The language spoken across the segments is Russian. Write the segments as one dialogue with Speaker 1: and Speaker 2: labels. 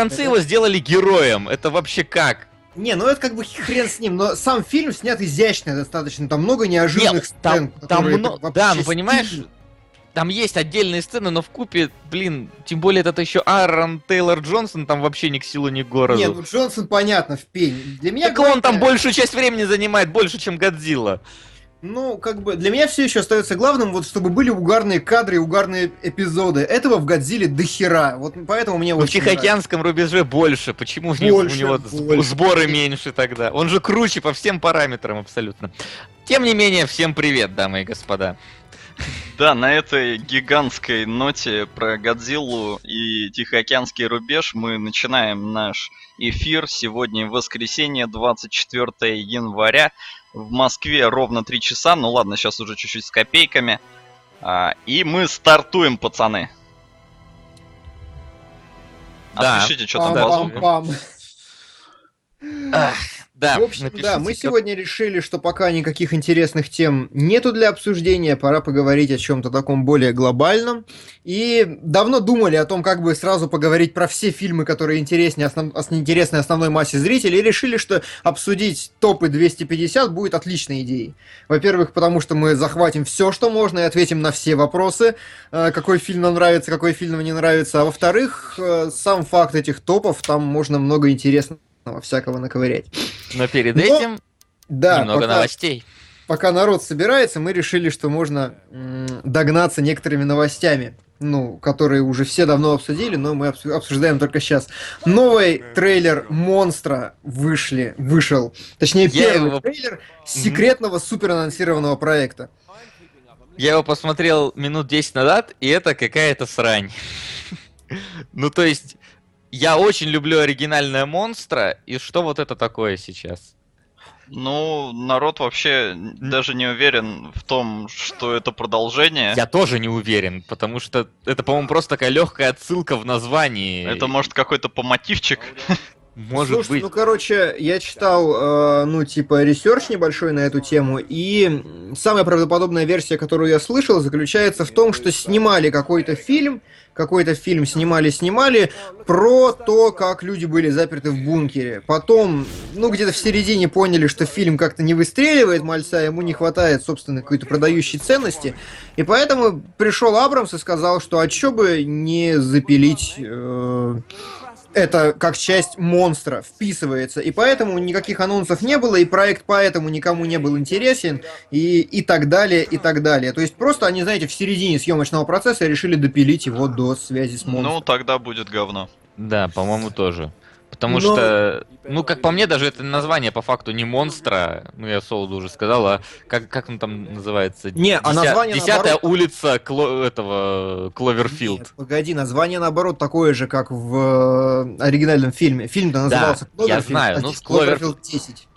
Speaker 1: конце
Speaker 2: Это-
Speaker 1: его сделали героем. Это вообще как?
Speaker 2: Не, ну это как бы хрен с ним, но сам фильм снят изящно достаточно, там много неожиданных
Speaker 1: Нет,
Speaker 2: сцен,
Speaker 1: там, там
Speaker 2: которые
Speaker 1: мно-
Speaker 2: вообще
Speaker 1: Да, ну понимаешь,
Speaker 2: стильно.
Speaker 1: там есть отдельные сцены, но в купе, блин, тем более это еще Аарон Тейлор Джонсон там вообще ни к силу, ни к городу.
Speaker 2: Не, ну Джонсон, понятно, в пень. Для меня
Speaker 1: так он там
Speaker 2: главное-
Speaker 1: большую часть времени занимает, больше, чем Годзилла.
Speaker 2: Ну, как бы, для меня все еще остается главным, вот, чтобы были угарные кадры и угарные эпизоды. Этого в Годзилле до хера. Вот поэтому мне
Speaker 1: Ну, в
Speaker 2: очень нравится.
Speaker 1: Тихоокеанском рубеже больше. Почему у него, у
Speaker 2: Больше,
Speaker 1: него
Speaker 2: больше.
Speaker 1: сборы меньше тогда? Он же круче по всем параметрам абсолютно. Тем не менее, всем привет, дамы и господа.
Speaker 3: Да, на этой гигантской ноте про Годзиллу и Тихоокеанский рубеж мы начинаем наш эфир. Сегодня воскресенье, 24 января. В Москве ровно 3 часа. Ну ладно, сейчас уже чуть-чуть с копейками. А, и мы стартуем, пацаны.
Speaker 1: Да.
Speaker 3: Отпишите, что там.
Speaker 1: Ах, да,
Speaker 2: в общем,
Speaker 1: напишите,
Speaker 2: да, мы
Speaker 1: кто-
Speaker 2: сегодня решили, что пока никаких интересных тем нету для обсуждения, пора поговорить о чем-то таком более глобальном. И давно думали о том, как бы сразу поговорить про все фильмы, которые интереснее, основ... ос- интересны основной массе зрителей, и решили, что обсудить топы 250 будет отличной идеей. Во-первых, потому что мы захватим все, что можно, и ответим на все вопросы, э, какой фильм нам нравится, какой фильм нам не нравится. А во-вторых, э, сам факт этих топов, там можно много интересного всякого наковырять.
Speaker 1: Но перед
Speaker 2: Но-
Speaker 1: этим
Speaker 2: Да,
Speaker 1: немного
Speaker 2: пока,
Speaker 1: новостей.
Speaker 2: пока народ собирается, мы решили, что можно догнаться некоторыми новостями, ну, которые уже все давно обсудили, но мы обсу- обсуждаем только сейчас. Новый трейлер Монстра вышли, вышел, точнее
Speaker 1: Я
Speaker 2: первый
Speaker 1: его-
Speaker 2: трейлер секретного суперанонсированного проекта.
Speaker 1: Я его посмотрел минут 10 назад, и это какая-то срань. Ну, то есть, я очень люблю оригинальное монстра, и что вот это такое сейчас?
Speaker 3: Ну, народ вообще даже не уверен в том, что это продолжение.
Speaker 1: Я тоже не уверен, потому что это, по-моему, просто такая легкая отсылка в названии.
Speaker 3: Это может какой-то помотивчик.
Speaker 1: Может
Speaker 2: Слушайте,
Speaker 1: быть.
Speaker 2: ну, короче, я читал, э, ну, типа, research небольшой на эту тему, и самая правдоподобная версия, которую я слышал, заключается в том, что снимали какой-то фильм, какой-то фильм снимали-снимали про то, как люди были заперты в бункере. Потом, ну, где-то в середине поняли, что фильм как-то не выстреливает мальца, ему не хватает, собственно, какой-то продающей ценности, и поэтому пришел Абрамс и сказал, что а чё бы не запилить... э, это как часть монстра вписывается, и поэтому никаких анонсов не было, и проект поэтому никому не был интересен, и, и так далее, и так далее. То есть просто они, знаете, в середине съемочного процесса решили допилить его до связи с монстром.
Speaker 3: Ну, тогда будет говно.
Speaker 1: Да, по-моему, тоже. Потому
Speaker 2: Но-
Speaker 1: что, ну, как по мне, даже это название по факту не монстра, ну, я Солоду уже сказал, а как, как он там называется?
Speaker 2: Не, а
Speaker 1: Деся-
Speaker 2: название
Speaker 1: Десятая
Speaker 2: наоборот.
Speaker 1: улица Кло- этого Кловерфилд.
Speaker 2: Нет, погоди, название наоборот такое же, как в э, оригинальном фильме. Фильм-то назывался
Speaker 1: я
Speaker 2: Кловерфилд,
Speaker 1: знаю,
Speaker 2: а
Speaker 1: ну,
Speaker 2: здесь
Speaker 1: Кловер-
Speaker 2: Кловерфилд 10.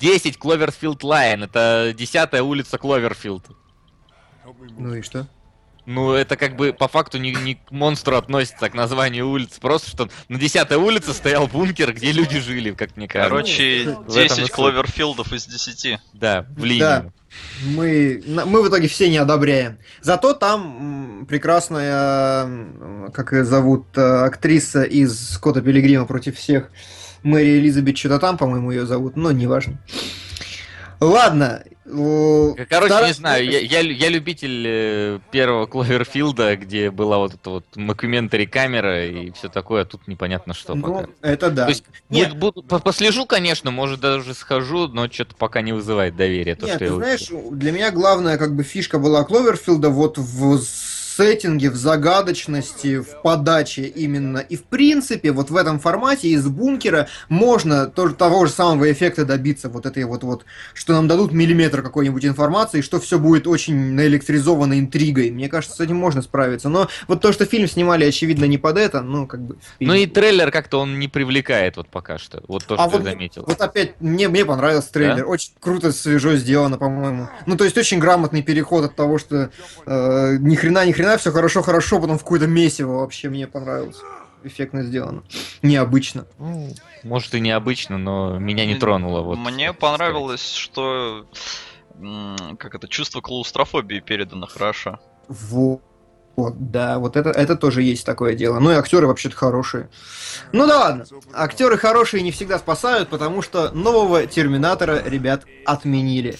Speaker 1: 10 Cloverfield Lane, это десятая улица Кловерфилд.
Speaker 2: Ну и что?
Speaker 1: Ну, это как бы по факту не, не к монстру относится, а к названию улицы. Просто что на десятой улице стоял бункер, где люди жили, как мне кажется.
Speaker 3: Короче,
Speaker 1: в этом и
Speaker 3: 10
Speaker 1: суть.
Speaker 3: кловерфилдов из 10.
Speaker 1: Да, в
Speaker 2: Да.
Speaker 1: линию.
Speaker 2: Мы, на- мы в итоге все не одобряем. Зато там прекрасная, как ее зовут, э, актриса из Скотта Пилигрима против всех. Мэри Элизабет что-то там, по-моему, ее зовут, но неважно. Ладно. О,
Speaker 1: Короче,
Speaker 2: вторая-
Speaker 1: не знаю, я, я, я любитель э, первого Кловерфилда, где была вот эта вот мокюментари камера и все такое, а тут непонятно что
Speaker 2: Ну,
Speaker 1: пока.
Speaker 2: это да.
Speaker 1: То есть,
Speaker 2: Нет.
Speaker 1: буду- буду- по- послежу, конечно, может даже схожу, но что-то пока не вызывает доверия. То,
Speaker 2: Нет,
Speaker 1: что
Speaker 2: ты
Speaker 1: я
Speaker 2: знаешь, для меня главная как бы фишка была Кловерфилда вот в сеттинге, в загадочности, в подаче именно. И в принципе, вот в этом формате из бункера можно тоже того же самого эффекта добиться, вот этой вот, вот что нам дадут миллиметр какой-нибудь информации, что все будет очень наэлектризовано интригой. Мне кажется, с этим можно справиться. Но вот то, что фильм снимали, очевидно, не под это, ну, как бы...
Speaker 1: Ну и трейлер как-то он не привлекает вот пока что. Вот то,
Speaker 2: А
Speaker 1: что
Speaker 2: вот,
Speaker 1: я заметил.
Speaker 2: вот опять, мне, мне понравился трейлер. Очень круто, свежо сделано, по-моему. Ну, то есть очень грамотный переход от того, что э, ни хрена, ни хрена, все хорошо, хорошо, потом в какое-то месиво вообще мне понравилось. Эффектно сделано. Необычно.
Speaker 1: Ну, может и необычно, но меня не тронуло. Вот,
Speaker 3: Мне понравилось, что м, как это чувство клаустрофобии передано хорошо.
Speaker 2: Вот. Вот, да, вот это, это тоже есть такое дело. Ну и актеры вообще-то хорошие. Ну да ладно, актеры хорошие не всегда спасают, потому что нового Терминатора, ребят, отменили.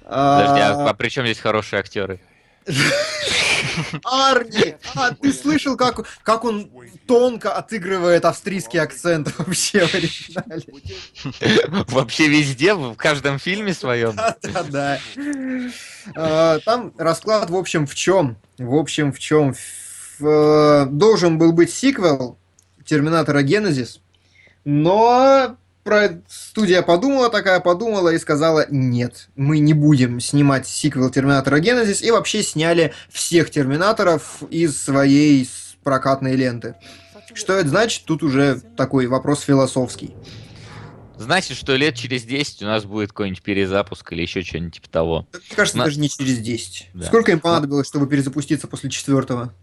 Speaker 1: Подожди, а, а при чем здесь хорошие актеры?
Speaker 2: Арни! А ты слышал, как, как он тонко отыгрывает австрийский акцент вообще в оригинале?
Speaker 1: Вообще везде, в каждом фильме своем.
Speaker 2: Да-да-да. А, там расклад, в общем, в чем? В общем, в чем? Э, должен был быть сиквел Терминатора Генезис, но про студия подумала такая, подумала и сказала, нет, мы не будем снимать сиквел Терминатора Генезис, и вообще сняли всех Терминаторов из своей прокатной ленты. Что это значит? Тут уже такой вопрос философский.
Speaker 1: Значит, что лет через 10 у нас будет какой-нибудь перезапуск или еще что-нибудь типа того.
Speaker 2: Мне кажется, На... даже не через 10. Да. Сколько им понадобилось, чтобы перезапуститься после четвертого?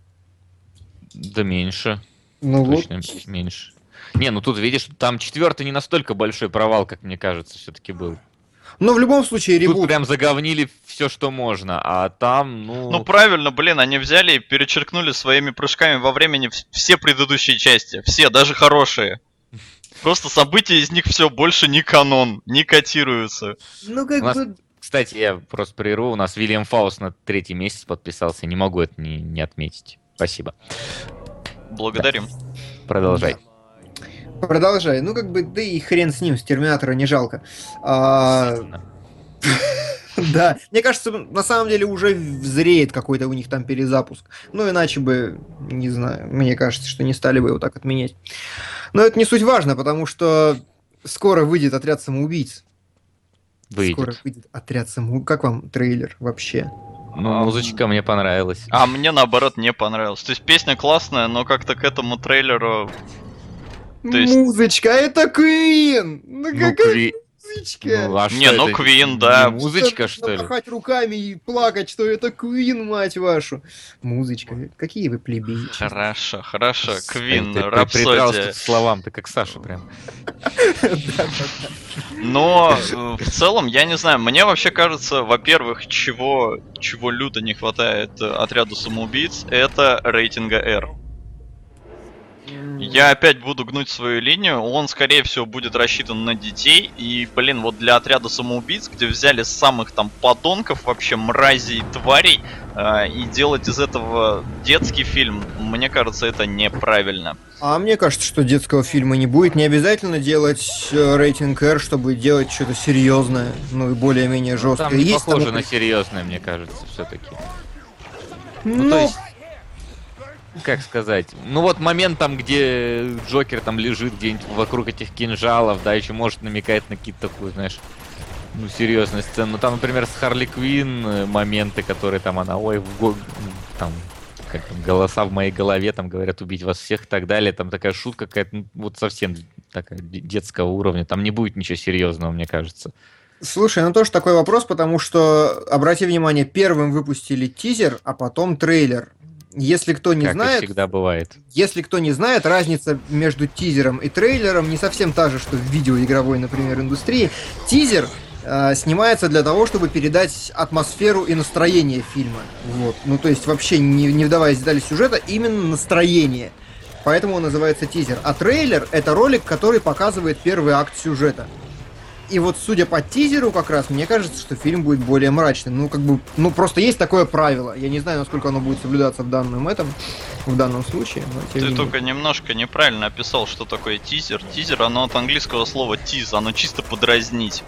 Speaker 1: Да меньше.
Speaker 2: Ну Точно
Speaker 1: вот. меньше. Не, ну тут видишь, там четвертый не настолько большой провал, как мне кажется, все-таки был.
Speaker 2: Но в любом случае
Speaker 1: ребут... Тут прям заговнили все, что можно, а там, ну...
Speaker 3: Ну правильно, блин, они взяли и перечеркнули своими прыжками во времени все предыдущие части. Все, даже хорошие. Просто события из них все больше не канон, не котируются.
Speaker 1: Ну как нас, бы... Кстати, я просто прерву, у нас Вильям Фаус на третий месяц подписался, не могу это не, не отметить. Спасибо.
Speaker 3: Благодарим. Да.
Speaker 1: Продолжай. Да.
Speaker 2: Продолжай. Ну, как бы, да и хрен с ним, с Терминатора не жалко. А... Да, мне кажется, на самом деле уже зреет какой-то у них там перезапуск. Ну, иначе бы, не знаю, мне кажется, что не стали бы его так отменять. Но это не суть важно, потому что скоро выйдет отряд самоубийц.
Speaker 1: Выйдет. Скоро
Speaker 2: выйдет отряд самоубийц. Как вам трейлер вообще?
Speaker 1: Ну, музычка мне понравилась.
Speaker 3: А мне наоборот не понравилась. То есть песня классная, но как-то к этому трейлеру
Speaker 2: то есть... Музычка, это Queen! Ну, ну какая Кви... музычка?
Speaker 3: Ну, а не, ну Queen, да.
Speaker 1: Не музычка, что ли?
Speaker 2: Махать руками и плакать, что это Queen, мать вашу. Музычка, какие вы плебеи.
Speaker 3: Хорошо, хорошо, Queen, Рапсодия.
Speaker 1: Ты словам, ты как Саша прям.
Speaker 3: Но э, в целом, я не знаю, мне вообще кажется, во-первых, чего, чего люто не хватает э, отряду самоубийц, это рейтинга R. Я опять буду гнуть свою линию. Он, скорее всего, будет рассчитан на детей. И, блин, вот для отряда самоубийц, где взяли самых там подонков, вообще мразей, тварей, э, и делать из этого детский фильм, мне кажется, это неправильно.
Speaker 2: А мне кажется, что детского фильма не будет. Не обязательно делать э, рейтинг R, чтобы делать что-то серьезное, ну и более-менее жесткое. Там
Speaker 1: не Есть похоже там... на серьезное, мне кажется, все-таки.
Speaker 2: Ну, ну, то есть
Speaker 1: как сказать, ну вот момент там, где Джокер там лежит где-нибудь вокруг этих кинжалов, да, еще может намекает на какие-то такую, знаешь, ну, серьезную сцену. Ну, там, например, с Харли Квин э, моменты, которые там она, ой, в го... там, как там, голоса в моей голове, там говорят убить вас всех и так далее. Там такая шутка какая-то, ну, вот совсем такая детского уровня. Там не будет ничего серьезного, мне кажется.
Speaker 2: Слушай, ну тоже такой вопрос, потому что, обрати внимание, первым выпустили тизер, а потом трейлер. Если кто не
Speaker 1: как
Speaker 2: знает,
Speaker 1: всегда бывает.
Speaker 2: Если кто не знает, разница между тизером и трейлером не совсем та же, что в видеоигровой, например, индустрии. Тизер э, снимается для того, чтобы передать атмосферу и настроение фильма. Вот. Ну, то есть вообще не, не вдаваясь в детали сюжета, именно настроение. Поэтому он называется тизер. А трейлер это ролик, который показывает первый акт сюжета. И вот, судя по тизеру, как раз, мне кажется, что фильм будет более мрачным. Ну, как бы, ну, просто есть такое правило. Я не знаю, насколько оно будет соблюдаться в данном этом, в данном случае.
Speaker 3: Ты только немножко неправильно описал, что такое тизер. Тизер, оно от английского слова тиз, оно чисто подразнить.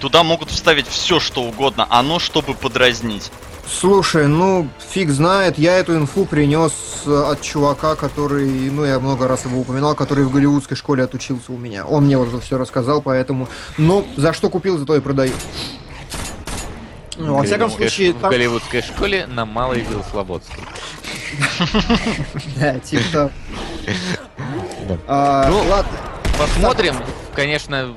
Speaker 3: Туда могут вставить все, что угодно, оно чтобы подразнить.
Speaker 2: Слушай, ну, фиг знает, я эту инфу принес э, от чувака, который, ну, я много раз его упоминал, который в голливудской школе отучился у меня. Он мне вот это все рассказал, поэтому, ну, за что купил, за то и продаю.
Speaker 1: Ну, во всяком случае... В голливудской школе на Малой Белослободской.
Speaker 2: Да, типа
Speaker 1: а, Ну, ладно. Посмотрим. Конечно,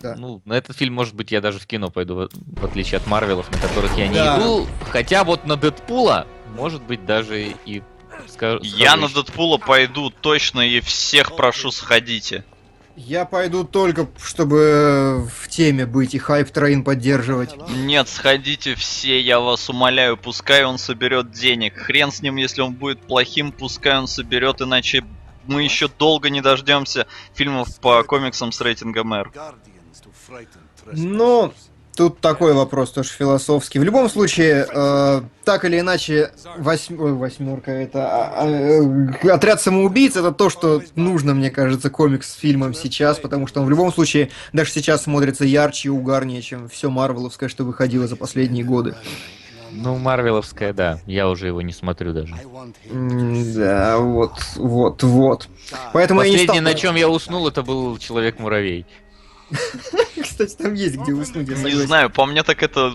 Speaker 1: да. Ну, на этот фильм, может быть, я даже в кино пойду, в, отличие от Марвелов, на которых я не да. иду. Хотя вот на Дэдпула, может быть, даже и
Speaker 3: схожу. Я на Дэдпула пойду точно и всех прошу сходите.
Speaker 2: Я пойду только, чтобы в теме быть и hype train поддерживать.
Speaker 3: Нет, сходите все, я вас умоляю, пускай он соберет денег. Хрен с ним, если он будет плохим, пускай он соберет, иначе мы еще долго не дождемся фильмов по комиксам с рейтингом R.
Speaker 2: Ну, тут такой вопрос тоже философский. В любом случае, э, так или иначе, восьм... Ой, восьмерка это а, а, отряд самоубийц это то, что нужно, мне кажется, комикс с фильмом сейчас, потому что он в любом случае даже сейчас смотрится ярче и угарнее, чем все марвеловское, что выходило за последние годы.
Speaker 1: Ну, Марвеловская, да. Я уже его не смотрю даже.
Speaker 2: Да, вот, вот, вот. Поэтому я не стал...
Speaker 1: на чем я уснул, это был Человек-муравей.
Speaker 2: Кстати, там есть где уснуть, я
Speaker 3: Не знаю, по мне так это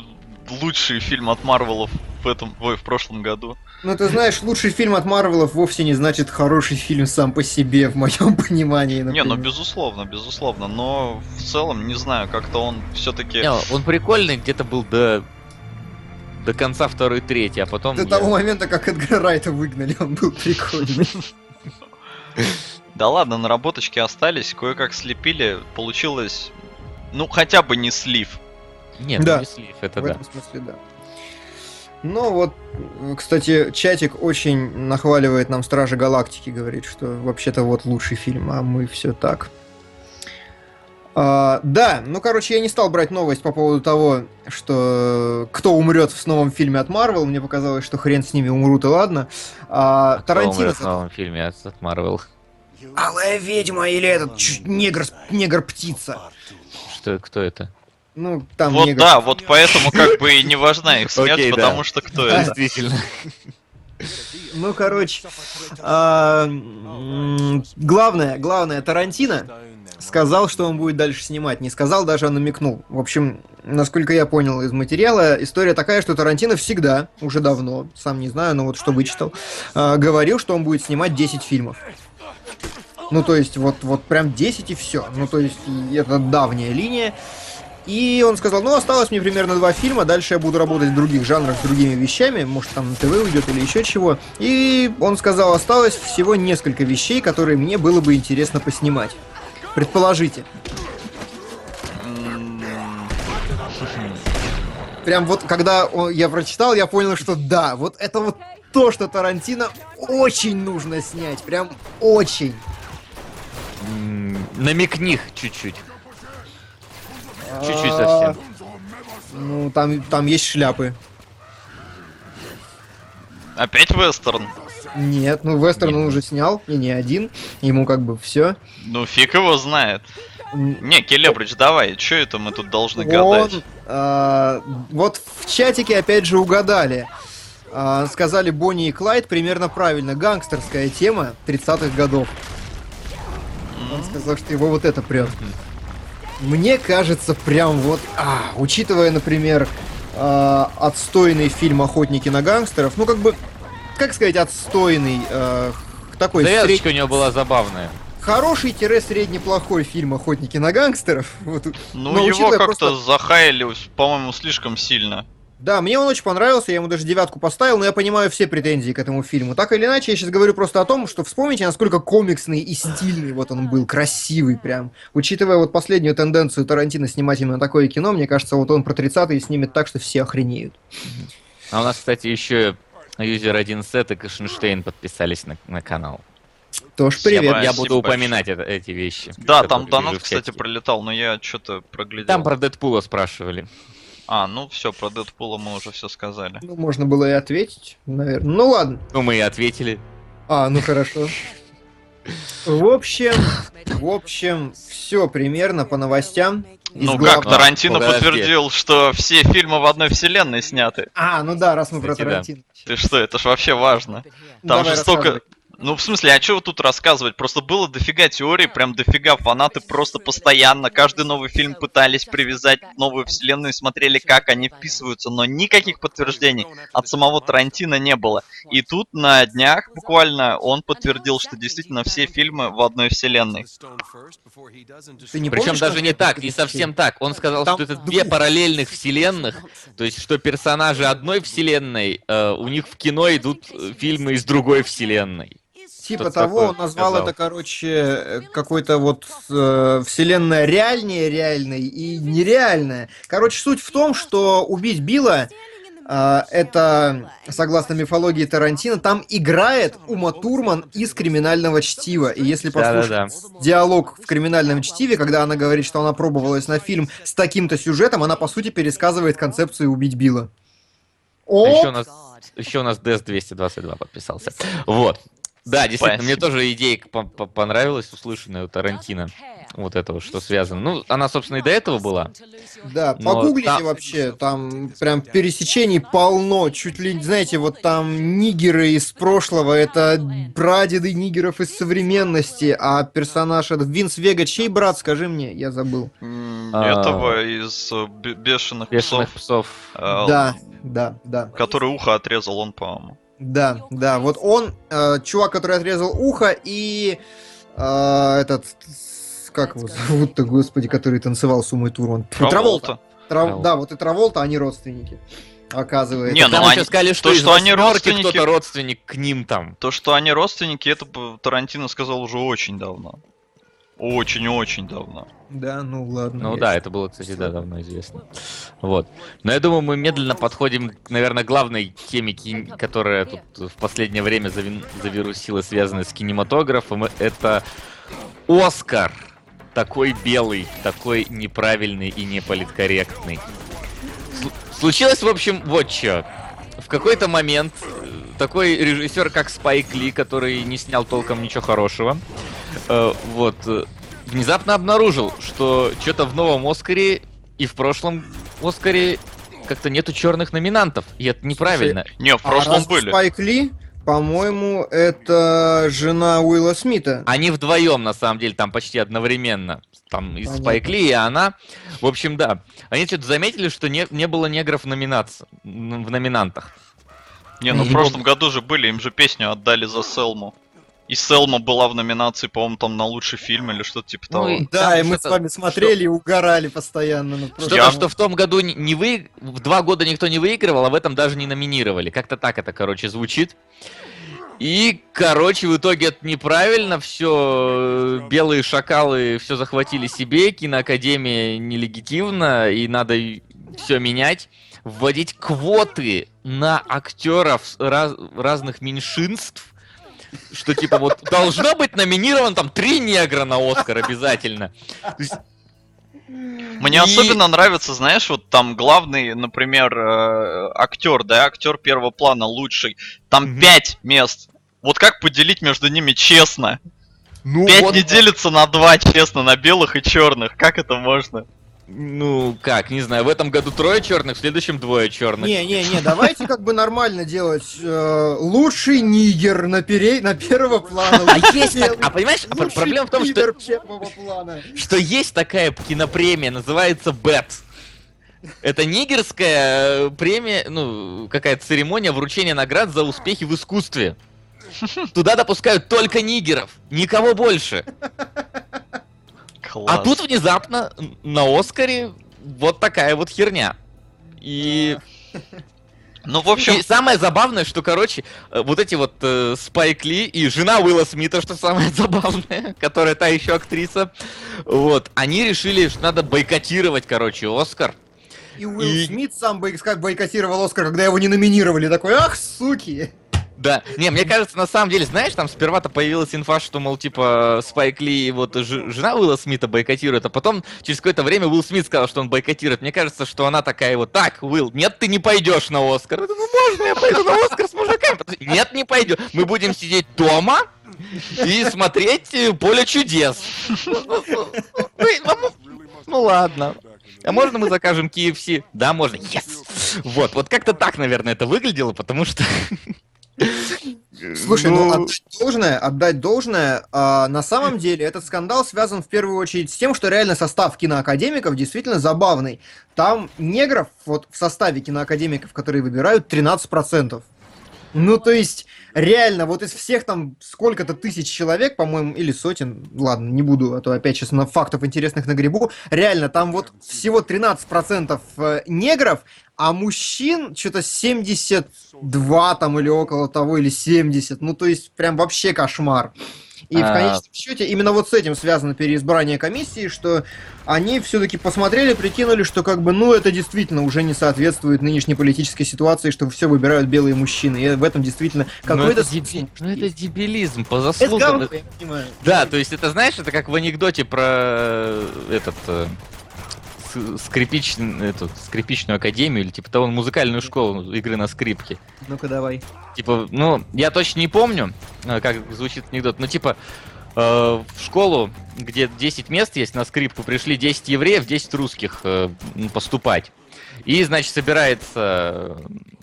Speaker 3: лучший фильм от Марвелов в этом, ой, в прошлом году.
Speaker 2: Ну, ты знаешь, лучший фильм от Марвелов вовсе не значит хороший фильм сам по себе, в моем понимании,
Speaker 3: Не, ну
Speaker 2: например.
Speaker 3: безусловно, безусловно, но в целом, не знаю, как-то он все-таки...
Speaker 1: Не, он прикольный, где-то был до до конца второй трети, а потом...
Speaker 2: До
Speaker 1: я-
Speaker 2: того момента, как Эдгара Райта выгнали, он был прикольный.
Speaker 3: Да ладно, наработочки остались, кое-как слепили, получилось, ну, хотя бы не слив.
Speaker 1: Нет,
Speaker 2: Да.
Speaker 1: ну не слив, это
Speaker 2: В
Speaker 1: да.
Speaker 2: этом смысле, да. Ну вот, кстати, чатик очень нахваливает нам Стражи Галактики, говорит, что вообще-то вот лучший фильм, а мы все так. А, да, ну короче, я не стал брать новость по поводу того, что кто умрет в новом фильме от Марвел. Мне показалось, что хрен с ними умрут и ладно. А,
Speaker 1: Кто
Speaker 2: Тарантино.
Speaker 1: умрет в новом фильме от от Марвел.
Speaker 2: Алая ведьма или этот ч- негр, негр птица.
Speaker 1: Что, кто это?
Speaker 2: Ну, там
Speaker 3: вот
Speaker 2: негр.
Speaker 3: да, вот поэтому как бы и не важна их смерть,
Speaker 1: да.
Speaker 3: потому что кто
Speaker 2: Да.
Speaker 3: это?
Speaker 1: Действительно.
Speaker 2: Ну, короче, а, главное, главное, Тарантино сказал, что он будет дальше снимать. Не сказал, даже а намекнул. В общем, насколько я понял из материала, история такая, что Тарантино всегда, уже давно, сам не знаю, но вот что вычитал, а, говорил, что он будет снимать 10 фильмов. Ну, то есть, вот, вот прям 10 и все. Ну, то есть, это давняя линия. И он сказал, ну, осталось мне примерно два фильма, дальше я буду работать в других жанрах, с другими вещами, может, там на ТВ уйдет или еще чего. И он сказал, осталось всего несколько вещей, которые мне было бы интересно поснимать. Предположите. Прям вот, когда я прочитал, я понял, что да, вот это вот то, что Тарантино очень нужно снять. Прям очень.
Speaker 1: Намекни чуть-чуть. Чуть-чуть
Speaker 2: А,
Speaker 1: совсем.
Speaker 2: Ну, там, там есть шляпы.
Speaker 3: Опять вестерн?
Speaker 2: Нет, ну Вестерн
Speaker 1: Нет.
Speaker 2: он уже снял, и не один. Ему как бы все.
Speaker 3: Ну фиг его знает. Не, Келебрич, давай, что это мы тут должны
Speaker 2: Он,
Speaker 3: гадать?
Speaker 2: а, вот в чатике опять же угадали. А, сказали Бонни и Клайд примерно правильно. Гангстерская тема 30-х годов. Он сказал, что его вот это прет. Мне кажется, прям вот, а, учитывая, например, а, отстойный фильм «Охотники на гангстеров», ну как бы, как сказать, отстойный, а, такой
Speaker 1: Завязочка
Speaker 2: сред-
Speaker 1: у него была забавная.
Speaker 2: хороший-среднеплохой фильм «Охотники на гангстеров». Вот,
Speaker 3: Ну,
Speaker 2: но
Speaker 3: его как-то
Speaker 2: просто-
Speaker 3: захаяли, по-моему, слишком сильно.
Speaker 2: Да, мне он очень понравился, я ему даже девятку поставил, но я понимаю все претензии к этому фильму. Так или иначе, я сейчас говорю просто о том, что вспомните, насколько комиксный и стильный вот он был, красивый прям. Учитывая вот последнюю тенденцию Тарантино снимать именно такое кино, мне кажется, вот он про 30-е снимет так, что все охренеют.
Speaker 1: А у нас, кстати, еще юзер 1 сет и Кашенштейн подписались на, на канал.
Speaker 2: Тоже привет.
Speaker 1: Я
Speaker 3: Спасибо
Speaker 1: буду упоминать это- эти вещи.
Speaker 3: Да, там
Speaker 1: в
Speaker 3: кстати, пролетал, но я что-то проглядел.
Speaker 1: Там про Дэдпула спрашивали.
Speaker 3: А, ну все, про Дэдпула мы уже все сказали.
Speaker 2: Ну, можно было и ответить, наверное. Ну ладно.
Speaker 1: Ну, мы и ответили.
Speaker 2: А, ну хорошо. В общем, в общем, все примерно по новостям. Из
Speaker 3: Ну
Speaker 2: глав-
Speaker 3: как, Тарантино подтвердил, что все фильмы в одной вселенной сняты.
Speaker 2: А, ну да, раз мы про
Speaker 1: Кстати, да.
Speaker 2: Тарантино.
Speaker 3: Ты что, это ж вообще важно.
Speaker 2: Давай
Speaker 3: Там же столько... Ну, в смысле, а что тут рассказывать? Просто было дофига теорий, прям дофига фанаты просто постоянно, каждый новый фильм пытались привязать новую вселенную и смотрели, как они вписываются, но никаких подтверждений от самого Тарантино не было. И тут на днях буквально он подтвердил, что действительно все фильмы в одной вселенной.
Speaker 2: Ты не
Speaker 1: Причем
Speaker 2: помнишь
Speaker 1: даже не так, не совсем так. Он сказал,
Speaker 2: Там
Speaker 1: что это две параллельных вселенных, то есть что персонажи одной вселенной, э, у них в кино идут э, фильмы из другой вселенной.
Speaker 2: Типа
Speaker 1: Что-то
Speaker 2: того, он назвал
Speaker 1: сказал.
Speaker 2: это, короче, э, какой-то вот э, вселенная реальнее реальной и нереальная. Короче, суть в том, что убить Билла, э, это, согласно мифологии Тарантино, там играет Ума Турман из криминального чтива. И если послушать
Speaker 1: Да-да-да.
Speaker 2: диалог в криминальном чтиве, когда она говорит, что она пробовалась на фильм с таким-то сюжетом, она, по сути, пересказывает концепцию убить Билла.
Speaker 1: А еще у
Speaker 2: О,
Speaker 1: нас, еще у нас DS 222 подписался. Вот. Да, действительно, мне тоже идея по- по- понравилась, услышанная у Тарантино. Вот этого, что связано. Ну, она, собственно, и до этого была.
Speaker 2: Да, погуглите
Speaker 1: там-
Speaker 2: вообще, там прям пересечений полно, чуть ли, знаете, вот там нигеры из прошлого, это прадеды нигеров из современности, а персонаж этот Винс Вега, чей брат, скажи мне, я забыл.
Speaker 3: Этого из э, бе- бешеных
Speaker 1: Бешеных
Speaker 3: псов,
Speaker 1: псов.
Speaker 3: э,
Speaker 2: Да, да, да,
Speaker 3: который ухо отрезал он, по-моему.
Speaker 2: Да, да, вот он, э, чувак, который отрезал ухо, и э, этот, как его зовут-то, господи, который танцевал с Умой Турман? Траволта.
Speaker 3: Траволта.
Speaker 2: Трав-. Да, вот и Траволта, они родственники, оказывается.
Speaker 3: Не, ну они-
Speaker 1: сказали, что,
Speaker 3: то, что они родственники-
Speaker 1: кто-то родственник к ним там.
Speaker 3: То, что они родственники, это Тарантино сказал уже очень давно. Очень-очень давно.
Speaker 2: Да, ну ладно.
Speaker 1: Ну да, это было, кстати, да, давно известно. Вот. Но я думаю, мы медленно подходим, к, наверное, главной теме, которая тут в последнее время завин- завирусилась, связанная с кинематографом. Это Оскар. Такой белый, такой неправильный и неполиткорректный. Слу- Случилось, в общем, вот что. В какой-то момент э, такой режиссер, как Спайк Ли, который не снял толком ничего хорошего, э, вот, э, внезапно обнаружил, что что-то в новом Оскаре и в прошлом Оскаре как-то нету черных номинантов. И это неправильно.
Speaker 3: Не, в
Speaker 2: А
Speaker 3: прошлом
Speaker 2: раз
Speaker 3: были.
Speaker 2: Спайк Ли, по-моему, это жена Уилла Смита.
Speaker 1: Они вдвоем, на самом деле, там почти одновременно. Там и. Спайк Ли, и она. В общем, да. Они что-то заметили, что не, не было негров в, номинации, в номинантах.
Speaker 3: Не, ну в прошлом году же были, им же песню отдали за Селму. И Селма была в номинации, по-моему, там на лучший фильм или что-то типа
Speaker 1: Ну
Speaker 3: того.
Speaker 1: и-
Speaker 2: Да, и мы с вами смотрели и угорали постоянно. ну, просто-
Speaker 1: Что-то, что в том году не- вы... В два года никто не выигрывал, а в этом даже не номинировали. Как-то так это, короче, звучит. И, короче, в итоге это неправильно, все белые шакалы все захватили себе, киноакадемия нелегитимна, и надо все менять, вводить квоты на актеров раз- разных меньшинств, что типа вот должно быть номинирован там три негра на Оскар обязательно.
Speaker 3: Мне
Speaker 1: И-
Speaker 3: особенно нравится, знаешь, вот там главный, например, э, актер, да, актер первого плана лучший. Там пять мест. Вот как поделить между ними честно?
Speaker 1: ну
Speaker 3: Пять
Speaker 1: вот-
Speaker 3: не делится на два, честно, на белых и черных. Как это можно?
Speaker 1: Ну, как, не знаю, в этом году трое черных, в следующем двое черных.
Speaker 2: Не-не-не, давайте как бы нормально делать. э, лучший нигер на, пере... на первого плана.
Speaker 1: А есть так- а понимаешь,
Speaker 2: лучший
Speaker 1: проблема в том, что, что есть такая кинопремия, называется БЭТ. Это нигерская э, премия, ну, какая-то церемония вручения наград за успехи в искусстве. Туда допускают только нигеров, никого больше.
Speaker 3: Класс.
Speaker 1: А тут внезапно на Оскаре вот такая вот херня. И
Speaker 3: Ну, в общем,
Speaker 1: И самое забавное, что, короче, э, вот эти вот э, Спайк Ли и жена Уилла Смита, что самое забавное, которая та еще актриса, вот, они решили, что надо бойкотировать, короче, Оскар.
Speaker 2: И Уилл
Speaker 1: И-
Speaker 2: Смит сам бой- как бойкотировал Оскар, когда его не номинировали. Такой, ах, суки!
Speaker 1: Да, не, мне кажется, на самом деле, знаешь, там сперва-то появилась инфа, что, мол, типа, Спайк Ли, вот, ж- жена Уилла Смита бойкотирует, а потом, через какое-то время, Уилл Смит сказал, что он бойкотирует. Мне кажется, что она такая вот, так, Уилл, нет, ты не пойдешь на Оскар. Думаю, можно я пойду на Оскар с мужиками? Нет, не пойду. Мы будем сидеть дома и смотреть э, «Поле чудес». Ну, ну, ну, Ну ладно. А можно мы закажем KFC? Да, можно. Yes! Вот, вот как-то так, наверное, это выглядело, потому что...
Speaker 2: Слушай, ну, отдать должное, отдать должное, а, на самом деле этот скандал связан в первую очередь с тем, что реально состав киноакадемиков действительно забавный. Там негров вот в составе киноакадемиков, которые выбирают, 13%. Ну, то есть, реально, вот из всех там сколько-то тысяч человек, по-моему, или сотен, ладно, не буду, а то опять сейчас на фактов интересных на грибу, реально, там вот всего 13% э, негров, а мужчин что-то 72 там или около того, или 70, ну, то есть, прям вообще кошмар. И в
Speaker 1: А.
Speaker 2: конечном счете именно вот с этим связано переизбрание комиссии, что они все-таки посмотрели, прикинули, что как бы, ну, это действительно уже не соответствует нынешней политической ситуации, что все выбирают белые мужчины. И в этом действительно
Speaker 1: Ну,
Speaker 2: какой-то...
Speaker 1: это, деби- ну, это дебилизм, по
Speaker 2: Это
Speaker 1: заслугам.
Speaker 2: говно, я понимаю.
Speaker 1: Да, то есть это знаешь, это как в анекдоте про э, этот э, скрипич, эту, скрипичную академию или типа того музыкальную школу игры на скрипке.
Speaker 2: Ну-ка давай.
Speaker 1: Типа, ну, я точно не помню, э, как звучит анекдот, но типа э, в школу, где 10 мест есть на скрипку, пришли 10 евреев, 10 русских э, м, поступать. И, значит, собирается э,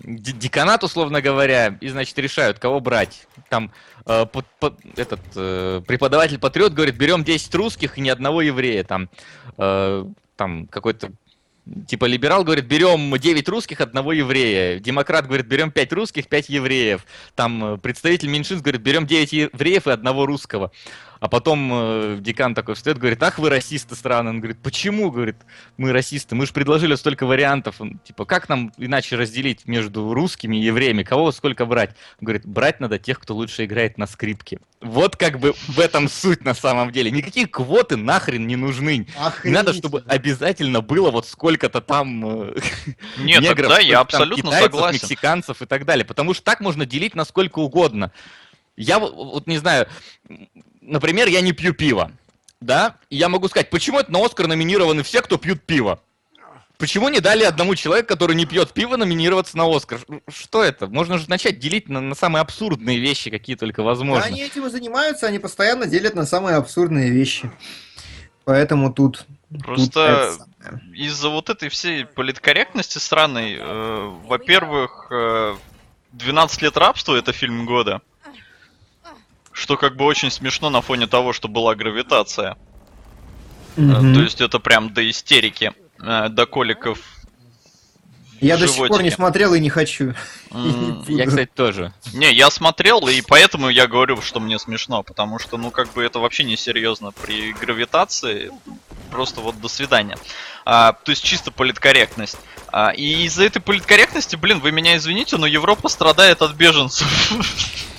Speaker 1: деканат, условно говоря, и, значит, решают, кого брать. Там э, под- под- этот э, преподаватель-патриот говорит, берем 10 русских и ни одного еврея. Там, э, там какой-то Типа либерал говорит, берем 9 русских, одного еврея. Демократ говорит, берем 5 русских, 5 евреев. Там э, представитель меньшинств говорит, берем 9 евреев и одного русского. А потом э, декан такой встает, говорит, ах вы расисты страны. Он говорит, почему, говорит, мы расисты? Мы же предложили столько вариантов. Он, типа, как нам иначе разделить между русскими и евреями? Кого сколько брать? Он говорит, брать надо тех, кто лучше играет на скрипке. Вот как бы в этом суть на самом деле. Никакие квоты нахрен не нужны. Не надо, чтобы обязательно было вот сколько-то там э,
Speaker 3: Нет,
Speaker 1: негров,
Speaker 3: тогда я абсолютно
Speaker 1: китайцев,
Speaker 3: согласен.
Speaker 1: мексиканцев и так далее. Потому что так можно делить на сколько угодно. Я вот, не знаю, например, я не пью пиво, да? И я могу сказать, почему это на Оскар номинированы все, кто пьют пиво? Почему не дали одному человеку, который не пьет пиво, номинироваться на Оскар? Что это? Можно же начать делить на, на самые абсурдные вещи, какие только
Speaker 2: Да,
Speaker 1: возможно.
Speaker 2: они этим и занимаются, они постоянно делят на самые абсурдные вещи. Поэтому тут... тут
Speaker 3: Просто
Speaker 2: самое.
Speaker 3: из-за вот этой всей политкорректности странной, э, во-первых, э, 12 лет рабства это фильм года. Что как бы очень смешно на фоне того, что была гравитация.
Speaker 2: Мгм.
Speaker 3: То есть это прям до истерики, э, до коликов.
Speaker 2: Я до сих пор не
Speaker 3: животике.
Speaker 2: смотрел и не хочу.
Speaker 3: М,
Speaker 1: Я, кстати, тоже.
Speaker 3: Не, я смотрел, и поэтому я говорю, что мне смешно, потому что, ну, как бы это вообще не серьезно при гравитации. Просто вот до свидания. А, то есть чисто политкорректность. А, и из-за этой политкорректности, блин, вы меня извините, но Европа страдает от беженцев.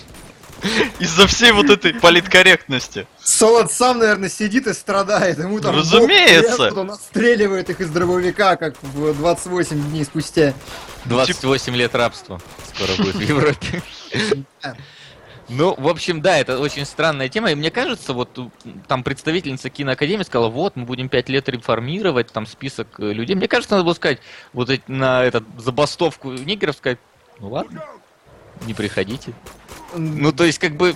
Speaker 3: Из-за всей вот этой политкорректности.
Speaker 2: Солод сам, наверное, сидит и страдает. Ему там
Speaker 3: Разумеется.
Speaker 2: бог лезет, он отстреливает их из дробовика, как в 28 дней спустя.
Speaker 1: 28 лет рабства скоро будет в Европе. Ну, в общем, да, это очень странная тема. И мне кажется, вот там представительница киноакадемии сказала, вот, мы будем 5 лет реформировать, там список э, людей. Мне кажется, надо было сказать, вот эти- на этот забастовку нигеров сказать, ну ладно, не приходите. Ну, то есть, как бы,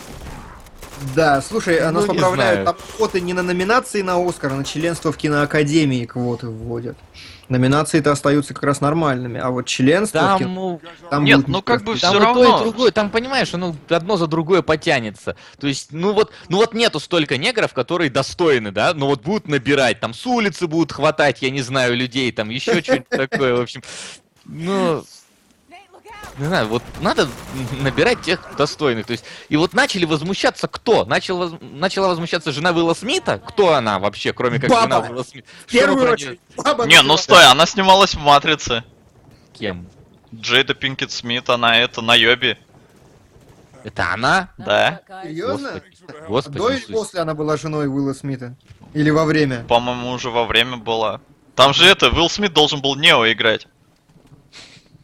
Speaker 2: Да, слушай, а нас
Speaker 1: Ну, не
Speaker 2: поправляют, там квоты не на номинации на Оскар, а на членство в киноакадемии квоты вводят. Номинации-то остаются как раз нормальными, а вот членство в
Speaker 1: там,
Speaker 2: кино...
Speaker 1: ну,
Speaker 2: там
Speaker 3: Нет,
Speaker 2: будет
Speaker 3: ну как бы
Speaker 1: там
Speaker 3: всё
Speaker 1: и то, и
Speaker 3: равно.
Speaker 1: другое, там, понимаешь, оно одно за другое потянется. То есть, ну вот, ну вот нету столько негров, которые достойны, да, но вот будут набирать, там с улицы будут хватать, я не знаю, людей, там еще что-нибудь такое, в общем. Ну, не знаю, вот надо набирать тех достойных. То есть, и вот начали возмущаться кто? Начал воз- Начала возмущаться жена Уилла Смита? Кто она вообще, кроме как
Speaker 2: Баба!
Speaker 1: жена Уилла Смита?
Speaker 2: Первую очередь, баба
Speaker 3: Не, ну стой, она снималась в Матрице.
Speaker 1: Кем?
Speaker 3: Джейда Пинкет Смит, она это, на Йобе.
Speaker 1: Это она?
Speaker 3: Да.
Speaker 2: Серьезно?
Speaker 1: Господи,
Speaker 2: До или после она была женой Уилла Смита? Или во время?
Speaker 3: По-моему, уже во время была. Там же это, Уилл Смит должен был Нео играть.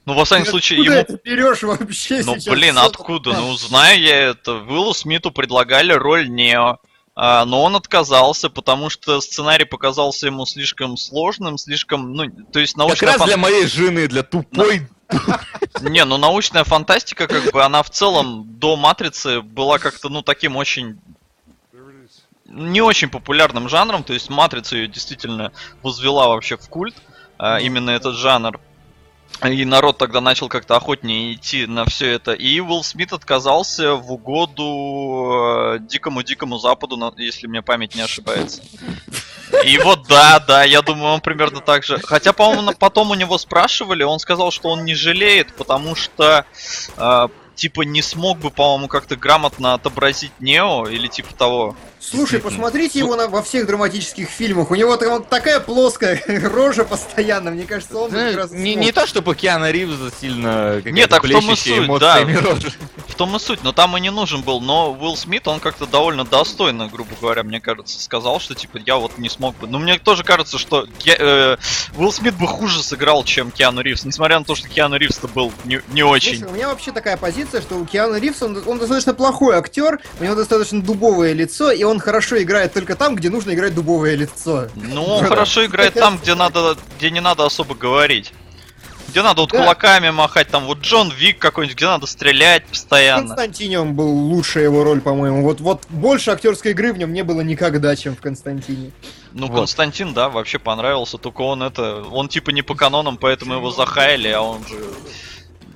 Speaker 3: Ну, во всяком случае, ему...
Speaker 2: это берешь вообще
Speaker 3: Ну, блин, откуда? Ну, знаю я это. Уиллу Смиту предлагали роль Нео. а, но он отказался, потому что сценарий показался ему слишком сложным, слишком, ну, то есть
Speaker 1: Как
Speaker 3: научная
Speaker 1: раз
Speaker 3: фан-
Speaker 1: для моей жены, для тупой
Speaker 3: Не, ну научная фантастика, как бы, она в целом до Матрицы была как-то, ну, таким очень не очень популярным жанром, то есть Матрица ее действительно возвела вообще в культ, а, именно этот жанр. И народ тогда начал как-то охотнее идти на все это. И Уилл Смит отказался в угоду э, дикому-дикому западу, на- если мне память не ошибается. И вот да, да, я думаю, он примерно так же. Хотя, по-моему, потом у него спрашивали, он сказал, что он не жалеет, потому что э, типа не смог бы, по-моему, как-то грамотно отобразить Нео или типа того.
Speaker 2: Слушай, посмотрите его на, во всех драматических фильмах. У него там такая плоская рожа постоянно. Мне кажется, он бы как раз
Speaker 1: не, не то, чтобы Киана Ривза сильно
Speaker 3: Не, так в том и суть, да.
Speaker 1: рожа.
Speaker 3: В том и суть, но там и не нужен был. Но Уилл Смит, он как-то довольно достойно, грубо говоря, мне кажется, сказал, что типа я вот не смог бы. Но мне тоже кажется, что Ке- э, Уилл Смит бы хуже сыграл, чем Киану Ривз, несмотря на то, что Киану Ривз-то был не, не очень.
Speaker 2: Слушай, у меня вообще такая позиция, что у Киану Ривза он, он достаточно плохой актер, у него достаточно дубовое лицо, и он хорошо играет только там, где нужно играть дубовое лицо.
Speaker 3: Ну, он хорошо играет там, где надо, где не надо особо говорить. Где надо вот
Speaker 2: Да.
Speaker 3: кулаками махать, там вот Джон Вик какой-нибудь, где надо стрелять постоянно.
Speaker 2: Константине был лучшая его роль, по-моему. Вот, вот больше актерской игры в нем не было никогда, чем в Константине.
Speaker 3: Ну,
Speaker 1: Вот.
Speaker 3: Константин, да, вообще понравился, только он это, он типа не по канонам, поэтому его захаяли, а он же...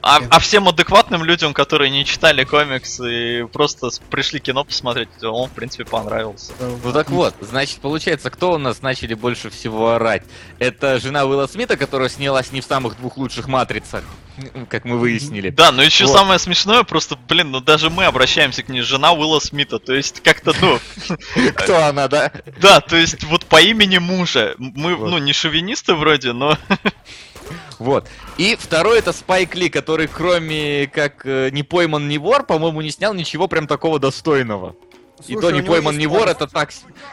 Speaker 3: А, а всем адекватным людям, которые не читали комикс и просто пришли кино посмотреть, он, в принципе, понравился.
Speaker 1: Ну так вот, значит, получается, кто у нас начали больше всего орать? Это жена Уилла Смита, которая снялась не в самых двух лучших матрицах, как мы выяснили.
Speaker 3: Да, но еще
Speaker 1: Вот.
Speaker 3: самое смешное, просто, блин, ну даже мы обращаемся к ней, жена Уилла Смита, то есть как-то, ну,
Speaker 1: Кто она, да?
Speaker 3: да, то есть вот по имени мужа. Мы, ну, не шовинисты вроде, но
Speaker 1: Вот. И второй это Спайк Ли, который кроме как э, не пойман, не вор, по-моему, не снял ничего прям такого достойного. И
Speaker 2: Слушай,
Speaker 1: не
Speaker 2: него
Speaker 1: пойман, не вор, это так...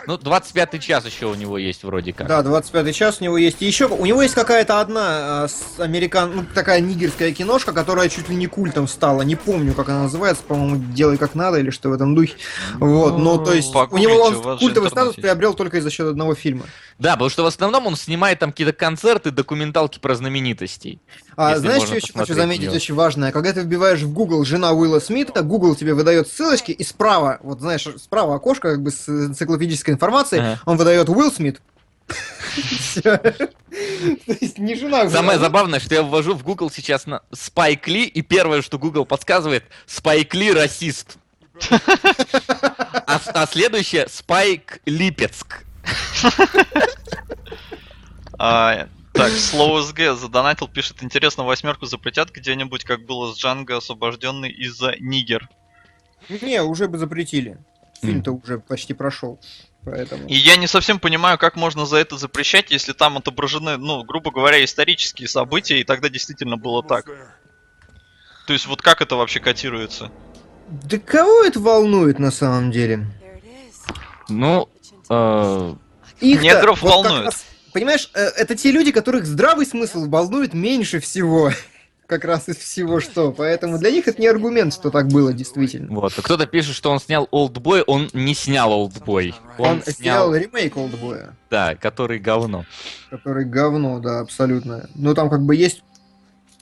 Speaker 1: Ну, 25-й час еще у него есть вроде как.
Speaker 2: Да, 25 час у него есть. И еще у него есть какая-то одна с- американ, ну, такая нигерская киношка, которая чуть ли не культом стала. Не помню, как она называется, по-моему, делай как надо или что в этом духе. Вот, ну, то есть у него он культовый статус приобрел только за счет одного фильма.
Speaker 1: Да, потому что в основном он снимает там какие-то концерты, документалки про знаменитостей.
Speaker 2: А знаешь, что еще хочу заметить очень важное? Когда ты вбиваешь в Google жена Уилла Смита, Google тебе выдает ссылочки, и справа, вот знаешь, справа окошко как бы с энциклопедической информацией,
Speaker 1: Ага.
Speaker 2: он выдает Уилл Смит. То есть не жена.
Speaker 1: Самое забавное, что я ввожу в Google сейчас на Спайк Ли, и первое, что Google подсказывает, Спайк Ли расист. А, а следующее Спайк Липецк.
Speaker 3: А, так, слово СГ задонатил, пишет, интересно, восьмерку запретят где-нибудь, как было с Джанго освобожденный из-за Нигер.
Speaker 2: Не, уже бы запретили. Фильм-то уже почти прошел. Поэтому.
Speaker 3: И я не совсем понимаю, как можно за это запрещать, если там отображены, ну, грубо говоря, исторические события, и тогда действительно было так. То есть вот как это вообще котируется?
Speaker 2: Да кого это волнует на самом деле?
Speaker 1: Ну, э,
Speaker 2: Их
Speaker 3: Негров волнует.
Speaker 2: понимаешь, э, это те люди, которых здравый смысл волнует меньше всего. Как раз из всего что. Поэтому для них это не аргумент, что так было действительно.
Speaker 1: вот. Кто-то пишет, что он снял Олдбой, он не снял Олдбой.
Speaker 2: Он, снял ремейк Олдбоя,
Speaker 1: Да, который говно.
Speaker 2: который говно, да, абсолютно. Ну там как бы есть,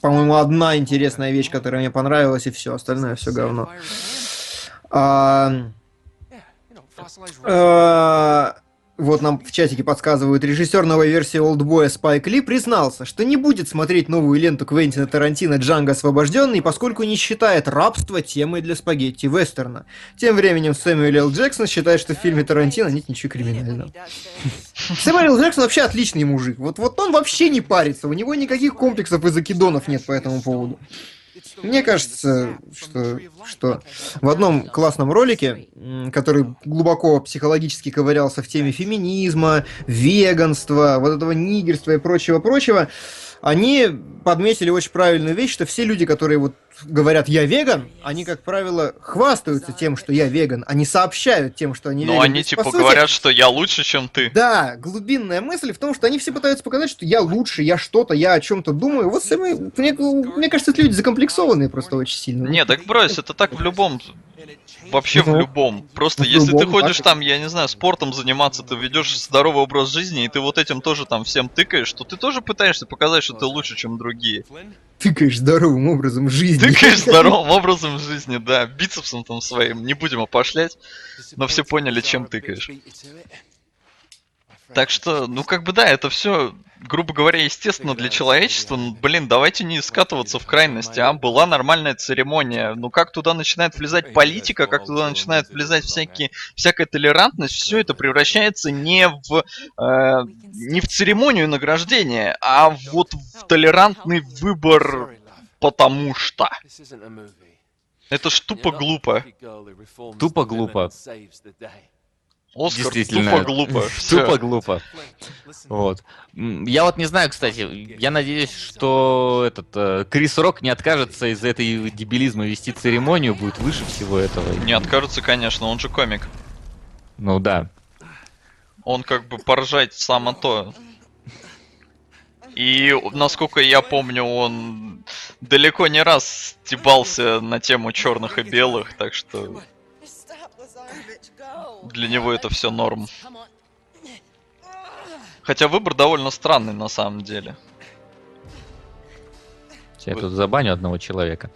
Speaker 2: по-моему, одна интересная вещь, которая мне понравилась, и все, остальное все говно. А, э, вот нам в чатике подсказывают, режиссер новой версии Олдбоя Спайк Ли признался, что не будет смотреть новую ленту Квентина Тарантино «Джанго освобожденный», поскольку не считает рабство темой для спагетти вестерна. Тем временем Сэмюэл Л. Джексон считает, что в фильме Тарантино нет ничего криминального. Сэмюэл. Джексон вообще отличный мужик. Вот, вот он вообще не парится, у него никаких комплексов и закидонов нет по этому поводу. Мне кажется, что, что в одном классном ролике, который глубоко психологически ковырялся в теме феминизма, веганства, вот этого нигерства и прочего-прочего, они подметили очень правильную вещь, что все люди, которые вот говорят «я веган», они, как правило, хвастаются тем, что «я веган», они сообщают тем, что они
Speaker 3: Ну,
Speaker 2: веган. То
Speaker 3: они
Speaker 2: есть,
Speaker 3: типа
Speaker 2: сути,
Speaker 3: говорят, что я лучше, чем ты.
Speaker 2: да, глубинная мысль в том, что они все пытаются показать, что я лучше, я что-то, я о чем-то думаю. Вот самые, мне, мне кажется, это люди закомплексованные просто очень сильно.
Speaker 3: Не, так брось, это так в любом. Вообще в любом. Просто
Speaker 2: в
Speaker 3: если ты
Speaker 2: любом,
Speaker 3: ходишь
Speaker 2: так.
Speaker 3: там, я не знаю, спортом заниматься, ты ведешь здоровый образ жизни, и ты вот этим тоже там всем тыкаешь, то ты тоже пытаешься показать, что ты лучше, чем другие.
Speaker 2: Тыкаешь здоровым образом жизни.
Speaker 3: Тыкаешь здоровым образом жизни, да, бицепсом там своим, не будем опошлять. Но все поняли, чем тыкаешь. Так что, ну как бы да, это все, грубо говоря, естественно для человечества. Ну, блин, давайте не скатываться в крайности, а? Была нормальная церемония. Ну как туда начинает влезать политика, как туда начинает влезать всякие, всякая толерантность, все это превращается не в, э, не в церемонию награждения, а вот в толерантный выбор потому что. Это ж тупо глупо.
Speaker 1: Тупо глупо.
Speaker 3: Оскар
Speaker 1: Действительно.
Speaker 3: тупо глупо.
Speaker 1: Тупо глупо. Вот. Я вот не знаю, кстати, я надеюсь, что этот э, Крис Рок не откажется из этой дебилизма вести церемонию, будет выше всего этого.
Speaker 3: Не откажется, конечно, он же комик.
Speaker 1: Ну да.
Speaker 3: Он как бы поржать само то. И, насколько я помню, он далеко не раз стебался на тему черных и белых, так что для него это все норм. Хотя выбор довольно странный на самом деле.
Speaker 1: Я тут забаню одного человека,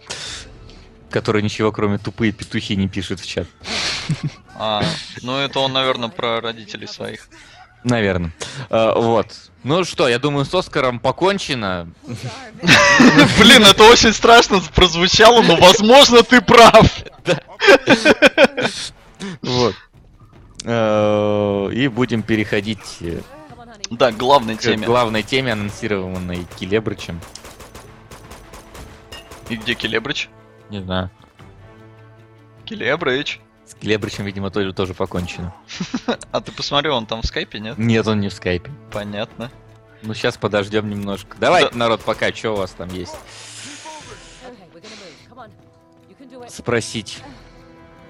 Speaker 1: который ничего кроме тупые петухи не пишет в чат.
Speaker 3: А, ну это он, наверное, про родителей своих.
Speaker 1: Наверное. вот. Ну что, я думаю, с Оскаром покончено.
Speaker 3: Блин, это очень страшно прозвучало, но возможно ты прав.
Speaker 1: Вот. Э, И будем переходить э,
Speaker 3: Да, к главной
Speaker 1: к
Speaker 3: теме.
Speaker 1: главной теме, анонсированной Келебрычем.
Speaker 3: И где Келебрыч?
Speaker 1: Не знаю.
Speaker 3: Келебрыч.
Speaker 1: С Келебрычем, видимо, тоже, тоже покончено.
Speaker 3: А ты посмотри, он там в скайпе, нет?
Speaker 1: Нет, он не в скайпе.
Speaker 3: Понятно.
Speaker 1: Ну, сейчас подождем немножко. Давайте,
Speaker 3: Да.
Speaker 1: народ, пока, что у вас там есть? Спросить,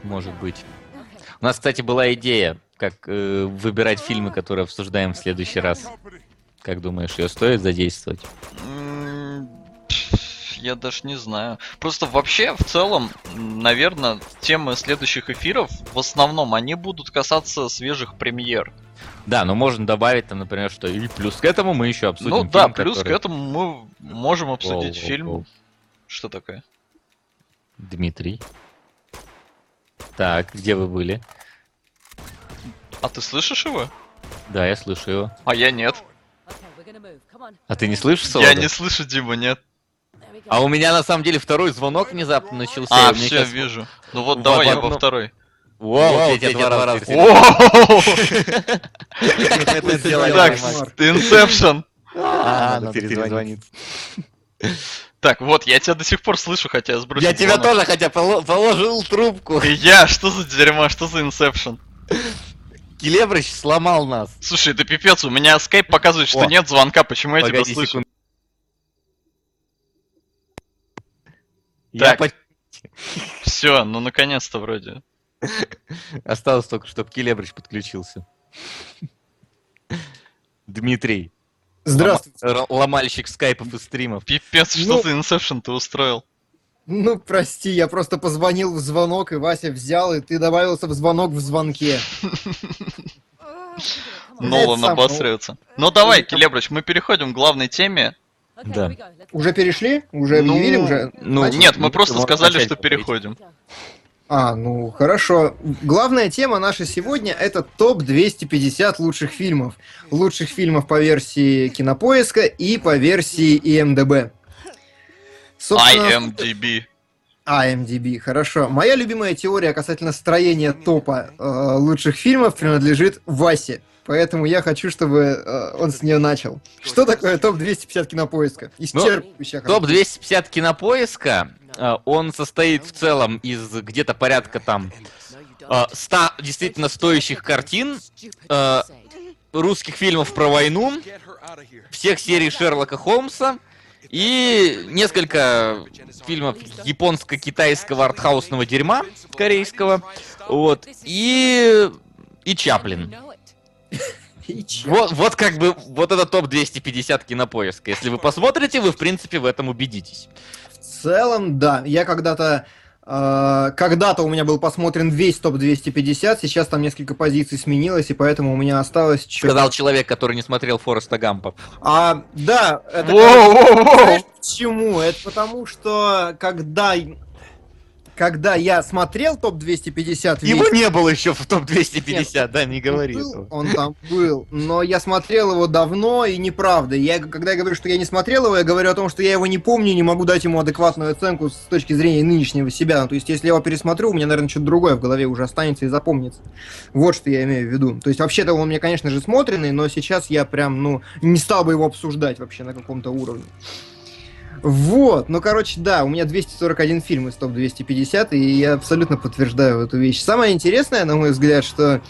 Speaker 1: может быть. У нас, кстати, была идея, как э, выбирать фильмы, которые обсуждаем в следующий раз. Как думаешь, ее стоит задействовать?
Speaker 3: Я даже не знаю. Просто вообще, в целом, наверное, темы следующих эфиров, в основном, они будут касаться свежих премьер.
Speaker 1: Да, но можно добавить, там, например, что и плюс к этому мы еще обсудим.
Speaker 3: ну да,
Speaker 1: фильм,
Speaker 3: плюс
Speaker 1: который-
Speaker 3: к этому мы можем обсудить
Speaker 1: Воу, воу,
Speaker 3: фильм.
Speaker 1: воу.
Speaker 3: Что такое?
Speaker 1: Дмитрий. Так, где вы были?
Speaker 3: А ты слышишь его?
Speaker 1: Да, я слышу его.
Speaker 3: А я нет.
Speaker 1: А ты не слышишь
Speaker 3: Я
Speaker 1: Солода?
Speaker 3: не слышу Дима, нет.
Speaker 1: А у меня на самом деле второй звонок внезапно начался.
Speaker 3: А, все,
Speaker 1: щас-
Speaker 3: вижу. Ну вот
Speaker 1: в
Speaker 3: давай я
Speaker 1: одном-
Speaker 3: по второй.
Speaker 1: Воу, я тебя два раза?
Speaker 3: Так. Инсепшн.
Speaker 1: А,
Speaker 2: надо
Speaker 1: перезвонить.
Speaker 3: Так, вот, я тебя до сих пор слышу, хотя я сбросил
Speaker 1: Я тебя
Speaker 3: звонок.
Speaker 1: тоже хотя поло- положил трубку.
Speaker 3: И я, что за дерьмо, что за инсепшн?
Speaker 1: Келебрыч сломал нас.
Speaker 3: Слушай, это пипец, у меня скайп показывает, что
Speaker 1: О.
Speaker 3: нет звонка, почему я тебя
Speaker 1: Погоди
Speaker 3: слышу?
Speaker 1: секунду. Я
Speaker 3: Так.
Speaker 1: по-
Speaker 3: Все, ну наконец-то вроде.
Speaker 1: Осталось только, чтобы Келебрыч подключился. Дмитрий.
Speaker 2: Здравствуйте.
Speaker 1: Лома- Ломальщик скайпов и стримов.
Speaker 3: Пипец, что
Speaker 2: Ну.
Speaker 3: за инсепшн ты устроил?
Speaker 2: Ну, прости, я просто позвонил в звонок, и Вася взял, и ты добавился в звонок в звонке.
Speaker 3: Нолан обосрется. Ну давай, Келебрыч, мы переходим к главной теме.
Speaker 1: Да.
Speaker 2: Уже перешли? Уже объявили?
Speaker 3: Ну,
Speaker 2: Уже?
Speaker 1: ну?
Speaker 3: Нет, мы
Speaker 1: ну,
Speaker 3: просто сказали, что переходим.
Speaker 2: А, ну хорошо. Главная тема наша сегодня это топ 250 лучших фильмов. Лучших фильмов по версии Кинопоиска и по версии IMDb. Собственно,
Speaker 3: IMDb.
Speaker 2: IMDb, хорошо. Моя любимая теория касательно строения топа э, лучших фильмов принадлежит Васе. Поэтому я хочу, чтобы э, он с нее начал. Что такое топ 250 кинопоиска? Исчерпывающая
Speaker 1: Топ 250 кинопоиска, он состоит в целом из где-то порядка там э, 100 действительно стоящих картин, э, русских фильмов про войну, всех серий Шерлока Холмса и несколько фильмов японско-китайского артхаусного дерьма корейского, вот, и, и Чаплин. Вот, вот как бы, вот это топ 250 кинопоиска. Если вы посмотрите, вы в принципе в этом убедитесь.
Speaker 2: В целом, да. Я когда-то... э, когда-то у меня был посмотрен весь топ 250, сейчас там несколько позиций сменилось, и поэтому у меня осталось... чё-
Speaker 1: Сказал человек, который не смотрел Фореста Гампа.
Speaker 2: А, да, это... Знаешь почему? Это потому, что когда... Когда я смотрел топ 250 весь,
Speaker 1: Его не было еще в топ 250, да, не говори
Speaker 2: был,
Speaker 1: этого.
Speaker 2: он там был, но я смотрел его давно и неправда. Я, когда я говорю, что я не смотрел его, я говорю о том, что я его не помню, не могу дать ему адекватную оценку с точки зрения нынешнего себя. Ну, то есть, если я его пересмотрю, у меня, наверное, что-то другое в голове уже останется и запомнится. Вот что я имею в виду. То есть, вообще-то он мне, конечно же, смотренный, но сейчас я прям, ну, не стал бы его обсуждать вообще на каком-то уровне. Вот, ну, короче, да, у меня 241 фильм из топ-250, и я абсолютно подтверждаю эту вещь. Самое интересное, на мой взгляд, что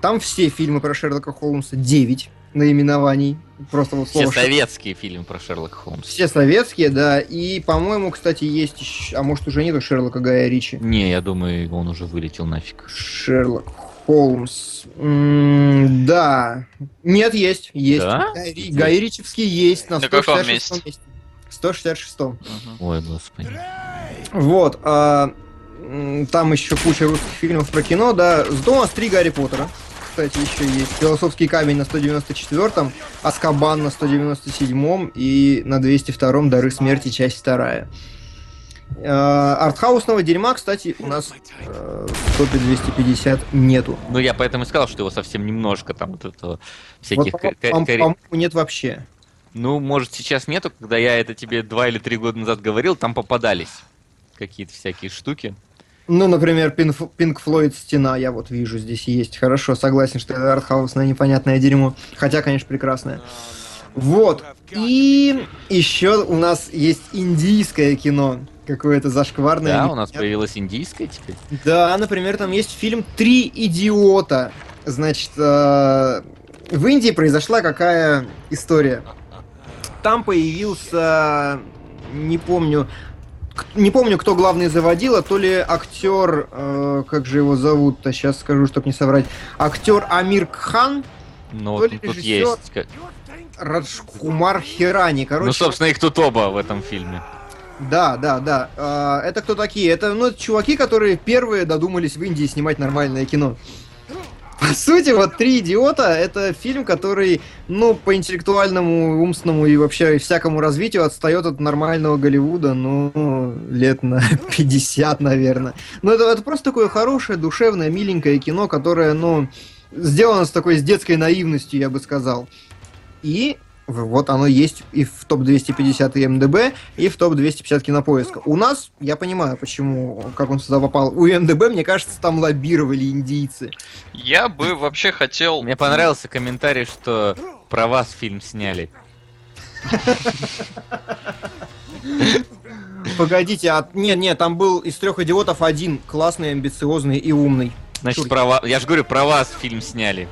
Speaker 2: там все фильмы про Шерлока Холмса 9 наименований. Просто вот
Speaker 1: Все
Speaker 2: слово «Шерлок».
Speaker 1: советские фильмы про Шерлока Холмса.
Speaker 2: Все советские, да. И, по-моему, кстати, есть еще... А может, уже нету Шерлока Гая Ричи?
Speaker 1: Не, я думаю, он уже вылетел нафиг.
Speaker 2: Шерлок Холмс. М, да. Нет, есть. Есть.
Speaker 1: Да?
Speaker 2: Гай, Гай Ричевский есть на
Speaker 3: На каком
Speaker 2: 166 месте. 166
Speaker 3: Мгм.
Speaker 1: Ой, господи.
Speaker 2: Вот. а, там еще куча русских фильмов про кино, да. С дома три Гарри Поттера. Кстати, еще есть. Философский камень на 194-м, Аскабан на 197-м и на 202-м Дары смерти, часть вторая. Э, Артхаусного дерьма, кстати, у нас э, в топе 250 нету.
Speaker 1: Ну, я поэтому и сказал, что его совсем немножко там вот этого
Speaker 2: Вот,
Speaker 1: всяких... кари-
Speaker 2: по-моему, нет вообще.
Speaker 1: Ну, может, сейчас нету, когда я это тебе два или три года назад говорил, там попадались какие-то всякие штуки.
Speaker 2: Ну, например, Пинк Флойд Стена, я вот вижу, здесь есть. Хорошо, согласен, что это артхаусное непонятное дерьмо. Хотя, конечно, прекрасное. Вот. И еще у нас есть индийское кино. Какое-то зашкварное.
Speaker 1: Да, у нас
Speaker 2: непонятное.
Speaker 1: появилась индийская теперь.
Speaker 2: Да, например, там есть фильм «Три идиота». Значит, э, в Индии произошла какая история? Там появился, не помню, не помню, кто главный заводила, то ли актер, э, как же его зовут-то, сейчас скажу, чтобы не соврать, актер Амир Кхан,
Speaker 1: Но
Speaker 2: То ли
Speaker 1: тут
Speaker 2: режиссер,
Speaker 1: есть.
Speaker 2: Раджкумар Хирани, короче.
Speaker 1: Ну, собственно, их тут оба в этом фильме.
Speaker 2: Да, да, да. А, это кто такие? Это, ну, это чуваки, которые первые додумались в Индии снимать нормальное кино. По сути, вот «Три идиота» — это фильм, который, ну, по интеллектуальному, умственному и вообще всякому развитию отстает от нормального Голливуда, ну, лет на 50, наверное. Но это, это просто такое хорошее, душевное, миленькое кино, которое, ну, сделано с такой, с детской наивностью, я бы сказал. И вот оно есть и в топ-250 МДБ, и в топ-250 кинопоиска. У нас, я понимаю, почему, как он сюда попал. У МДБ, мне кажется, там лоббировали индийцы.
Speaker 3: Я бы вообще хотел...
Speaker 1: Мне понравился комментарий, что про вас фильм сняли.
Speaker 2: Погодите, а... Не, не, там был из трех идиотов один классный, амбициозный и умный.
Speaker 1: Значит, про вас... Я же говорю, про вас фильм сняли.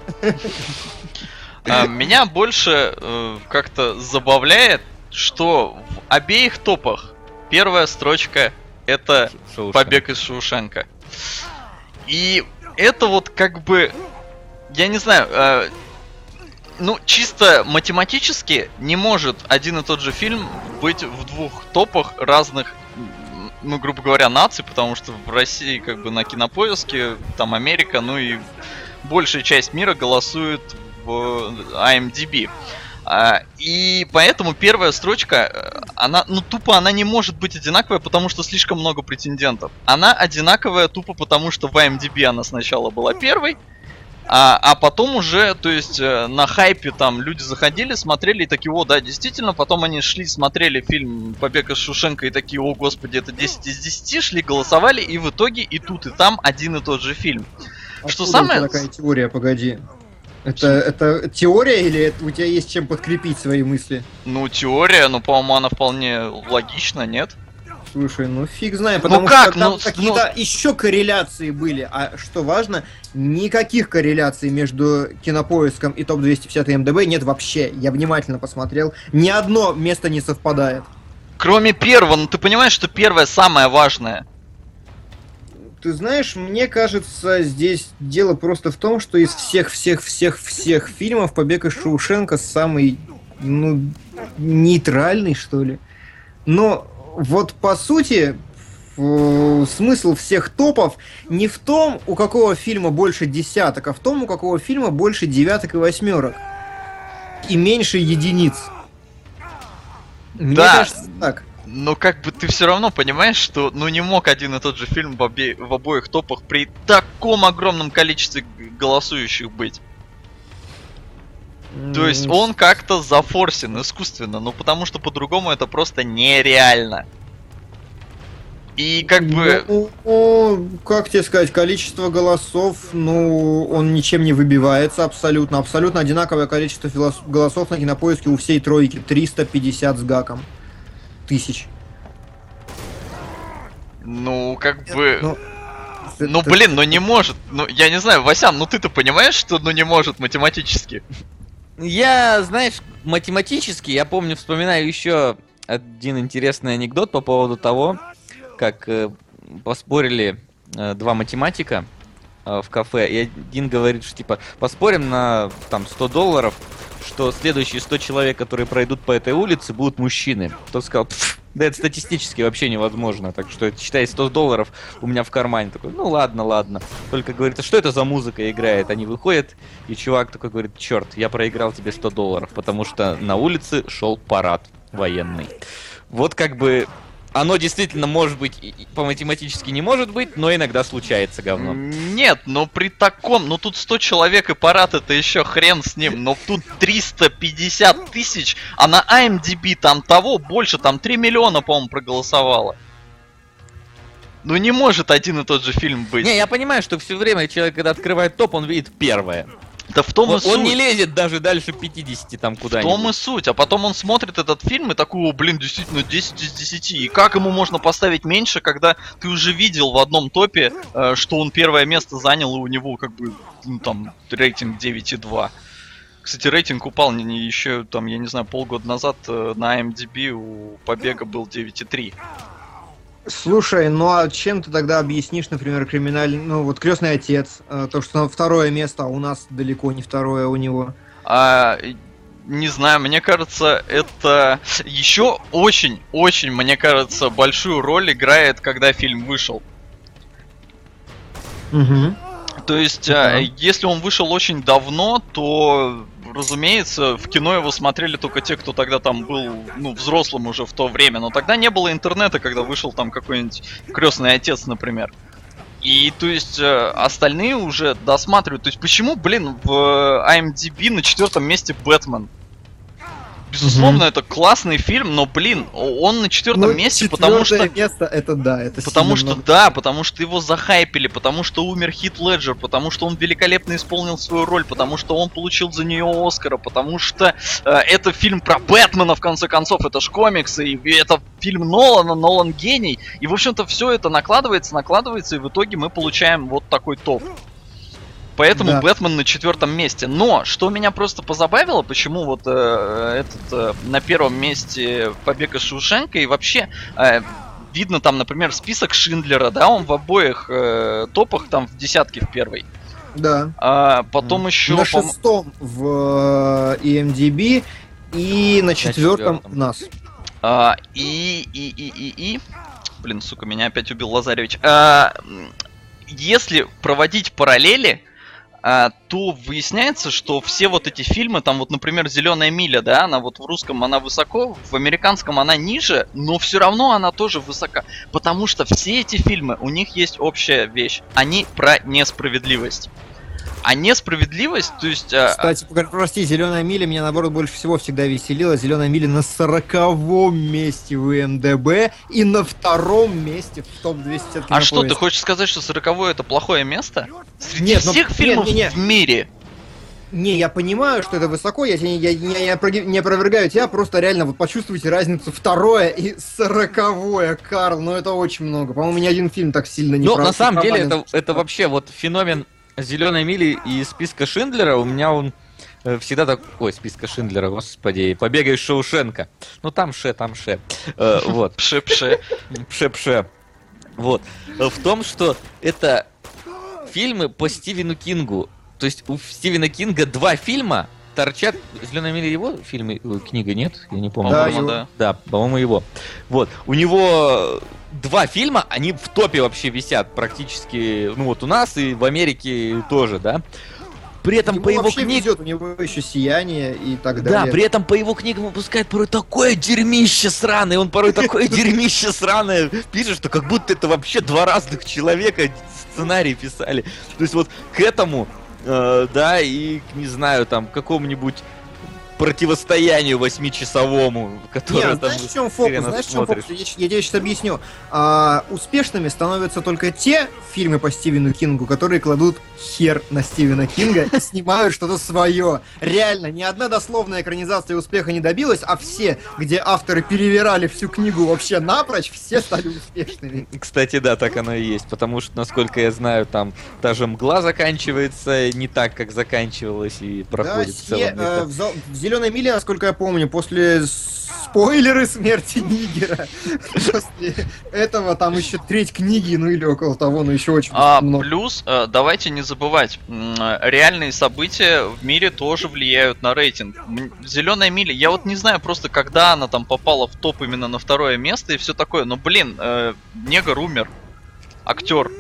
Speaker 3: А, Меня больше э, как-то забавляет, что в обеих топах первая строчка это
Speaker 1: Шоушенк.
Speaker 3: побег из Шоушенка. И это вот как бы, я не знаю, э, ну чисто математически не может один и тот же фильм быть в двух топах разных, ну грубо говоря, наций, потому что в России как бы на кинопоиске, там Америка, ну и большая часть мира голосует IMDb. А, И поэтому первая строчка, э, она, ну тупо она не может быть одинаковая, потому что слишком много претендентов. Она одинаковая тупо потому, что в IMDb она сначала была первой, а, а потом уже, то есть э, на хайпе там люди заходили, смотрели и такие, о, да, действительно, потом они шли, смотрели фильм «Побег из Шушенко» и такие, о, господи, это 10 из 10, шли, голосовали, и в итоге и тут, и там один и тот же фильм. Что
Speaker 2: Откуда у
Speaker 3: самое-
Speaker 2: такая теория, погоди. Это, это теория или это у тебя есть чем подкрепить свои мысли?
Speaker 3: Ну, теория, ну, по-моему, она вполне логична, нет?
Speaker 2: Слушай, ну фиг знаю, потому
Speaker 3: как?
Speaker 2: что там
Speaker 3: Ну, с-
Speaker 2: какие-то еще корреляции были. А что важно, никаких корреляций между кинопоиском и топ-250 МДБ нет вообще. Я внимательно посмотрел. Ни одно место не совпадает.
Speaker 3: Кроме первого, ну ты понимаешь, что первое самое важное.
Speaker 2: Ты знаешь, мне кажется, здесь дело просто в том, что из всех-всех-всех-всех фильмов «Побег из Шоушенка» самый, ну, нейтральный, что ли. Но вот по сути, смысл всех топов не в том, у какого фильма больше десяток, а в том, у какого фильма больше девяток и восьмерок. И меньше единиц. Мне
Speaker 3: Да.
Speaker 2: кажется, так.
Speaker 3: Но как бы ты все равно понимаешь, что ну не мог один и тот же фильм в, обе- в обоих топах при таком огромном количестве голосующих быть. То есть он как-то зафорсен искусственно, ну потому что по-другому это просто нереально. И как бы...
Speaker 2: Ну, ну, как тебе сказать, количество голосов, ну, он ничем не выбивается абсолютно. Абсолютно одинаковое количество голосов на кинопоиске у всей тройки. 350 с гаком. Тысяч.
Speaker 3: Ну, как бы...
Speaker 2: Ну,
Speaker 3: Ну,
Speaker 2: это-
Speaker 3: блин, ну не может. Ну, я не знаю, Васян, ну ты-то понимаешь, что ну не может математически?
Speaker 1: Я, знаешь, математически, я помню, вспоминаю еще один интересный анекдот по поводу того, как э, поспорили э, два математика в кафе, и один говорит, что типа поспорим на там 100 долларов, что следующие 100 человек, которые пройдут по этой улице, будут мужчины. Тот сказал, «Пф, да это статистически вообще невозможно, так что считай 100 долларов у меня в кармане. Такой, ну ладно, ладно. Только говорит, а что это за музыка играет? Они выходят, и чувак такой говорит, черт, я проиграл тебе 100 долларов, потому что на улице шел парад военный. Вот как бы оно действительно может быть, и- и по-математически не может быть, но иногда случается говно.
Speaker 3: Нет, но при таком, ну тут 100 человек и парад, это еще хрен с ним, но тут 350 тысяч, а на IMDb там того больше, там 3 миллиона, по-моему, проголосовало. Ну не может один и тот же фильм быть.
Speaker 1: Не, я понимаю, что все время человек, когда открывает топ, он видит первое.
Speaker 3: Да в том и
Speaker 1: Он, он не
Speaker 3: суть.
Speaker 1: лезет даже дальше 50 там
Speaker 3: В
Speaker 1: куда-нибудь.
Speaker 3: том и суть. А потом он смотрит этот фильм и такой, «О, блин, действительно 10 из 10. И как ему можно поставить меньше, когда ты уже видел в одном топе, э, что он первое место занял, и у него как бы, ну, там, рейтинг 9,2. Кстати, рейтинг упал не, не еще, там, я не знаю, полгода назад э, на IMDb у Побега был 9,3.
Speaker 2: Слушай, ну а чем ты тогда объяснишь, например, криминальный, ну вот крестный отец, э, то, что второе место, а у нас далеко не второе у него.
Speaker 3: А, не знаю, мне кажется, это еще очень-очень, мне кажется, большую роль играет, когда фильм вышел.
Speaker 2: Угу.
Speaker 3: То есть, а, если он вышел очень давно, то, разумеется, в кино его смотрели только те, кто тогда там был, ну, взрослым уже в то время. Но тогда не было интернета, когда вышел там какой-нибудь крестный отец, например. И, то есть, э, остальные уже досматривают. То есть, почему, блин, в э, IMDb на четвертом месте Бэтмен? Безусловно, это классный фильм, но, блин, он на четвертом
Speaker 2: Ну,
Speaker 3: месте, потому что...
Speaker 2: место, это да, это
Speaker 3: Потому что
Speaker 2: много.
Speaker 3: да, потому что его захайпили, потому что умер Хит Леджер, потому что он великолепно исполнил свою роль, потому что он получил за нее Оскара, потому что э, это фильм про Бэтмена, в конце концов, это ж комиксы, и это фильм Нолана, Нолан гений. И, в общем-то, все это накладывается, накладывается, и в итоге мы получаем вот такой топ. Поэтому
Speaker 2: Да.
Speaker 3: Бэтмен на четвертом месте. Но что меня просто позабавило, почему вот э, этот э, на первом месте побег из Шушенко и вообще э, видно там, например, список Шиндлера, да, он в обоих э, топах там в десятке в первой.
Speaker 2: Да.
Speaker 3: А потом еще
Speaker 2: на шестом в э, EMDB и на четвертом
Speaker 1: четвертом.
Speaker 2: нас.
Speaker 3: А, и, и, и, и, и... Блин, сука, меня опять убил Лазаревич. А, если проводить параллели, то выясняется, что все вот эти фильмы, там вот, например, Зеленая миля, да, она вот в русском она высоко, в американском она ниже, но все равно она тоже высока. Потому что все эти фильмы, у них есть общая вещь. Они про несправедливость. А несправедливость, то есть... а,
Speaker 2: Кстати, прости, Зеленая миля меня наоборот больше всего всегда веселила. Зеленая миля на сороковом месте в МДБ и на втором месте в топ 250
Speaker 3: А что, ты хочешь сказать, что сороковое это плохое место? Среди
Speaker 2: Нет, ну,
Speaker 3: всех
Speaker 2: нет,
Speaker 3: фильмов
Speaker 2: не, не.
Speaker 3: в мире.
Speaker 2: Не, я понимаю, что это высоко, я, я, я, я не опровергаю тебя, просто реально вот почувствуйте разницу второе и сороковое, Карл, ну это очень много. По-моему, ни один фильм так сильно не
Speaker 1: Ну,
Speaker 2: про-
Speaker 1: на самом деле, это, это вообще вот феномен зеленой мили и списка Шиндлера. У меня он э, всегда так... Ой, списка Шиндлера, господи. Побега из Шоушенка. Ну, там ше, там ше. Э, Вот.
Speaker 3: Пше-пше.
Speaker 1: Пше-пше. Вот. Э, В том, что это фильмы по Стивену Кингу. То есть у Стивена Кинга два фильма торчат... Зеленая миля его фильмы, э, книга, нет? Я не помню.
Speaker 2: Да,
Speaker 3: По-моему,
Speaker 2: его.
Speaker 3: да.
Speaker 1: Да, по-моему, его. Вот. У него два фильма, они в топе вообще висят практически, ну вот у нас и в Америке тоже, да. При этом
Speaker 2: Ему
Speaker 1: по его книгам...
Speaker 2: у него еще сияние и так
Speaker 1: Да,
Speaker 2: далее.
Speaker 1: при этом по его книгам выпускает порой такое дерьмище сраное, он порой такое дерьмище сраное пишет, что как будто это вообще два разных человека сценарий писали. То есть вот к этому, э, да, и, не знаю, там, какому-нибудь противостоянию восьмичасовому, которое
Speaker 2: Не,
Speaker 1: там
Speaker 2: знаешь, в чем фокус? Знаешь, в чем фокус? Я, я тебе сейчас объясню. А, успешными становятся только те фильмы по Стивену Кингу, которые кладут хер на Стивена Кинга и снимают что-то свое. Реально, ни одна дословная экранизация успеха не добилась, а все, где авторы перевирали всю книгу вообще напрочь, все стали успешными.
Speaker 1: Кстати, да, так оно и есть, потому что, насколько я знаю, там даже мгла заканчивается не так, как заканчивалась и проходит в
Speaker 2: да,
Speaker 1: целом.
Speaker 2: се-
Speaker 1: не
Speaker 2: э, в, в Зеленой миле, насколько я помню, после спойлеры смерти Нигера, после этого там еще треть книги, ну или около того, ну еще очень
Speaker 3: А
Speaker 2: много.
Speaker 3: плюс, э, давайте не забывать, реальные события в мире тоже влияют на рейтинг. Зеленая миля, я вот не знаю просто, когда она там попала в топ именно на второе место и все такое. Но блин, э, Негр умер. Актер.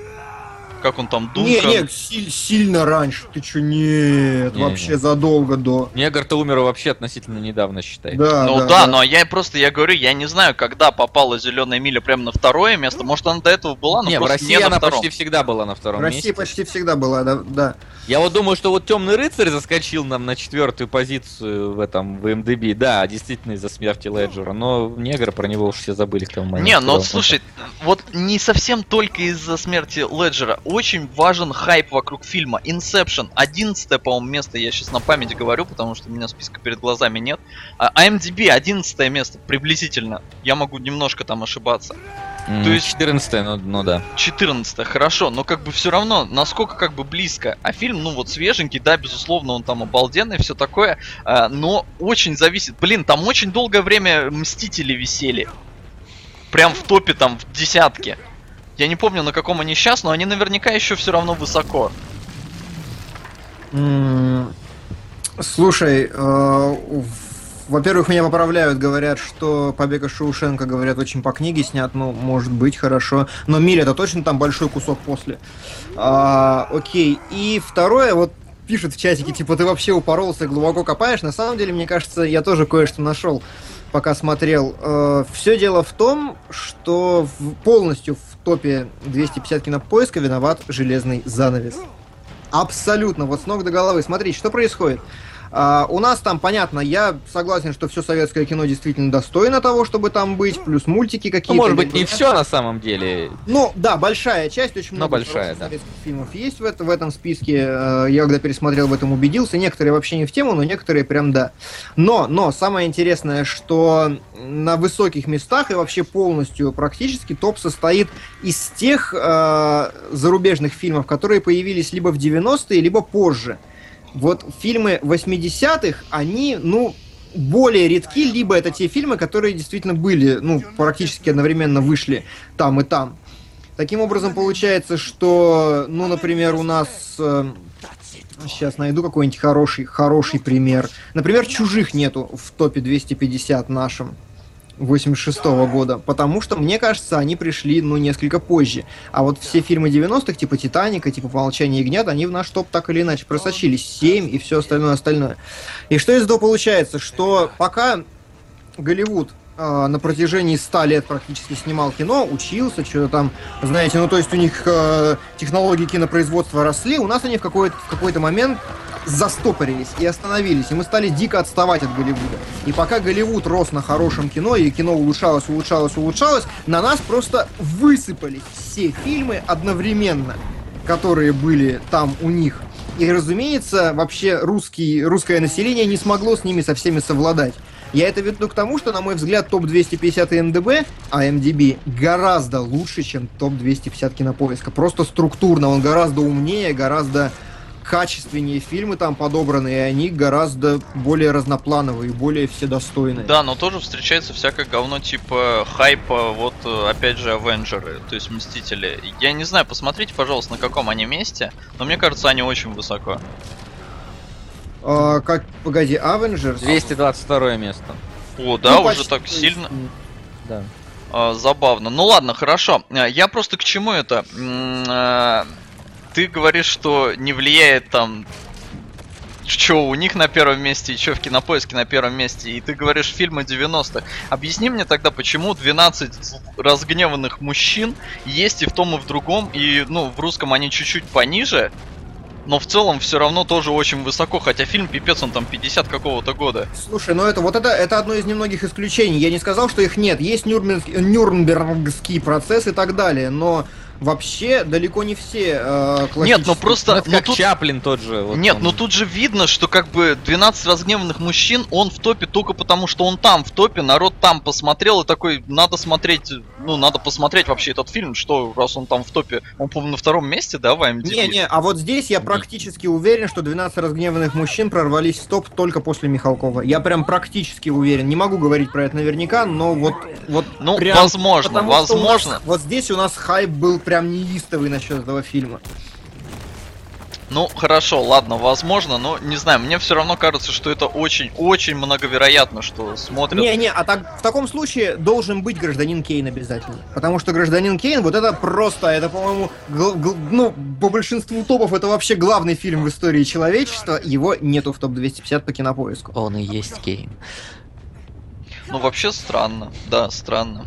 Speaker 3: Как он там, Дункан?
Speaker 2: не, силь- сильно раньше. Ты чё, нет,
Speaker 1: Не,
Speaker 2: вообще
Speaker 1: не.
Speaker 2: задолго до.
Speaker 1: Негр-то умер вообще относительно недавно, считай.
Speaker 2: Да,
Speaker 3: Ну
Speaker 2: да,
Speaker 3: да, но я просто, я говорю, я не знаю, когда попала Зеленая миля прямо на второе место. Может, она до этого была, но
Speaker 1: не, в России
Speaker 3: не на
Speaker 1: она
Speaker 3: втором.
Speaker 1: почти всегда была на втором
Speaker 2: В России
Speaker 1: месте.
Speaker 2: почти всегда была, да, да.
Speaker 1: Я вот думаю, что вот Темный рыцарь заскочил нам на четвертую позицию в этом в МДБ. Да, действительно из-за смерти Леджера. Но негр про него уж все забыли к тому моменту.
Speaker 3: Не, ну вот слушай, вот не совсем только из-за смерти Леджера. Очень важен хайп вокруг фильма. Inception, 11 по-моему, место, я сейчас на память говорю, потому что у меня списка перед глазами нет. А IMDb 11 место, приблизительно. Я могу немножко там ошибаться.
Speaker 1: М,
Speaker 3: то есть-
Speaker 1: 14 ну, ну да.
Speaker 3: 14 хорошо, но как бы все равно, насколько как бы близко. А фильм, ну вот свеженький, да, безусловно, он там обалденный, все такое, а, но очень зависит. Блин, там очень долгое время Мстители висели. Прям в топе там в десятке. Я не помню, на каком они сейчас, но они наверняка еще все равно высоко.
Speaker 2: М, Слушай, э, во-первых, меня поправляют, говорят, что «Побег из Шоушенка», говорят, очень по книге снят, ну, может быть, хорошо. Но «Миля» это точно там большой кусок после. А, окей. И второе, вот пишет в чатике, типа, ты вообще упоролся, глубоко копаешь. На самом деле, мне кажется, я тоже кое-что нашел, пока смотрел. все дело в том, что в- полностью в топе 250 кинопоиска виноват железный занавес. Абсолютно, вот с ног до головы. Смотрите, что происходит. А, у нас там, понятно, я согласен, что все советское кино действительно достойно того, чтобы там быть, плюс мультики какие-то.
Speaker 1: Ну, может быть, не все на самом деле.
Speaker 2: ну, да, большая часть, очень
Speaker 1: Но
Speaker 2: много
Speaker 1: большая,
Speaker 2: хороших
Speaker 1: да.
Speaker 2: советских фильмов есть в, это- в этом списке. Э, Я когда пересмотрел в этом убедился. Некоторые вообще не в тему, но некоторые прям да. Но, но самое интересное, что на высоких местах и вообще полностью практически топ состоит из тех э, зарубежных фильмов, которые появились либо в 90-е, либо позже. Вот фильмы 80-х, они, ну, более редки, либо это те фильмы, которые действительно были, ну, практически одновременно вышли там и там. Таким образом, получается, что, ну, например, у нас... сейчас найду какой-нибудь хороший, хороший пример. Например, «Чужих» нету в топе 250 нашем. 86 года, потому что, мне кажется, они пришли, ну, несколько позже. А вот все фильмы 90-х, типа «Титаника», типа «Молчание ягнят», они в наш топ так или иначе просочились. 7 и все остальное остальное. И что из этого получается? Что пока Голливуд э, на протяжении 100 лет практически снимал кино, учился, что-то там, знаете, ну то есть у них э, технологии кинопроизводства росли, у нас они в какой-то, в какой-то момент застопорились и остановились, и мы стали дико отставать от Голливуда. И пока Голливуд рос на хорошем кино, и кино улучшалось, улучшалось, улучшалось, на нас просто высыпались все фильмы одновременно, которые были там у них. И, разумеется, вообще русский, русское население не смогло с ними со всеми совладать. Я это веду к тому, что, на мой взгляд, топ-250 МДБ, а МДБ гораздо лучше, чем топ-250 кинопоиска. Просто структурно он гораздо умнее, гораздо качественнее фильмы там подобраны, и они гораздо более разноплановые, более вседостойные.
Speaker 3: Да, но тоже встречается всякое говно типа хайпа, вот э, опять же Авенджеры, то есть Мстители. Я не знаю, посмотрите, пожалуйста, на каком они месте, но мне кажется, они очень высоко.
Speaker 2: А, как, погоди, Avengers?
Speaker 1: 222 место.
Speaker 3: О, да,
Speaker 2: Ну,
Speaker 3: уже
Speaker 2: почти.
Speaker 3: так сильно.
Speaker 1: Да.
Speaker 3: А, забавно. Ну ладно, хорошо. А, Я просто к чему это? Ты говоришь, что не влияет там что у них на первом месте что в кинопоиске на первом месте, и ты говоришь фильмы 90-х. Объясни мне тогда, почему 12 зл- разгневанных мужчин есть и в том, и в другом, и, ну, в русском они чуть-чуть пониже, но в целом все равно тоже очень высоко, хотя фильм пипец, он там 50 какого-то года.
Speaker 2: Слушай, ну это вот это, это одно из немногих исключений. Я не сказал, что их нет. Есть Нюрнберг, Нюрнбергский процесс и так далее, но вообще далеко не все э,
Speaker 3: Нет, ну просто...
Speaker 1: Ну, это
Speaker 3: ну,
Speaker 1: как
Speaker 3: тут-
Speaker 1: Чаплин тот же. вот
Speaker 3: Нет,
Speaker 1: он.
Speaker 3: ну тут же видно, что как бы 12 разгневанных мужчин, он в топе только потому, что он там в топе, народ там посмотрел и такой, надо смотреть, ну, надо посмотреть вообще этот фильм, что раз он там в топе, он, по-моему, на втором месте, да, в IMDb?
Speaker 2: Не-не, а вот здесь я практически уверен, что 12 разгневанных мужчин прорвались в топ только после Михалкова. Я прям практически уверен. Не могу говорить про это наверняка, но вот... вот
Speaker 3: Ну,
Speaker 2: прям,
Speaker 3: возможно,
Speaker 2: потому у нас-
Speaker 3: возможно.
Speaker 2: вот здесь у нас хайп был прям неистовый насчет этого фильма.
Speaker 3: Ну, хорошо, ладно, возможно, но не знаю, мне все равно кажется, что это очень-очень многовероятно, что смотрят...
Speaker 2: Не-не, а так, в таком случае должен быть гражданин Кейн обязательно. Потому что гражданин Кейн, вот это просто, это, по-моему, гл- гл- ну, по большинству топов это вообще главный фильм в истории человечества. Его нету в топ-250 по кинопоиску.
Speaker 1: Он и есть Кейн.
Speaker 3: Ну, вообще странно, да, странно.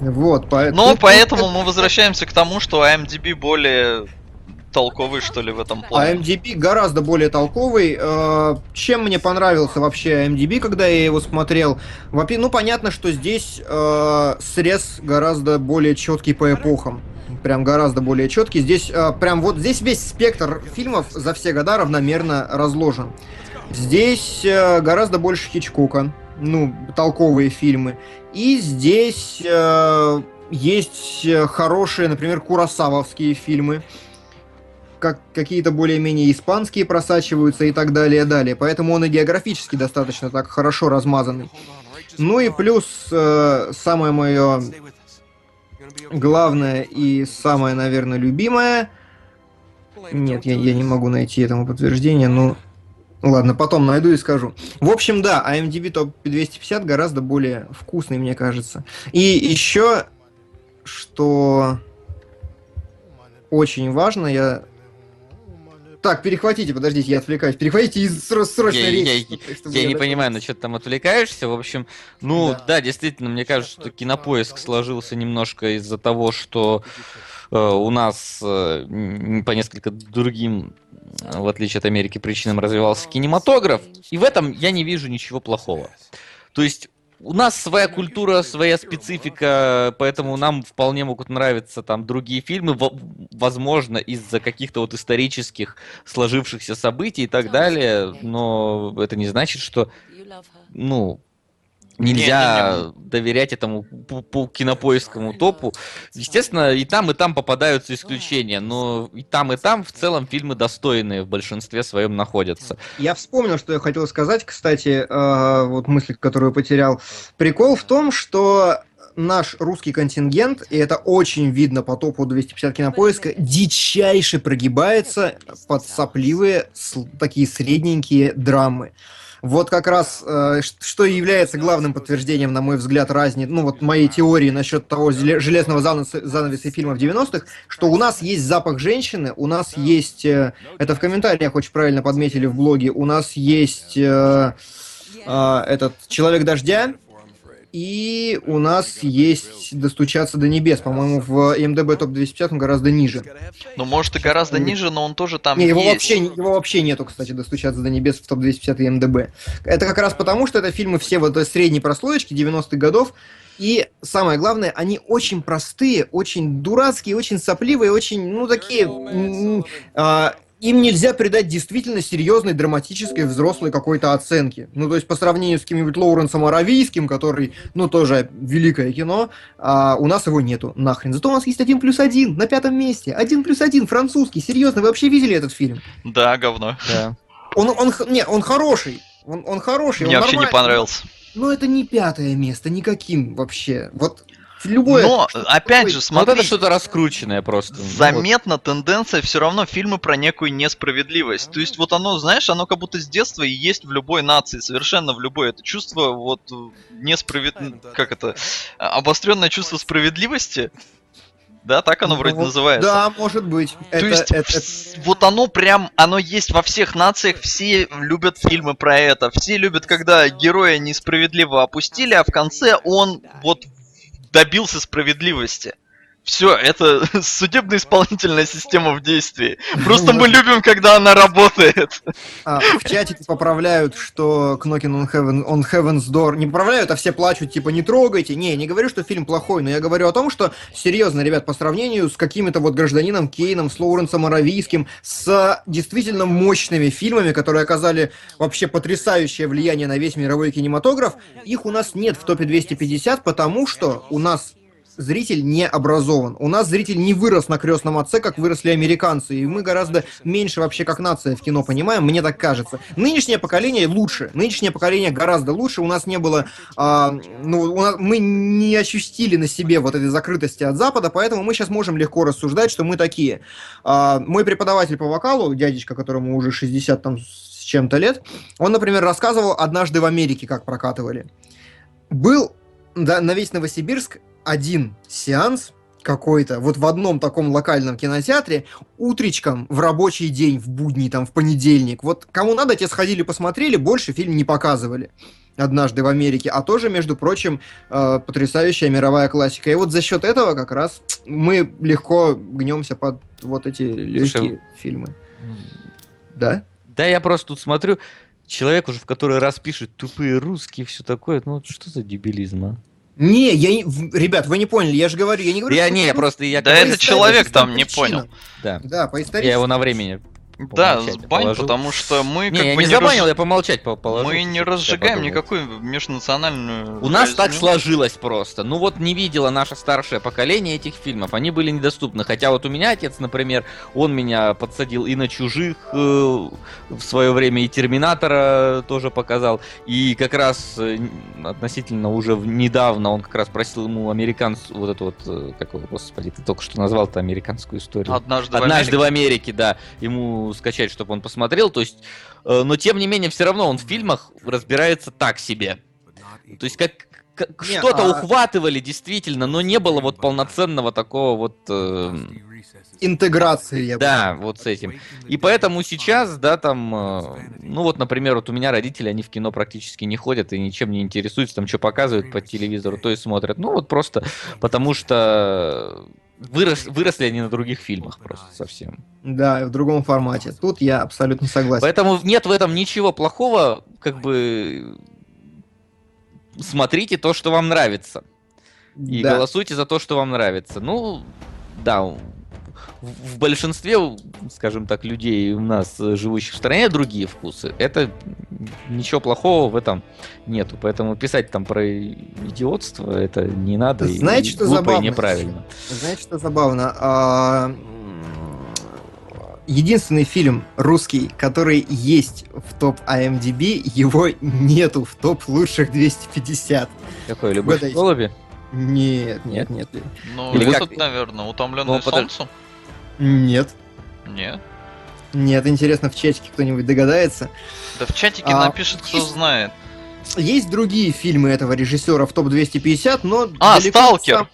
Speaker 2: Вот, поэтому...
Speaker 3: Но поэтому мы возвращаемся к тому, что IMDb более толковый, что ли, в этом плане.
Speaker 2: MDB гораздо более толковый. Э, Чем мне понравился вообще MDB, когда я его смотрел? Ну понятно, что здесь э, срез гораздо более четкий по эпохам. Прям гораздо более четкий. Здесь э, прям вот здесь весь спектр фильмов за все года равномерно разложен. Здесь гораздо больше Хичкока, ну, толковые фильмы. И здесь э, есть э, хорошие, например, курасавовские фильмы как какие-то более-менее испанские просачиваются и так далее, далее. Поэтому он и географически достаточно так хорошо размазанный. Ну и плюс э, самое мое главное и самое, наверное, любимое. Нет, я, я не могу найти этому подтверждения, ну... Ладно, потом найду и скажу. В общем, да, IMDb топ 250 гораздо более вкусный, мне кажется. И еще, что очень важно, я... Так, перехватите, подождите, я отвлекаюсь. Перехватите из сро- срочной
Speaker 1: Я-
Speaker 2: речи.
Speaker 1: я-
Speaker 2: чтобы
Speaker 1: Я
Speaker 2: я
Speaker 1: не понимаю, на что ты там отвлекаешься. В общем, ну
Speaker 2: Да.
Speaker 1: да. действительно, мне кажется, что кинопоиск сложился немножко из-за того, что э, у нас э, по несколько другим, в отличие от Америки, причинам развивался кинематограф. И в этом я не вижу ничего плохого. То есть у нас своя культура, своя специфика, поэтому нам вполне могут нравиться там другие фильмы, во- возможно, из-за каких-то вот исторических сложившихся событий и так далее, но это не значит, что, ну, нельзя доверять этому пу- пу- кинопоисковому топу. Естественно, и там, и там попадаются исключения, но и там, и там в целом фильмы достойные в большинстве своем находятся.
Speaker 2: Я вспомнил, что я хотел сказать, кстати, э, вот мысль, которую потерял. Прикол в том, что наш русский контингент, и это очень видно по топу 250 кинопоиска, дичайше прогибается под сопливые, такие средненькие драмы. Вот как раз, э, что является главным подтверждением, на мой взгляд, разницы, ну вот моей теории насчет того железного занавеса, занавеса фильмов 90-х, что у нас есть запах женщины, у нас есть, э, это в комментариях очень правильно подметили в блоге, у нас есть э, э, этот «Человек дождя», и у нас есть «Достучаться до небес». По-моему, в МДБ топ-250 он гораздо ниже.
Speaker 3: Ну, может, и гораздо
Speaker 2: Не-
Speaker 3: ниже, но он тоже там
Speaker 2: Не, его
Speaker 3: есть.
Speaker 2: вообще, его вообще нету, кстати, «Достучаться до небес» в топ-250 и МДБ. Это как раз потому, что это фильмы все в этой средней прослоечке 90-х годов, и самое главное, они очень простые, очень дурацкие, очень сопливые, очень, ну, такие... а, им нельзя придать действительно серьезной, драматической, взрослой какой-то оценки. Ну, то есть, по сравнению с кем-нибудь Лоуренсом Аравийским, который, ну, тоже великое кино, а у нас его нету. Нахрен. Зато у нас есть один плюс один на пятом месте. Один плюс один, французский. Серьезно, вы вообще видели этот фильм?
Speaker 3: Да, говно.
Speaker 1: Да.
Speaker 2: Он, он, не, он хороший. Он, он хороший.
Speaker 3: Мне
Speaker 2: он
Speaker 3: вообще не
Speaker 2: нормальный.
Speaker 3: понравился.
Speaker 2: Но это не пятое место, никаким вообще. Вот любое...
Speaker 3: Но, опять же,
Speaker 1: Ну, вот
Speaker 3: смотри,
Speaker 1: это что-то раскрученное просто. Ну, вот.
Speaker 3: заметна тенденция все равно фильмы про некую несправедливость. То есть вот оно, знаешь, оно как будто с детства и есть в любой нации, совершенно в любой. Это чувство вот несправед... Как это? Обостренное чувство справедливости. Да, так оно вроде
Speaker 2: Ну,
Speaker 3: называется.
Speaker 2: Да, может быть.
Speaker 3: То
Speaker 2: Это-
Speaker 3: есть,
Speaker 2: это-
Speaker 3: вс- вот оно прям, оно есть во всех нациях, все любят фильмы про это, все любят, когда героя несправедливо опустили, а в конце он вот добился справедливости. Все, это судебно-исполнительная система в действии. Просто мы любим, когда она работает.
Speaker 2: А, в чатике поправляют, что Knocking on, Heaven, on Heaven's Door... Не поправляют, а все плачут, типа, не трогайте. Не, не говорю, что фильм плохой, но я говорю о том, что, серьезно, ребят, по сравнению с какими-то вот гражданином Кейном, с Лоуренсом Аравийским, с действительно мощными фильмами, которые оказали вообще потрясающее влияние на весь мировой кинематограф, их у нас нет в топе 250, потому что у нас зритель не образован. У нас зритель не вырос на крестном отце, как выросли американцы, и мы гораздо меньше вообще как нация в кино понимаем, мне так кажется. Нынешнее поколение лучше, нынешнее поколение гораздо лучше, у нас не было, а, ну, у нас, мы не ощутили на себе вот этой закрытости от Запада, поэтому мы сейчас можем легко рассуждать, что мы такие. А, мой преподаватель по вокалу, дядечка, которому уже 60 там с чем-то лет, он, например, рассказывал однажды в Америке, как прокатывали. Был да, на весь Новосибирск один сеанс какой-то, вот в одном таком локальном кинотеатре, утречком в рабочий день, в будний, там, в понедельник. Вот кому надо, те сходили, посмотрели, больше фильм не показывали однажды в Америке, а тоже, между прочим, э, потрясающая мировая классика. И вот за счет этого как раз мы легко гнемся под вот эти легкие Слушай, фильмы. Да?
Speaker 1: Да, я просто тут смотрю, человек уже в который раз пишет тупые русские, все такое. Ну, что за дебилизм, а?
Speaker 2: Не, я не... Ребят, вы не поняли, я же говорю, я не говорю...
Speaker 1: Я не, просто я...
Speaker 3: Да это человек там не понял.
Speaker 1: Да. Да, по исторически. Я его на времени
Speaker 3: да, сбань, положил. потому что мы
Speaker 1: не, как я бы не забанил, раз... я помолчать положил.
Speaker 3: Мы не разжигаем никакую межнациональную.
Speaker 1: У нас так сложилось просто. Ну вот не видело наше старшее поколение этих фильмов, они были недоступны. Хотя вот у меня отец, например, он меня подсадил и на чужих э, в свое время и Терминатора тоже показал, и как раз э, относительно уже недавно он как раз просил ему американцу вот эту вот э, как его, господи, ты только что назвал-то американскую историю.
Speaker 3: Однажды,
Speaker 1: Однажды в Америке, в Америке да, ему скачать, чтобы он посмотрел. То есть, э, но тем не менее, все равно он в фильмах разбирается так себе. То есть, как, как что-то а... ухватывали действительно, но не было вот полноценного такого вот... Э...
Speaker 2: Интеграции, я
Speaker 1: Да, бы. вот с этим. И поэтому сейчас, да, там, э, ну вот, например, вот у меня родители, они в кино практически не ходят и ничем не интересуются, там что показывают по телевизору, то и смотрят. Ну вот просто потому что вырос, выросли они на других фильмах просто совсем.
Speaker 2: Да, в другом формате. Тут я абсолютно согласен.
Speaker 1: Поэтому нет в этом ничего плохого, как бы смотрите то, что вам нравится. И да. голосуйте за то, что вам нравится. Ну, да, в большинстве, скажем так, людей у нас, живущих в стране, другие вкусы. Это ничего плохого в этом нету. Поэтому писать там про идиотство это не надо.
Speaker 2: Знаете, и, что глупо забавно?
Speaker 1: и неправильно.
Speaker 2: Знаете, что забавно? А... Единственный фильм русский, который есть в топ IMDb, его нету в топ лучших 250.
Speaker 1: Какой, «Любовь голуби»?
Speaker 2: Нет, нет, нет.
Speaker 3: Ну, Или этот, как... наверное, «Утомленный ну, солнцем».
Speaker 2: Нет.
Speaker 3: Нет.
Speaker 2: Нет, интересно, в чатике кто-нибудь догадается.
Speaker 3: Да в чатике а, напишет, кто есть, знает.
Speaker 2: Есть другие фильмы этого режиссера в топ-250, но...
Speaker 3: А, «Сталкер». Сам...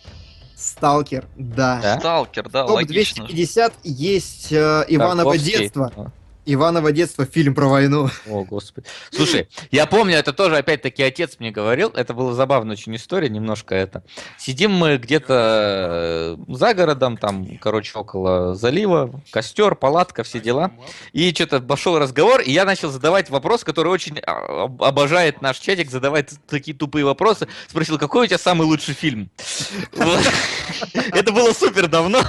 Speaker 2: Сталкер, да.
Speaker 3: да. Сталкер, да,
Speaker 2: топ
Speaker 3: логично.
Speaker 2: Топ 250 есть э, Иваново детство. А. Иваново детство, фильм про войну.
Speaker 1: О, господи. Слушай, я помню, это тоже опять-таки отец мне говорил, это была забавная очень история, немножко это. Сидим мы где-то э, за городом, там, короче, около залива, костер, палатка, все дела. И что-то пошел разговор, и я начал задавать вопрос, который очень а, обожает наш чатик, задавать такие тупые вопросы. Спросил, какой у тебя самый лучший фильм? Это было супер давно.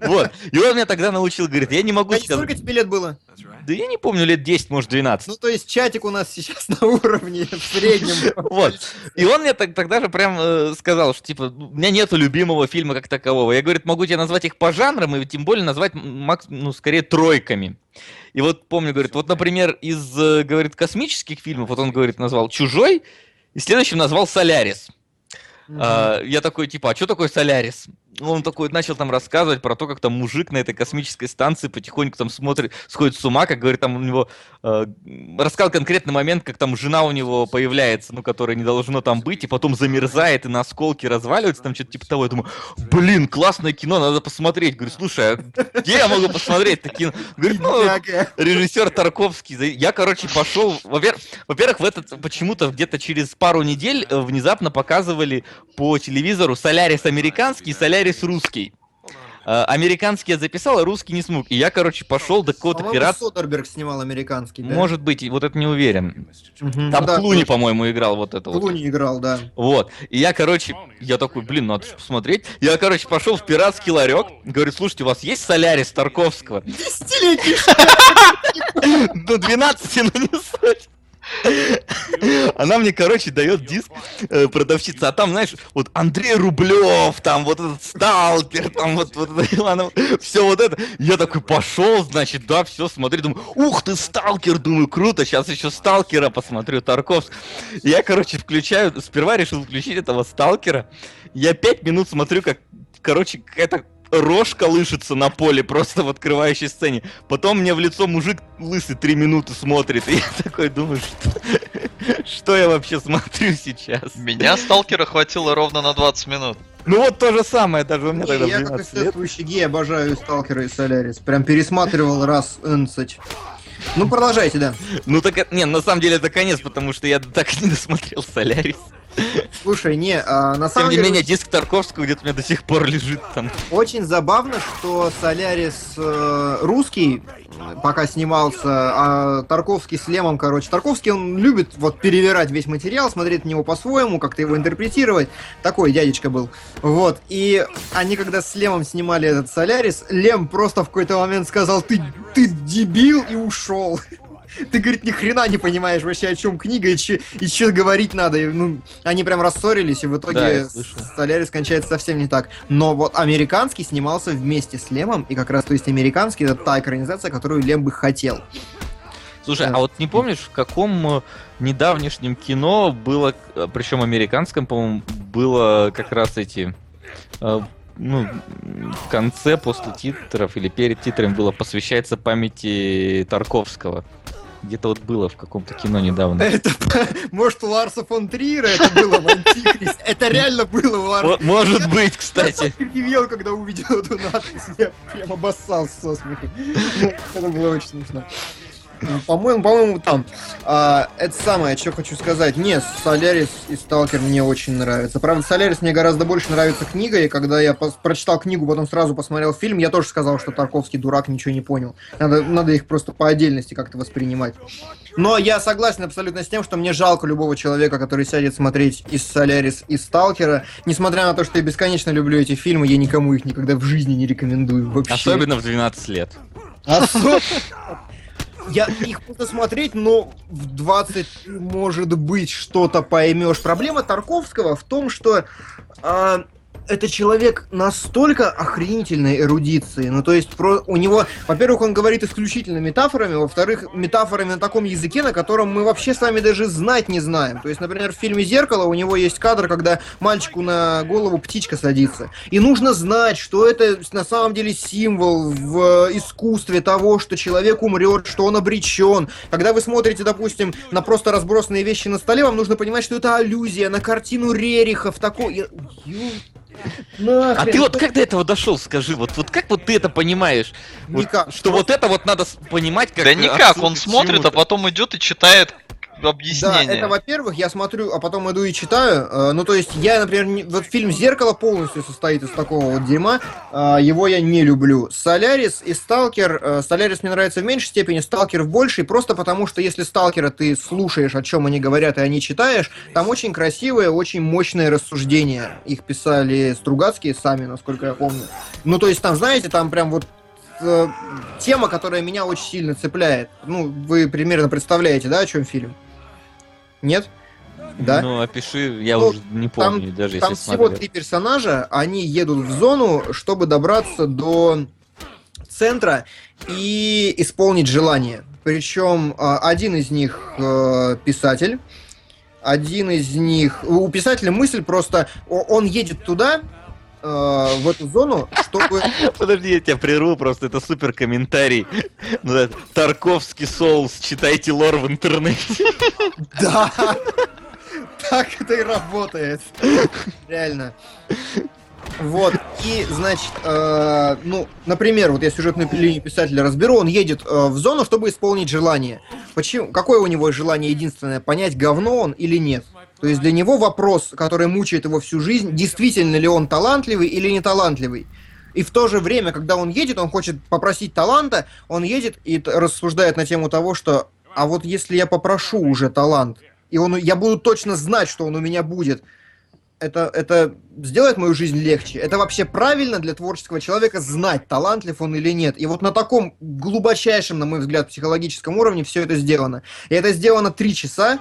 Speaker 1: Вот. И он меня тогда научил, говорит, я не могу...
Speaker 2: Сколько тебе лет было? Было?
Speaker 1: Да я не помню, лет 10, может, 12.
Speaker 2: Ну, то есть чатик у нас сейчас на уровне в среднем.
Speaker 1: Вот. И он мне тогда же прям э, сказал, что, типа, у меня нету любимого фильма как такового. Я, говорит, могу тебе назвать их по жанрам, и тем более назвать, ну, скорее, тройками. И вот помню, говорит, вот, например, из, э, говорит, космических фильмов, вот он, говорит, назвал «Чужой», и следующим назвал «Солярис». А, я такой, типа, а что такое Солярис? Он такой начал там рассказывать про то, как там мужик на этой космической станции потихоньку там смотрит, сходит с ума, как говорит, там у него э, рассказал конкретный момент, как там жена у него появляется, ну, которая не должно там быть, и потом замерзает и на осколки разваливается, там что-то типа того. Я думаю, блин, классное кино, надо посмотреть. Говорю, слушай, а где я могу посмотреть это кино? Говорит, ну, режиссер Тарковский. Я, короче, пошел. Во-первых, в этот почему-то где-то через пару недель э, внезапно показывали по телевизору Солярис американский и Солярис Солярис русский. А, американский я записал, а русский не смог. И я, короче, пошел до какого-то
Speaker 2: По-моему,
Speaker 1: пират...
Speaker 2: Содерберг снимал американский, да?
Speaker 1: Может быть, вот это не уверен.
Speaker 2: Мгм.
Speaker 1: Там
Speaker 2: Ну да,
Speaker 1: Клуни, по-моему, играл вот это вот.
Speaker 2: Клуни играл, да.
Speaker 1: Вот. И я, короче, я такой, блин, надо же посмотреть. Я, короче, пошел в пиратский ларек. Говорю, слушайте, у вас есть солярис Тарковского?
Speaker 2: Десятилетний
Speaker 1: Ну, 12, но не суть. Она мне, короче, дает диск э, продавщица, а там, знаешь, вот Андрей Рублев, там вот этот сталкер, там вот, вот все вот это. Я такой пошел, значит, да, все, смотрю, думаю, ух ты, сталкер, думаю, круто, сейчас еще сталкера посмотрю, Тарковск. Я, короче, включаю, сперва решил включить этого сталкера. Я пять минут смотрю, как, короче, какая-то рожь колышется на поле просто в открывающей сцене. Потом мне в лицо мужик лысый три минуты смотрит. И я такой думаю, что, что я вообще смотрю сейчас?
Speaker 4: Меня сталкера хватило ровно на 20 минут.
Speaker 1: Ну вот то же самое, даже у меня тогда
Speaker 2: Не, я как
Speaker 1: 12 лет.
Speaker 2: исследующий гей обожаю Сталкера и Солярис. Прям пересматривал раз энцать. Ну, продолжайте, да.
Speaker 1: Ну так, это- не, на самом деле это конец, потому что я так и не досмотрел Солярис.
Speaker 2: Слушай, не, а, на
Speaker 1: Тем
Speaker 2: самом
Speaker 1: не
Speaker 2: деле
Speaker 1: менее, диск Тарковского где-то у меня до сих пор лежит там.
Speaker 2: очень забавно, что Солярис э, русский пока снимался, а Тарковский с Лемом, короче. Тарковский, он любит вот перевирать весь материал, смотреть на него по-своему, как-то его интерпретировать. Такой дядечка был. Вот. И они, когда с Лемом снимали этот Солярис, Лем просто в какой-то момент сказал, ты, ты дебил, и ушел. Ты, говорит, ни хрена не понимаешь вообще, о чем книга и че, и че говорить надо. И, ну, они прям рассорились, и в
Speaker 1: Да,
Speaker 2: итоге
Speaker 1: слышал.
Speaker 2: Солярис кончается совсем не так. Но вот американский снимался вместе с Лемом, и как раз, то есть, американский это та экранизация, которую Лем бы хотел.
Speaker 1: Слушай,
Speaker 2: Да.
Speaker 1: а вот не помнишь, в каком э, недавнешнем кино было, причем американском, по-моему, было как раз эти, э, ну, в конце, после титров или перед титрами было посвящается памяти Тарковского. Где-то вот было в каком-то кино недавно.
Speaker 2: Это, может, у Ларса фон Триера это было в Антихрист. Это реально было у Ларса.
Speaker 1: Мо- Может быть, кстати.
Speaker 2: Я ревел, когда увидел эту надпись. Я прям обоссался со смеху. Ну, Это было очень смешно. По-моему, по-моему, там. А, это самое, что хочу сказать. Нет, Солярис и Сталкер мне очень нравятся. Правда, Солярис мне гораздо больше нравится книга, и когда я прочитал книгу, потом сразу посмотрел фильм, я тоже сказал, что Тарковский дурак, ничего не понял. Надо, надо их просто по отдельности как-то воспринимать. Но я согласен абсолютно с тем, что мне жалко любого человека, который сядет смотреть из Солярис, и Сталкера. Несмотря на то, что я бесконечно люблю эти фильмы, я никому их никогда в жизни не рекомендую вообще.
Speaker 1: Особенно в 12 лет.
Speaker 2: Осо- Я их буду смотреть, но в 20, может быть, что-то поймешь. Проблема Тарковского в том, что а, это человек настолько охренительной эрудиции. Ну, то есть, про, у него, во-первых, он говорит исключительно метафорами, во-вторых, метафорами на таком языке, на котором мы вообще с вами даже знать не знаем. То есть, например, в фильме «Зеркало» у него есть кадр, когда мальчику на голову птичка садится. И нужно знать, что это на самом деле символ в искусстве того, что человек умрет, что он обречен. Когда вы смотрите, допустим, на просто разбросанные вещи на столе, вам нужно понимать, что это аллюзия на картину Рериха в такой... Ю-
Speaker 1: А ты вот как до этого дошел, скажи, вот, вот как вот ты это понимаешь? Вот
Speaker 2: Никак.
Speaker 1: Что вот это вот надо понимать как...
Speaker 4: да никак, он смотрит, а потом идет и читает
Speaker 2: Да,
Speaker 4: объяснение.
Speaker 2: это во-первых, я смотрю, а потом иду и читаю. Э, Ну, то есть, я, например, не- вот фильм «Зеркало» полностью состоит из такого вот дерьма. э, Его я не люблю. «Солярис» и «Сталкер». э, «Солярис» мне нравится в меньшей степени, «Сталкер» в большей, просто потому что если «Сталкера» ты слушаешь, о чем они говорят, и они читаешь, там очень красивые, очень мощные рассуждения. Их писали Стругацкие сами, насколько я помню. Ну, то есть, там, знаете, там прям вот э, тема, которая меня очень сильно цепляет. Ну, вы примерно представляете, да, о чем фильм? Нет? Да?
Speaker 1: Ну, опиши, я
Speaker 2: Ну,
Speaker 1: уже не помню, даже если
Speaker 2: Там всего
Speaker 1: смотрел.
Speaker 2: три персонажа, они едут в зону, чтобы добраться до центра и исполнить желание. Причем а, один из них э, писатель, один из них... У писателя мысль просто... Он едет туда, в эту зону, чтобы...
Speaker 1: Подожди, я тебя прерву, просто это супер комментарий. Ну, Тарковский соус, читайте лор в интернете.
Speaker 2: Да! Так это и работает. Реально. Вот, и, значит, э, ну, например, вот я сюжетную линию писателя разберу, он едет э, в зону, чтобы исполнить желание. Почему? Какое у него желание единственное? Понять, говно он или нет. То есть для него вопрос, который мучает его всю жизнь, действительно ли он талантливый или не талантливый. И в то же время, когда он едет, он хочет попросить таланта, он едет и рассуждает на тему того, что а вот если я попрошу уже талант, и он, я буду точно знать, что он у меня будет, это, это сделает мою жизнь легче. Это вообще правильно для творческого человека знать, талантлив он или нет. И вот на таком глубочайшем, на мой взгляд, психологическом уровне все это сделано. И это сделано три часа,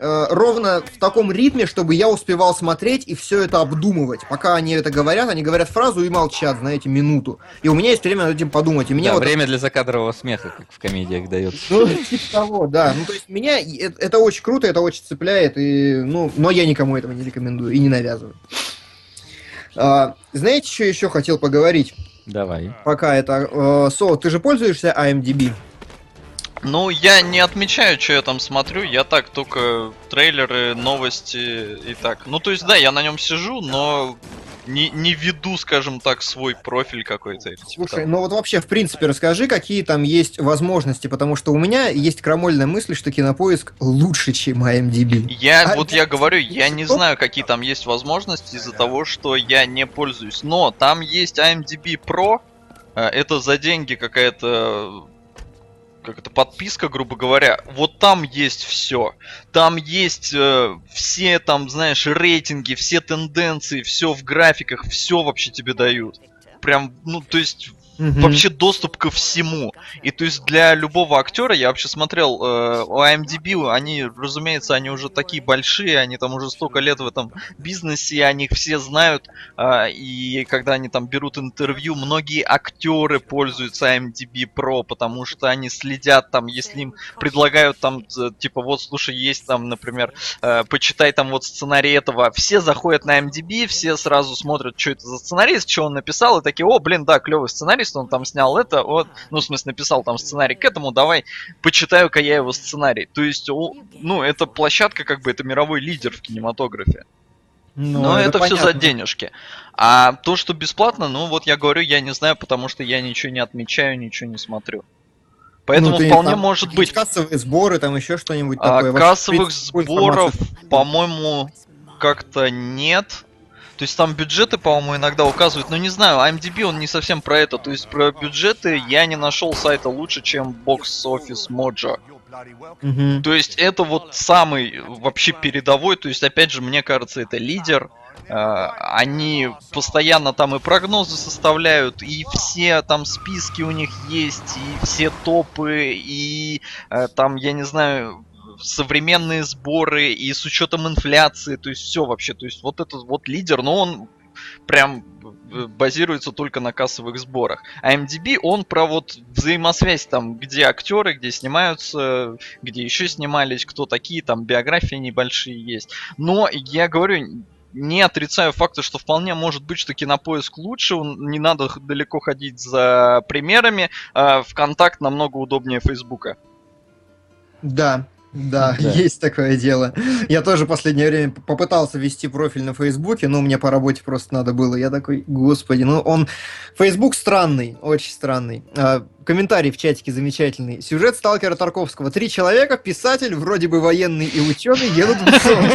Speaker 2: ровно в таком ритме, чтобы я успевал смотреть и все это обдумывать. Пока они это говорят, они говорят фразу и молчат, знаете, минуту. И у меня есть время над этим подумать. И мне
Speaker 1: Да,
Speaker 2: вот
Speaker 1: время для закадрового смеха, как в комедиях дается.
Speaker 2: ну, типа того, да. Ну, то есть меня это, очень круто, это очень цепляет, и, ну, но я никому этого не рекомендую и не навязываю. А, знаете, что еще хотел поговорить?
Speaker 1: Давай.
Speaker 2: Пока это... э, Со, ты же пользуешься А IMDb?
Speaker 3: Ну, я не отмечаю, что я там смотрю, я так только трейлеры, новости и так. Ну, то есть, да, я на нем сижу, но не, не веду, скажем так, свой профиль какой-то.
Speaker 2: Слушай, ну вот вообще, в принципе, расскажи, какие там есть возможности, потому что у меня есть крамольная мысль, что кинопоиск лучше, чем IMDb.
Speaker 3: Я,
Speaker 2: А,
Speaker 3: вот я говорю, я не знаю, какие там есть возможности из-за того, что я не пользуюсь. Но там есть IMDb Pro, э, это за деньги какая-то как это подписка, грубо говоря. Вот там есть все. Там есть э, все там, знаешь, рейтинги, все тенденции, все в графиках, все вообще тебе дают. Прям, ну, то есть
Speaker 2: Мгм.
Speaker 3: вообще доступ ко всему. И то есть для любого актера, я вообще смотрел, э, у IMDb, они, разумеется, они уже такие большие, они там уже столько лет в этом бизнесе, они их все знают, а, и когда они там берут интервью, многие актеры пользуются IMDb Pro, потому что они следят там, если им предлагают там, т- типа, вот, слушай, есть там, например, э, почитай там вот сценарий этого, все заходят на IMDb, все сразу смотрят, что это за сценарист, что он написал, и такие, о, блин, да, клевый сценарист, он там снял это, вот, ну, в смысле, написал там сценарий к этому, давай почитаю-ка я его сценарий. То есть, ну, это площадка, как бы, это мировой лидер в кинематографе.
Speaker 2: Ну,
Speaker 3: Но это, все за денежки. А то, что бесплатно, ну, вот я говорю, я не знаю, потому что я ничего не отмечаю, ничего не смотрю. Поэтому
Speaker 2: Ну,
Speaker 3: вполне
Speaker 2: там
Speaker 3: может быть.
Speaker 2: Кассовые сборы, там еще что-нибудь
Speaker 3: А,
Speaker 2: такое.
Speaker 3: Кассовых сборов, по-моему, как-то нет. То есть там бюджеты, по-моему, иногда указывают, но не знаю, IMDb он не совсем про это. То есть про бюджеты я не нашел сайта лучше, чем Box Office Mojo.
Speaker 2: Мгм.
Speaker 3: То есть это вот самый вообще передовой, то есть опять же, мне кажется, это лидер. А, Они постоянно там и прогнозы составляют, и все там списки у них есть, и все топы, и э, там, я не знаю, современные сборы, и с учетом инфляции, то есть все вообще, то есть вот этот вот лидер, но он прям базируется только на кассовых сборах. А MDB, он про вот взаимосвязь там, где актеры, где снимаются, где еще снимались, кто такие, там биографии небольшие есть. Но я говорю, не отрицаю факта, что вполне может быть, что кинопоиск лучше, не надо далеко ходить за примерами. а ВКонтакт намного удобнее Фейсбука.
Speaker 2: Да, да,
Speaker 1: Да.
Speaker 2: есть такое дело. Я тоже последнее время попытался вести профиль на Фейсбуке, но мне по работе просто надо было. Я такой, господи, ну он... Фейсбук странный, очень странный. А, комментарий в чатике замечательный. Сюжет сталкера Тарковского. Три человека, писатель, вроде бы военный и ученый, едут в зону.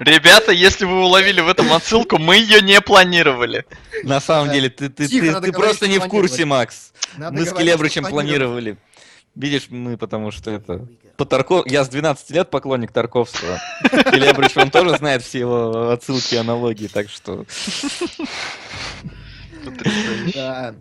Speaker 3: Ребята, если вы уловили в этом отсылку, мы ее не планировали.
Speaker 1: На самом деле, ты, ты,
Speaker 2: Тихо,
Speaker 1: ты- просто не в курсе. Макс.
Speaker 2: Надо
Speaker 1: мы с Келебрычем
Speaker 2: планировали.
Speaker 1: Видишь, мы потому что это... По Тарко... Я с 12 лет поклонник Тарковского. Келебрыч, он тоже знает все его отсылки и аналогии, так что...
Speaker 2: Да.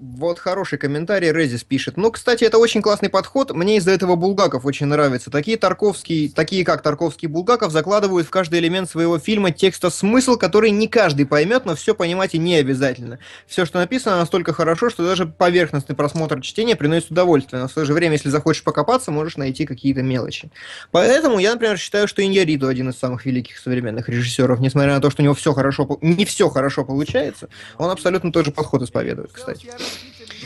Speaker 2: Вот хороший комментарий Резис пишет. Ну, кстати, это очень классный подход. Мне из-за этого Булгаков очень нравится. Такие Тарковские, такие как Тарковский Булгаков закладывают в каждый элемент своего фильма текста смысл, который не каждый поймет, но все понимать и не обязательно. Все, что написано, настолько хорошо, что даже поверхностный просмотр чтения приносит удовольствие. Но в то же время, если захочешь покопаться, можешь найти какие-то мелочи. Поэтому я, например, считаю, что Иньяриту один из самых великих современных режиссеров, несмотря на то, что у него все хорошо, не все хорошо получается, он абсолютно тот же подход исповедует, кстати.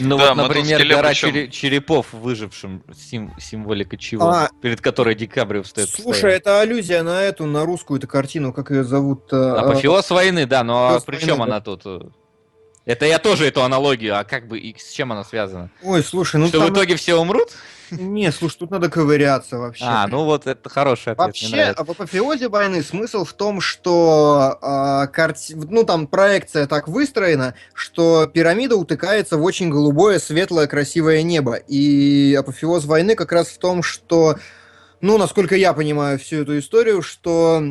Speaker 1: Ну
Speaker 3: Да,
Speaker 1: вот, например, гора
Speaker 3: причем-
Speaker 1: чере- черепов выжившим, сим- символика чего?
Speaker 2: А.
Speaker 1: Перед которой Дикабрио встает
Speaker 2: Слушай,
Speaker 1: постоянно.
Speaker 2: это аллюзия на эту, на русскую эту картину, как ее зовут? э,
Speaker 1: Апофеоз войны, да, но а
Speaker 2: Апофеоз
Speaker 1: при чем
Speaker 2: да.
Speaker 1: она тут? Э? Это я тоже эту аналогию, а как бы и с чем она связана?
Speaker 2: Ой, слушай, ну
Speaker 1: Что
Speaker 2: там...
Speaker 1: в итоге все умрут?
Speaker 2: Не, слушай, тут надо ковыряться вообще.
Speaker 1: А, ну вот это хороший ответ,
Speaker 2: Вообще, в апофеозе войны смысл в том, что а, карти- ну там проекция так выстроена, что пирамида утыкается в очень голубое, светлое, красивое небо. И апофеоз войны как раз в том, что ну, насколько я понимаю всю эту историю, что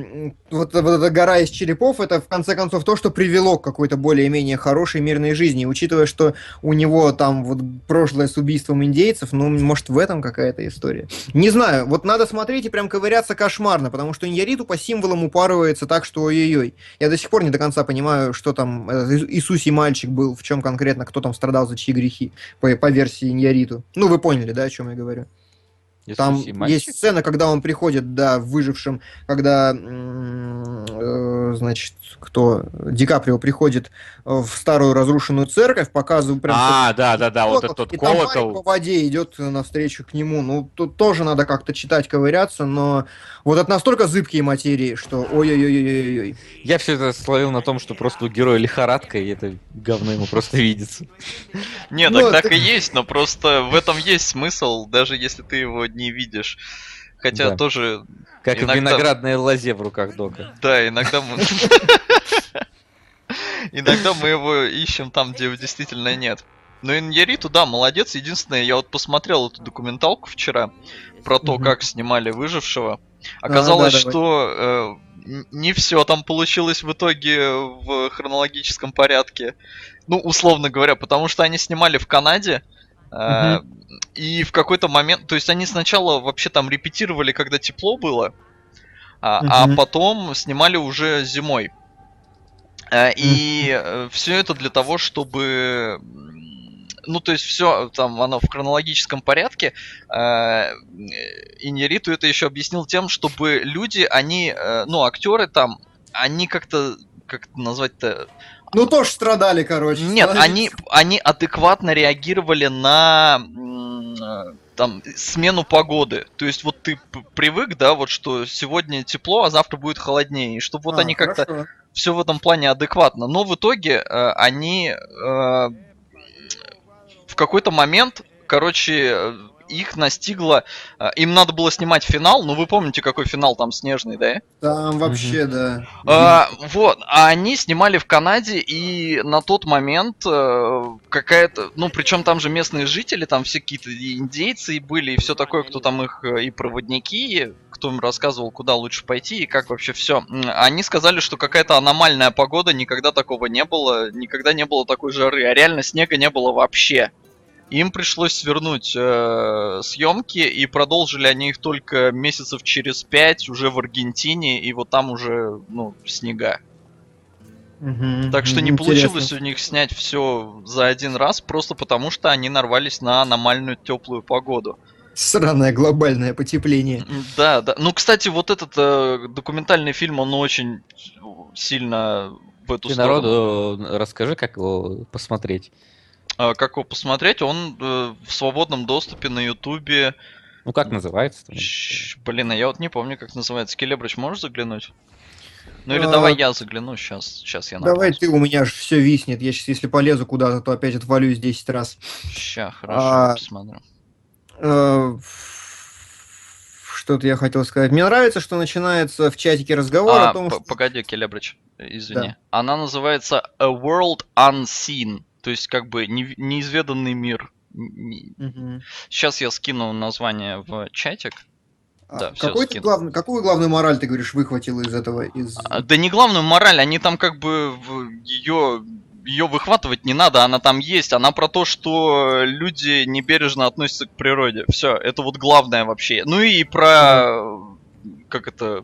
Speaker 2: вот, вот эта гора из черепов, это в конце концов то, что привело к какой-то более-менее хорошей мирной жизни. И учитывая, что у него там вот прошлое с убийством индейцев, ну, может, в этом какая-то история. Не знаю, вот надо смотреть и прям ковыряться кошмарно, потому что Иньяриту по символам упарывается так, что ой-ой-ой. Я до сих пор не до конца понимаю, что там э, Ис- Иисусий мальчик был, в чем конкретно, кто там страдал за чьи грехи, по, по версии Иньяриту. Ну, вы поняли, да, о чем я говорю? Там
Speaker 1: Иисусий мальчик.
Speaker 2: есть сцена, когда он приходит, да, выжившим, когда, э, значит, кто, Ди Каприо приходит э, в старую разрушенную церковь, показывает прям...
Speaker 1: А, да, да, да, вот
Speaker 2: колокол,
Speaker 1: этот
Speaker 2: и там парень по
Speaker 1: колокол.
Speaker 2: воде идет навстречу к нему. Ну, тут тоже надо как-то читать, ковыряться, но вот это настолько зыбкие материи, что ой-ой-ой-ой-ой.
Speaker 1: Я все это словил на том, что просто у героя лихорадка, и это говно ему просто видится.
Speaker 3: Не,
Speaker 2: Ну,
Speaker 3: так так и есть, но просто в этом есть смысл, даже если ты его не видишь. Хотя
Speaker 1: Да.
Speaker 3: тоже,
Speaker 1: Как
Speaker 3: Иногда-
Speaker 1: в виноградной лозе в руках Дока.
Speaker 3: да, иногда мы... Иногда мы его ищем там, где его действительно нет. Но Иньяриту, да, молодец. Единственное, я вот посмотрел эту документалку вчера про то, как снимали выжившего.
Speaker 2: А,
Speaker 3: Оказалось,
Speaker 2: да, давай.
Speaker 3: что э, не все там получилось в итоге в хронологическом порядке. Ну, условно говоря, потому что они снимали в Канаде. Э, И в какой-то момент, то есть они сначала вообще там репетировали, когда тепло было, а, а потом снимали уже зимой. Э, И все это для того, чтобы ну, то есть все там оно в хронологическом порядке. Э, И Нериту это еще объяснил тем, чтобы люди, они, э, ну, актеры там, они как-то, как назвать-то,
Speaker 2: Ну, тоже страдали, короче.
Speaker 3: нет,
Speaker 2: страдали.
Speaker 3: они, они адекватно реагировали на э, там смену погоды. То есть вот ты привык, да, вот что сегодня тепло, а завтра будет холоднее. И чтобы вот
Speaker 2: А,
Speaker 3: они как-то все в этом плане адекватно. Но в итоге э, они э, в какой-то момент, короче, э, их настигло. э, им надо было снимать финал. Ну вы помните, какой финал там снежный, да?
Speaker 2: Там вообще, да.
Speaker 3: А, вот, а они снимали в Канаде, и на тот момент э, какая-то, ну, причем там же местные жители, там все какие-то индейцы и были, и все такое, кто там их, э, и проводники, кто им рассказывал, куда лучше пойти, и как вообще все. Они сказали, что какая-то аномальная погода, никогда такого не было, никогда не было такой жары, а реально снега не было вообще. Им пришлось свернуть э, съемки, и продолжили они их только месяцев через пять уже в Аргентине, и вот там уже, ну, снега.
Speaker 2: Мгм,
Speaker 3: Так что не
Speaker 2: интересно.
Speaker 3: получилось у них снять все за один раз, просто потому что они нарвались на аномальную теплую погоду.
Speaker 2: Сраное глобальное потепление.
Speaker 3: Да, да. Ну, кстати, вот этот э, документальный фильм, он очень сильно в эту
Speaker 1: Ты
Speaker 3: сторону.
Speaker 1: народу расскажи, как его посмотреть.
Speaker 3: А, как его посмотреть? Он э, в свободном доступе на Ютубе.
Speaker 1: Ну, как называется?
Speaker 3: Блин, а я вот не помню, как называется. Келебрыч, можешь заглянуть? Ну или
Speaker 2: А,
Speaker 3: давай я загляну сейчас. Сейчас я
Speaker 2: Давай ты, у меня же все виснет. Я сейчас, если полезу куда-то, то опять отвалюсь 10 раз.
Speaker 3: Ща, хорошо,
Speaker 2: А,
Speaker 3: посмотрю.
Speaker 2: Э, Что-то я хотел сказать. Мне нравится, что начинается в чатике разговор
Speaker 3: А,
Speaker 2: о том, что...
Speaker 3: погоди, Келебрич, извини.
Speaker 2: Да.
Speaker 3: Она называется A World Unseen, то есть как бы не- неизведанный мир.
Speaker 2: Мгм.
Speaker 3: Сейчас я скину название в чатик.
Speaker 2: А
Speaker 3: Да,
Speaker 2: какой ты главный- какую главную мораль, ты говоришь, выхватил из этого? Из...
Speaker 3: А, Да не главную мораль, они там как бы ее ее выхватывать не надо, она там есть. Она про то, что люди небережно относятся к природе. Все, это вот главное вообще. Ну и про как это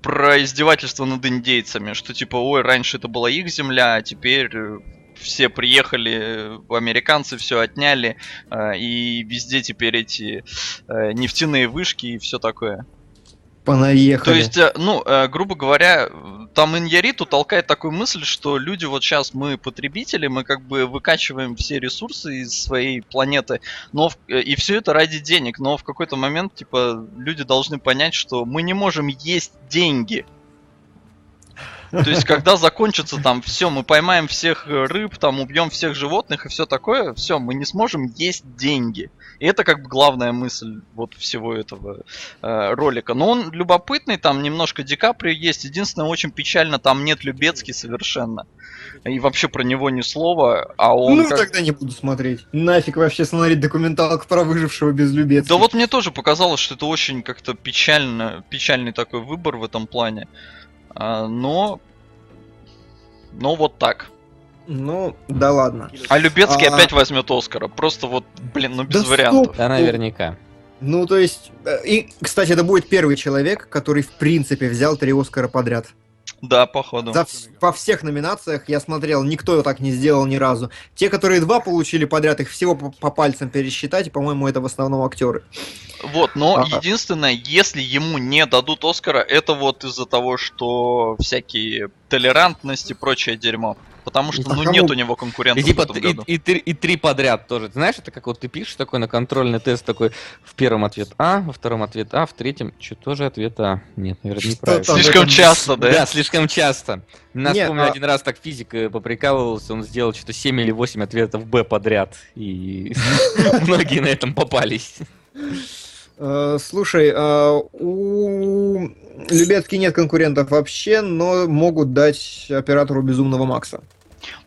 Speaker 3: про издевательство над индейцами, что типа, ой, раньше это была их земля, а теперь э, все приехали, американцы все отняли, э, и везде теперь эти э, нефтяные вышки и все такое.
Speaker 2: Понаехали.
Speaker 3: То есть, э, ну, грубо говоря, там Иньяриту толкает такую мысль, что люди вот сейчас мы потребители, мы как бы выкачиваем все ресурсы из своей планеты, но в, и все это ради денег, но в какой-то момент типа люди должны понять, что мы не можем есть деньги. То есть, когда закончится там все, мы поймаем всех рыб, там убьем всех животных и все такое, все, мы не сможем есть деньги. И это как бы главная мысль вот всего этого э, ролика. Но он любопытный, там немножко Ди Каприо есть. Единственное, очень печально, там нет Любецкий совершенно. И вообще про него ни слова, а он...
Speaker 2: Ну,
Speaker 3: как...
Speaker 2: тогда не буду смотреть. Нафиг вообще смотреть документалку про выжившего без Любецких.
Speaker 3: Да вот мне тоже показалось, что это очень как-то печально, печальный такой выбор в этом плане. А, но... Но вот так.
Speaker 2: Ну, да ладно.
Speaker 3: А Любецкий
Speaker 2: А.
Speaker 3: опять возьмет Оскара. Просто вот, блин, ну без
Speaker 2: Да
Speaker 3: вариантов.
Speaker 2: стоп.
Speaker 1: Да, наверняка.
Speaker 2: Ну, то есть... э, И, кстати, это будет первый человек, который, в принципе, взял три Оскара подряд.
Speaker 3: Да, походу.
Speaker 2: За во всех номинациях я смотрел, никто так не сделал ни разу. Те, которые два получили подряд, их всего по, по пальцам пересчитать, и, по-моему, это в основном актеры.
Speaker 3: Вот, но
Speaker 2: Ага.
Speaker 3: единственное, если ему не дадут Оскара, это вот из-за того, что всякие толерантность и прочее дерьмо. Потому что, ну, нет у него конкурентов
Speaker 1: И типа
Speaker 3: в этом
Speaker 1: и,
Speaker 3: году.
Speaker 1: и три, и три подряд тоже. Ты знаешь, это как вот ты пишешь такой на контрольный тест, такой в первом ответ А, во втором ответ А, в третьем что тоже ответ А. Нет, наверное, неправильно.
Speaker 3: Слишком
Speaker 2: это-
Speaker 3: часто, да?
Speaker 1: Да, слишком часто. Нас,
Speaker 2: Не,
Speaker 1: помню,
Speaker 2: а-
Speaker 1: один раз так физик э, поприкалывался, он сделал что-то 7 или 8 ответов Б подряд. И многие на этом попались.
Speaker 2: Э, слушай, э, у Любецки нет конкурентов вообще, но могут дать оператору Безумного Макса.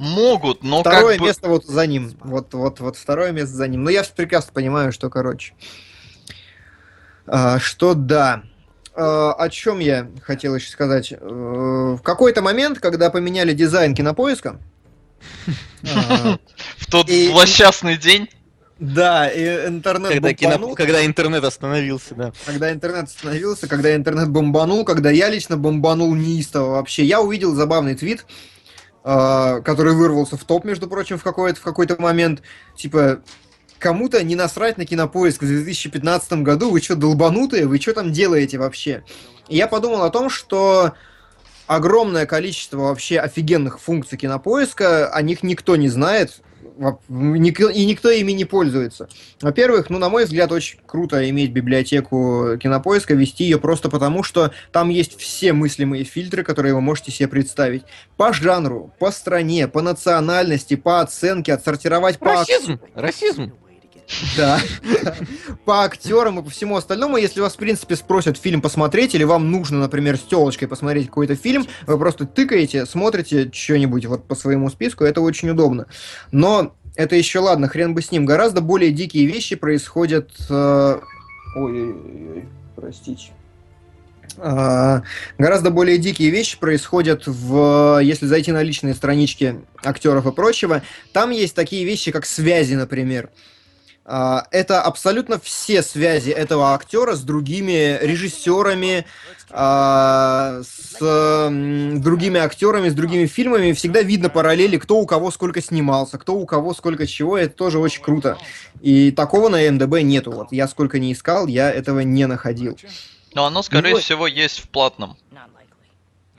Speaker 3: Могут, но
Speaker 2: второе
Speaker 3: как бы...
Speaker 2: место вот за ним. Вот, вот, вот второе место за ним. Но я прекрасно понимаю, что, короче. а, что да. А, о чем я хотел еще сказать? Э, В какой-то момент, когда поменяли дизайн кинопоиска, а,
Speaker 3: В тот злосчастный день
Speaker 2: да, и интернет
Speaker 1: Когда, кино-
Speaker 2: бомбанул,
Speaker 1: когда интернет остановился, да.
Speaker 2: когда интернет остановился, когда интернет бомбанул, когда я лично бомбанул неистово вообще. Я увидел забавный твит, э, который вырвался в топ, между прочим, в какой-то, в какой-то момент. Типа, кому-то не насрать на кинопоиск в 2015 году, вы что, долбанутые, вы что там делаете вообще? И я подумал о том, что огромное количество вообще офигенных функций кинопоиска, о них никто не знает, и никто ими не пользуется. Во-первых, ну, на мой взгляд, очень круто иметь библиотеку кинопоиска, вести ее просто потому, что там есть все мыслимые фильтры, которые вы можете себе представить. По жанру, по стране, по национальности, по оценке, отсортировать по...
Speaker 1: Расизм! Расизм!
Speaker 2: Да. По актерам и по всему остальному, если вас, в принципе, спросят фильм посмотреть, или вам нужно, например, с телочкой посмотреть какой-то фильм, вы просто тыкаете, смотрите что-нибудь вот по своему списку, это очень удобно. Но это еще ладно, хрен бы с ним. Гораздо более дикие вещи происходят... э, Ой-ой-ой, простите. А, Гораздо более дикие вещи происходят в, если зайти на личные странички актеров и прочего, там есть такие вещи, как связи, например. Это абсолютно все связи этого актера с другими режиссерами, а, с другими актерами, с другими фильмами. Всегда видно параллели, кто у кого сколько снимался, кто у кого сколько чего. Это тоже очень круто. И такого на МДБ нету. Вот я сколько не искал, я этого не находил.
Speaker 3: Но оно, скорее
Speaker 2: Ну,
Speaker 3: всего, есть в платном.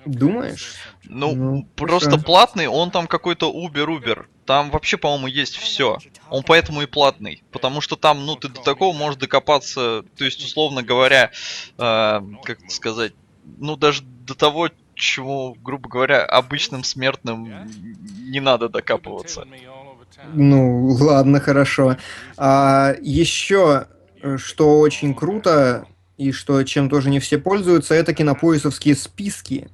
Speaker 2: Думаешь?
Speaker 3: Ну,
Speaker 2: Ну,
Speaker 3: просто
Speaker 2: хорошо.
Speaker 3: платный, он там какой-то Убер-Убер. Там вообще, по-моему, есть все. Он поэтому и платный. Потому что там, ну, ты до такого можешь докопаться, то есть, условно говоря, э, как сказать, ну, даже до того, чему, грубо говоря, обычным смертным не надо докапываться.
Speaker 2: Ну, ладно, хорошо. А, еще, э, что очень круто, и что чем тоже не все пользуются, это кинопоисовские списки,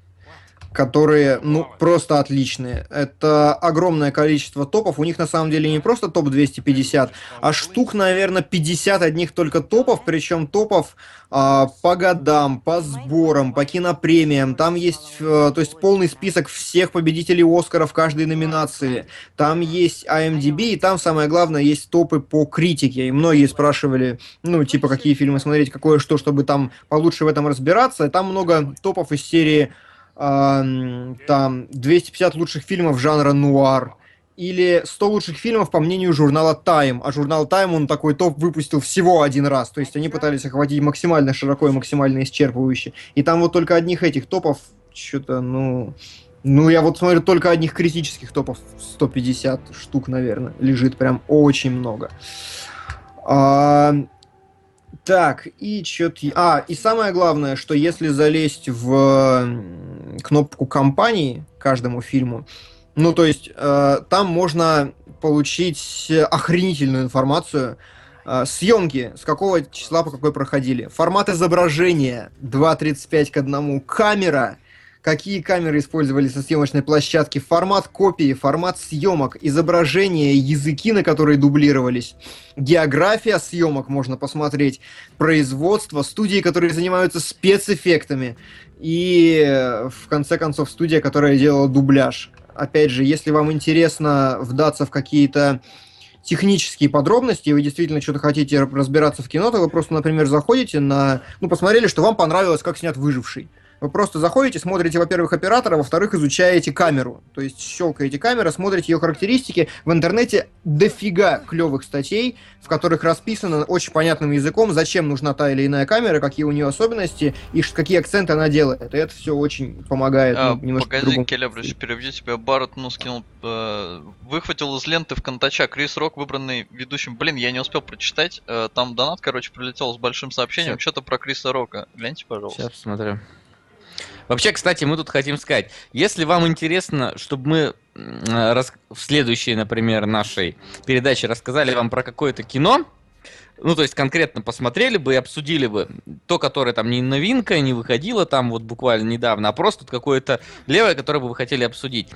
Speaker 2: которые, ну, просто отличные. Это огромное количество топов. У них на самом деле не просто топ 250, а штук, наверное, 50 одних только топов, причем топов а, по годам, по сборам, по кинопремиям. Там есть, э, то есть полный список всех победителей Оскара в каждой номинации. Там есть IMDb, и там, самое главное, есть топы по критике. И многие спрашивали, ну, типа, какие фильмы смотреть, какое что, чтобы там получше в этом разбираться. И там много топов из серии а, там 250 лучших фильмов жанра нуар. Или 100 лучших фильмов, по мнению журнала Time. А журнал Time, он такой топ выпустил всего один раз. То есть они пытались охватить максимально широко и максимально исчерпывающе. И там вот только одних этих топов что-то, ну... Ну, я вот смотрю, только одних критических топов 150 штук, наверное, лежит прям очень много. А, так, и что-то... А, и самое главное, что если залезть в кнопку компании каждому фильму, ну, то есть, э, там можно получить охренительную информацию. Э, съемки, с какого числа по какой проходили. Формат изображения 2.35 к 1. Камера, какие камеры использовались на съемочной площадке, формат копии, формат съемок, изображение, языки, на которые дублировались, география съемок можно посмотреть, производство, студии, которые занимаются спецэффектами, и в конце концов студия, которая делала дубляж. Опять же, если вам интересно вдаться в какие-то технические подробности, и вы действительно что-то хотите разбираться в кино, то вы просто, например, заходите на... Ну, посмотрели, что вам понравилось, как снят «Выживший». Вы просто заходите, смотрите, во-первых, оператора, во-вторых, изучаете камеру. То есть щелкаете камеру, смотрите ее характеристики. В интернете дофига клевых статей, в которых расписано очень понятным языком, зачем нужна та или иная камера, какие у нее особенности и какие акценты она делает. И это все очень помогает.
Speaker 3: А,
Speaker 2: ну, немножко
Speaker 3: погоди. Келебрич, перебью тебя. Барретт, ну, скинул, э, выхватил из ленты в Контача Крис Рок, выбранный ведущим. Блин, я не успел прочитать. Э, там донат, короче, прилетел с большим сообщением. Что-то про Криса Рока. Гляньте, пожалуйста.
Speaker 1: Сейчас посмотрю. Вообще, кстати, мы тут хотим сказать, если вам интересно, чтобы мы э, рас- в следующей, например, нашей передаче рассказали вам про какое-то кино, ну, то есть конкретно посмотрели бы и обсудили бы то, которое там не новинка, не выходило там вот буквально недавно, а просто вот какое-то левое, которое бы вы хотели обсудить.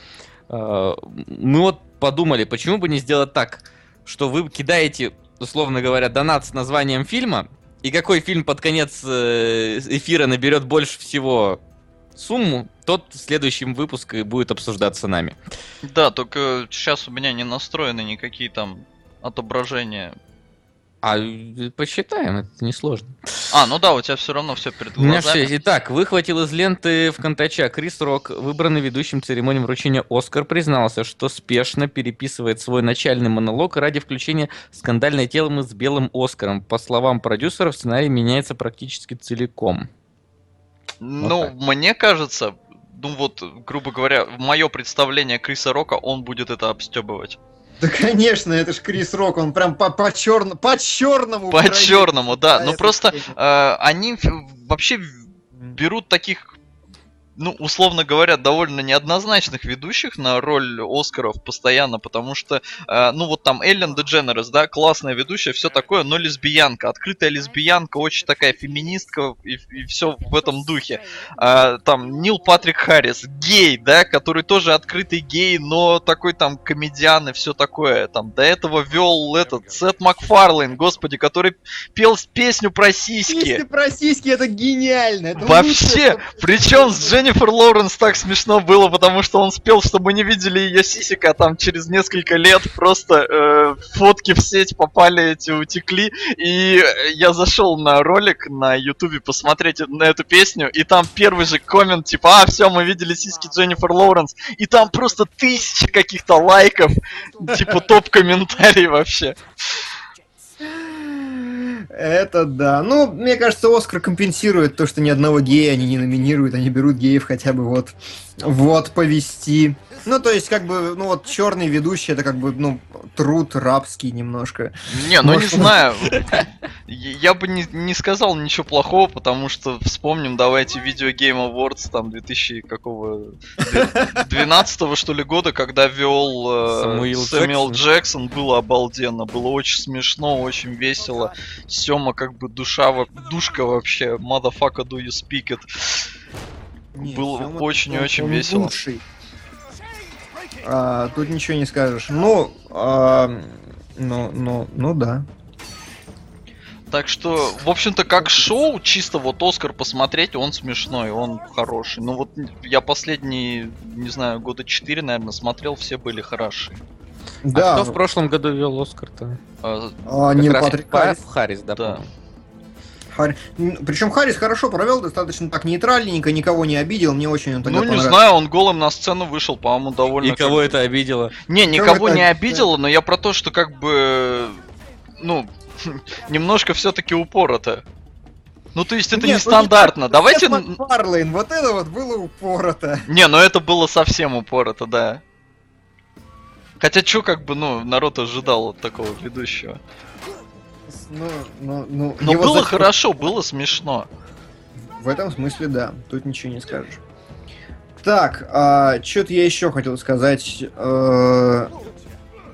Speaker 1: Э, Мы вот подумали, почему бы не сделать так, что вы кидаете, условно говоря, донат с названием фильма, и какой фильм под конец э, эфира наберет больше всего сумму, тот в следующем выпуске будет обсуждаться нами.
Speaker 3: Да, только сейчас у меня не настроены никакие там отображения.
Speaker 1: А э, посчитаем, это несложно.
Speaker 3: А, ну да, у тебя все равно все перед
Speaker 1: У меня
Speaker 3: глазами.
Speaker 1: все. Итак, выхватил из ленты в Контача Крис Рок, выбранный ведущим церемонии вручения Оскар, признался, что спешно переписывает свой начальный монолог ради включения скандальной темы с белым Оскаром. По словам продюсеров, сценарий меняется практически целиком.
Speaker 3: Ну,
Speaker 1: так.
Speaker 3: мне кажется, ну вот, грубо говоря, в мое представление Криса Рока, он будет это обстебывать.
Speaker 2: Да, конечно, это ж Крис Рок, он прям по, по, черно, по черному.
Speaker 3: По
Speaker 2: пройдет.
Speaker 3: черному, да.
Speaker 2: Да,
Speaker 3: Ну просто э, они вообще берут таких, ну, условно говоря, довольно неоднозначных ведущих на роль Оскаров постоянно, потому что, э, ну, вот там Эллен Дедженерес, да, классная ведущая, все такое, но лесбиянка, открытая лесбиянка, очень такая феминистка и, все в этом духе. А, там Нил Патрик Харрис, гей, да, который тоже открытый гей, но такой там комедиан и все такое. Там до этого вел этот Сет Макфарлейн, господи, который пел песню про сиськи.
Speaker 2: Если про сиськи, это гениально. это
Speaker 3: Вообще, причем с Дженнифер Лоуренс так смешно было, потому что он спел, чтобы не видели ее сисек, а там через несколько лет просто э, фотки в сеть попали эти, утекли, и я зашел на ролик на ютубе посмотреть на эту песню, и там первый же коммент, типа, а, все, мы видели сиськи Дженнифер Лоуренс, и там просто тысячи каких-то лайков, типа топ-комментарий вообще.
Speaker 2: Это да. Ну, мне кажется, Оскар компенсирует то, что ни одного гея они не номинируют, они берут геев хотя бы вот, вот повести. Ну, то есть, как бы, ну вот черный ведущий, это как бы, ну, труд рабский немножко.
Speaker 3: Не, ну не
Speaker 2: Может,
Speaker 3: знаю. Я бы не, не сказал ничего плохого, потому что вспомним, давайте видео Game Awards там 2000 какого 12 что ли года, когда вел э,
Speaker 1: Самуил
Speaker 3: Сэмюэл
Speaker 1: Джексон.
Speaker 3: Джексон, было обалденно, было очень смешно, очень весело. Сема как бы душа, душка вообще, motherfucker do you speak it.
Speaker 2: Не,
Speaker 3: Было
Speaker 2: Сёма,
Speaker 3: очень весело.
Speaker 2: лучший. А, тут ничего не скажешь. Ну, а, ну, ну, ну да.
Speaker 3: Так что, в общем-то, как шоу, чисто вот Оскар посмотреть, он смешной, он хороший. Ну вот я последние, не знаю, года 4, наверное, смотрел, все были хороши.
Speaker 2: Да,
Speaker 1: А кто в прошлом году вел Оскар-то?
Speaker 3: А,
Speaker 2: а,
Speaker 1: раз
Speaker 2: Патрик
Speaker 1: Па-
Speaker 2: Харрис.
Speaker 1: Харрис, да.
Speaker 3: Да.
Speaker 1: По-моему.
Speaker 2: Причем Харрис хорошо провел, достаточно так нейтральненько, никого не обидел, мне очень он тогда
Speaker 3: Ну, не знаю, он голым на сцену вышел, по-моему, довольно...
Speaker 1: И
Speaker 3: как
Speaker 1: кого это обидело?
Speaker 3: Не,
Speaker 2: Кого
Speaker 3: никого
Speaker 2: это
Speaker 3: не
Speaker 2: обидело?
Speaker 3: но я про то, что как бы... Ну, немножко все-таки упорото.
Speaker 4: Ну, то есть это
Speaker 2: Нет, ну,
Speaker 4: нестандартно.
Speaker 2: так,
Speaker 4: Давайте...
Speaker 2: Сет Макфарлейн, вот это вот было упорото.
Speaker 4: Не, ну это было совсем упорото, да. Хотя чё, как бы, ну, народ ожидал от такого ведущего.
Speaker 2: Ну, ну, ну,
Speaker 4: Но
Speaker 2: его
Speaker 4: было
Speaker 2: за-
Speaker 4: хорошо, было смешно.
Speaker 2: В этом смысле, да. Тут ничего не скажешь. Так, а, что-то я еще хотел сказать. Э,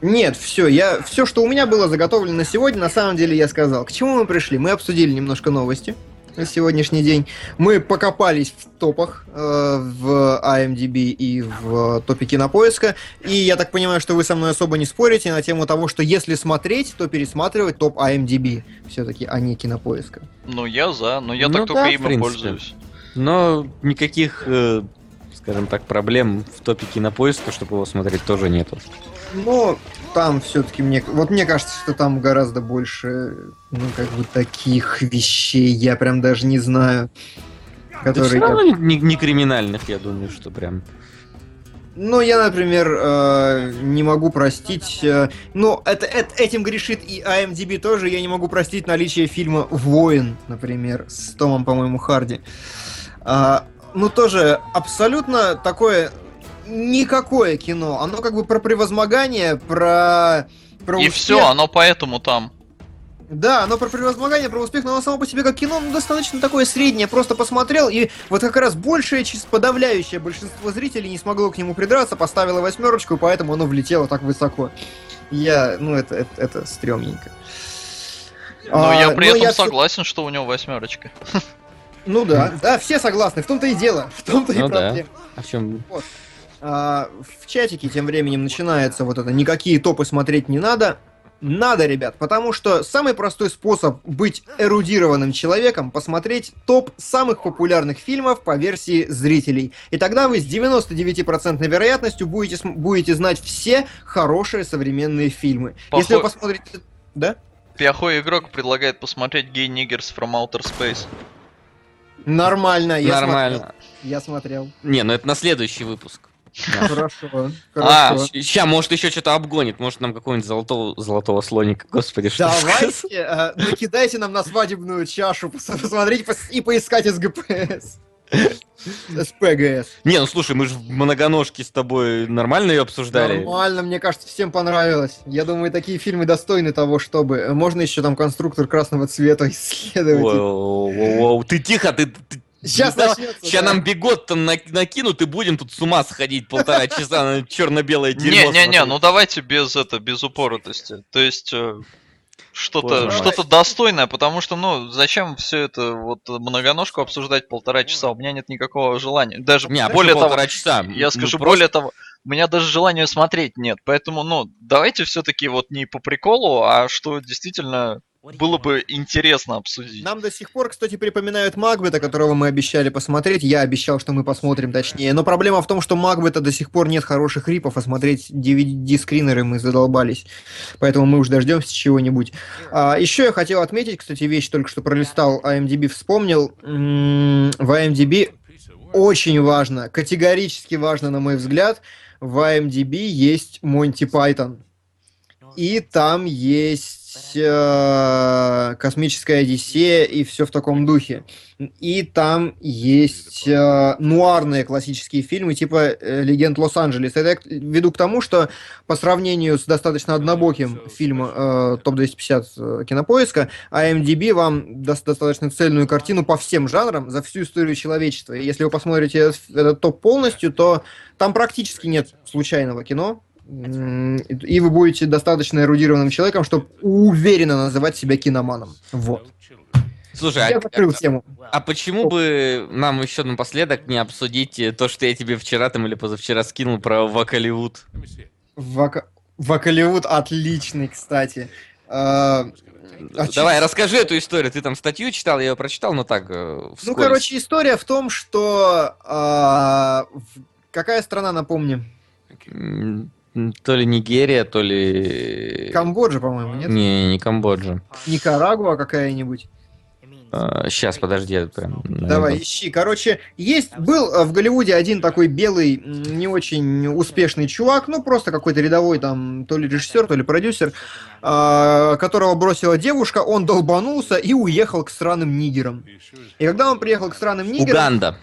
Speaker 2: Нет, все, я все, что у меня было заготовлено на сегодня, на самом деле я сказал. К чему мы пришли? Мы обсудили немножко новости на сегодняшний день. Мы покопались в топах э, в IMDb и в топе кинопоиска. И я так понимаю, что вы со мной особо не спорите на тему того, что если смотреть, то пересматривать топ IMDb все-таки, а не кинопоиска.
Speaker 4: Ну, я за, но я
Speaker 1: Ну
Speaker 4: так
Speaker 1: да,
Speaker 4: только
Speaker 1: в
Speaker 4: им и
Speaker 1: принципе.
Speaker 4: пользуюсь.
Speaker 1: Но никаких, э, скажем так, проблем в топе кинопоиска, чтобы его смотреть, тоже нету.
Speaker 2: Но там все-таки мне... Вот мне кажется, что там гораздо больше, ну, как бы таких вещей, я прям даже не знаю.
Speaker 1: Да
Speaker 2: Которые...
Speaker 1: все
Speaker 2: я-
Speaker 1: равно не, не криминальных, я думаю, что прям.
Speaker 2: Ну, я, например, э, не могу простить... э, ну, это, это- этим грешит и IMDb тоже. Я не могу простить наличие фильма «Воин», например, с Томом, по-моему, Харди. А, ну, тоже абсолютно такое... Никакое кино. Оно как бы про превозмогание, про... про
Speaker 4: И
Speaker 2: успех.
Speaker 4: все, оно поэтому там.
Speaker 2: Да, оно про превозмогание, про успех, но оно само по себе как кино ну, достаточно такое среднее. Просто посмотрел, и вот как раз большее, подавляющее большинство зрителей не смогло к нему придраться, поставило восьмерочку, и поэтому оно влетело так высоко. Я, ну, это, это, это стрёмненько.
Speaker 4: Но
Speaker 2: А,
Speaker 4: я при
Speaker 2: но
Speaker 4: этом
Speaker 2: всё-
Speaker 4: согласен, что у него восьмерочка.
Speaker 2: Ну да, да, все согласны, в том-то и дело, в том-то и
Speaker 1: Ну да.
Speaker 2: проблема.
Speaker 1: А в чем?
Speaker 2: А, в чатике тем временем начинается вот это «никакие топы смотреть не надо». Надо, ребят, потому что самый простой способ быть эрудированным человеком – посмотреть топ самых популярных фильмов по версии зрителей. И тогда вы с 99% вероятностью будете, будете знать все хорошие современные фильмы. Если вы посмотрите... Да?
Speaker 4: Плохой игрок предлагает посмотреть Gay Niggers from Outer Space.
Speaker 2: Нормально, я
Speaker 1: Нормально.
Speaker 2: смотрел. Я смотрел.
Speaker 1: Не, ну это на следующий выпуск.
Speaker 2: Хорошо,
Speaker 4: А.
Speaker 1: Сейчас, может, еще что-то обгонит. Может, нам какого-нибудь золотого, золотого слоника. Господи, что
Speaker 2: Давайте, э, накидайте нам на свадебную чашу, пос- посмотреть пос- и поискать СГПС. СПГС.
Speaker 1: Не, ну слушай, мы же в многоножке с тобой нормально ее обсуждали.
Speaker 2: Нормально, мне кажется, всем понравилось. Я думаю, такие фильмы достойны того, чтобы... э, Можно еще там конструктор красного цвета исследовать.
Speaker 1: Воу-воу-воу, Ты тихо, ты... ты-
Speaker 2: Сейчас
Speaker 1: да,
Speaker 2: начнется.
Speaker 1: Сейчас
Speaker 2: да.
Speaker 1: нам бегот там на- накинут и будем тут с ума сходить полтора часа на черно-белое дерьмо.
Speaker 4: Не-не-не, ну давайте без это, без упоротости. То есть э, что-то что-то достойное, потому что, ну, зачем все это вот многоножку обсуждать полтора часа? У меня нет никакого желания. Даже
Speaker 1: Не, а
Speaker 4: более того,
Speaker 1: полтора часа.
Speaker 4: я
Speaker 1: Ну,
Speaker 4: скажу
Speaker 1: просто-
Speaker 4: более того, у меня даже желания смотреть нет. Поэтому, ну, давайте все-таки вот не по приколу, а что действительно было бы интересно обсудить.
Speaker 2: Нам до сих пор, кстати, припоминают Макбета, которого мы обещали посмотреть. Я обещал, что мы посмотрим точнее. Но проблема в том, что Макбета до сих пор нет хороших рипов, а смотреть DVD-скринеры мы задолбались. Поэтому мы уж дождемся чего-нибудь. А, еще я хотел отметить, кстати, вещь, только что пролистал IMDb, вспомнил. М, В IMDb очень важно, категорически важно, на мой взгляд, в IMDb есть Монти Пайтон. И там есть э, Космическая Одиссея и все в таком духе. И там есть э, нуарные классические фильмы, типа э, Легенд Лос-Анджелес. Это я веду к тому, что по сравнению с достаточно однобоким фильмом э, топ-250 э, кинопоиска, IMDb вам даст достаточно цельную картину по всем жанрам за всю историю человечества. И если вы посмотрите этот топ полностью, то там практически нет случайного кино. И вы будете достаточно эрудированным человеком, чтобы уверенно называть себя киноманом. Вот.
Speaker 1: Слушай,
Speaker 2: Я
Speaker 1: а,
Speaker 2: закрыл тему.
Speaker 1: а почему бы нам еще напоследок не обсудить э, то, что я тебе вчера там или позавчера скинул про Вакаливуд?
Speaker 2: Вака... Вакаливуд отличный, кстати. А, а
Speaker 1: Давай,
Speaker 2: чё-
Speaker 1: расскажи эту историю. Ты там статью читал, я ее прочитал, но так, э,
Speaker 2: Ну,
Speaker 1: вскользь.
Speaker 2: короче, история в том, что... а, Какая страна, напомню?
Speaker 1: То ли Нигерия, то ли...
Speaker 2: Камбоджа, по-моему, нет?
Speaker 1: Не, не Камбоджа.
Speaker 2: Никарагуа какая-нибудь?
Speaker 1: Сейчас, подожди, я прям.
Speaker 2: Давай,
Speaker 1: найду.
Speaker 2: ищи. Короче, есть, был в Голливуде один такой белый, не очень успешный чувак, ну просто какой-то рядовой там, то ли режиссер, то ли продюсер, а, которого бросила девушка, он долбанулся и уехал к странным нигерам. И когда он приехал к странным нигерам...
Speaker 1: Уганда.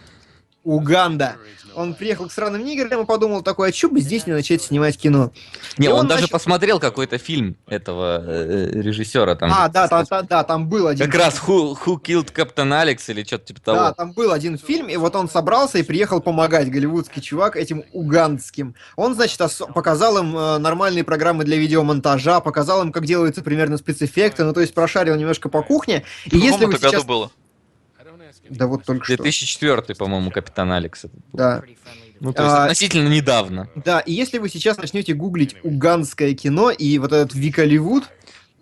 Speaker 2: Уганда. Он приехал к странным нигерам и подумал такой, а чё бы здесь не начать снимать кино?
Speaker 1: Не,
Speaker 2: И
Speaker 1: он,
Speaker 2: он
Speaker 1: даже
Speaker 2: начал-
Speaker 1: посмотрел какой-то фильм этого э, режиссера там.
Speaker 2: А, да, да, да, да, там был один...
Speaker 1: Как раз Who, Who Killed Captain Alex или что-то типа того.
Speaker 2: Да, там был один фильм, и вот он собрался и приехал помогать, голливудский чувак, этим угандским. Он, значит, ос- показал им э, нормальные программы для видеомонтажа, показал им, как делаются примерно спецэффекты, ну, то есть прошарил немножко по кухне. И если вы сейчас...
Speaker 3: было?
Speaker 2: Да вот только что.
Speaker 1: 2004, по-моему, Капитан Алекс.
Speaker 2: Да.
Speaker 1: Ну, то есть
Speaker 2: А,
Speaker 1: относительно недавно.
Speaker 2: Да, и если вы сейчас начнете гуглить уганское кино и вот этот Виколивуд,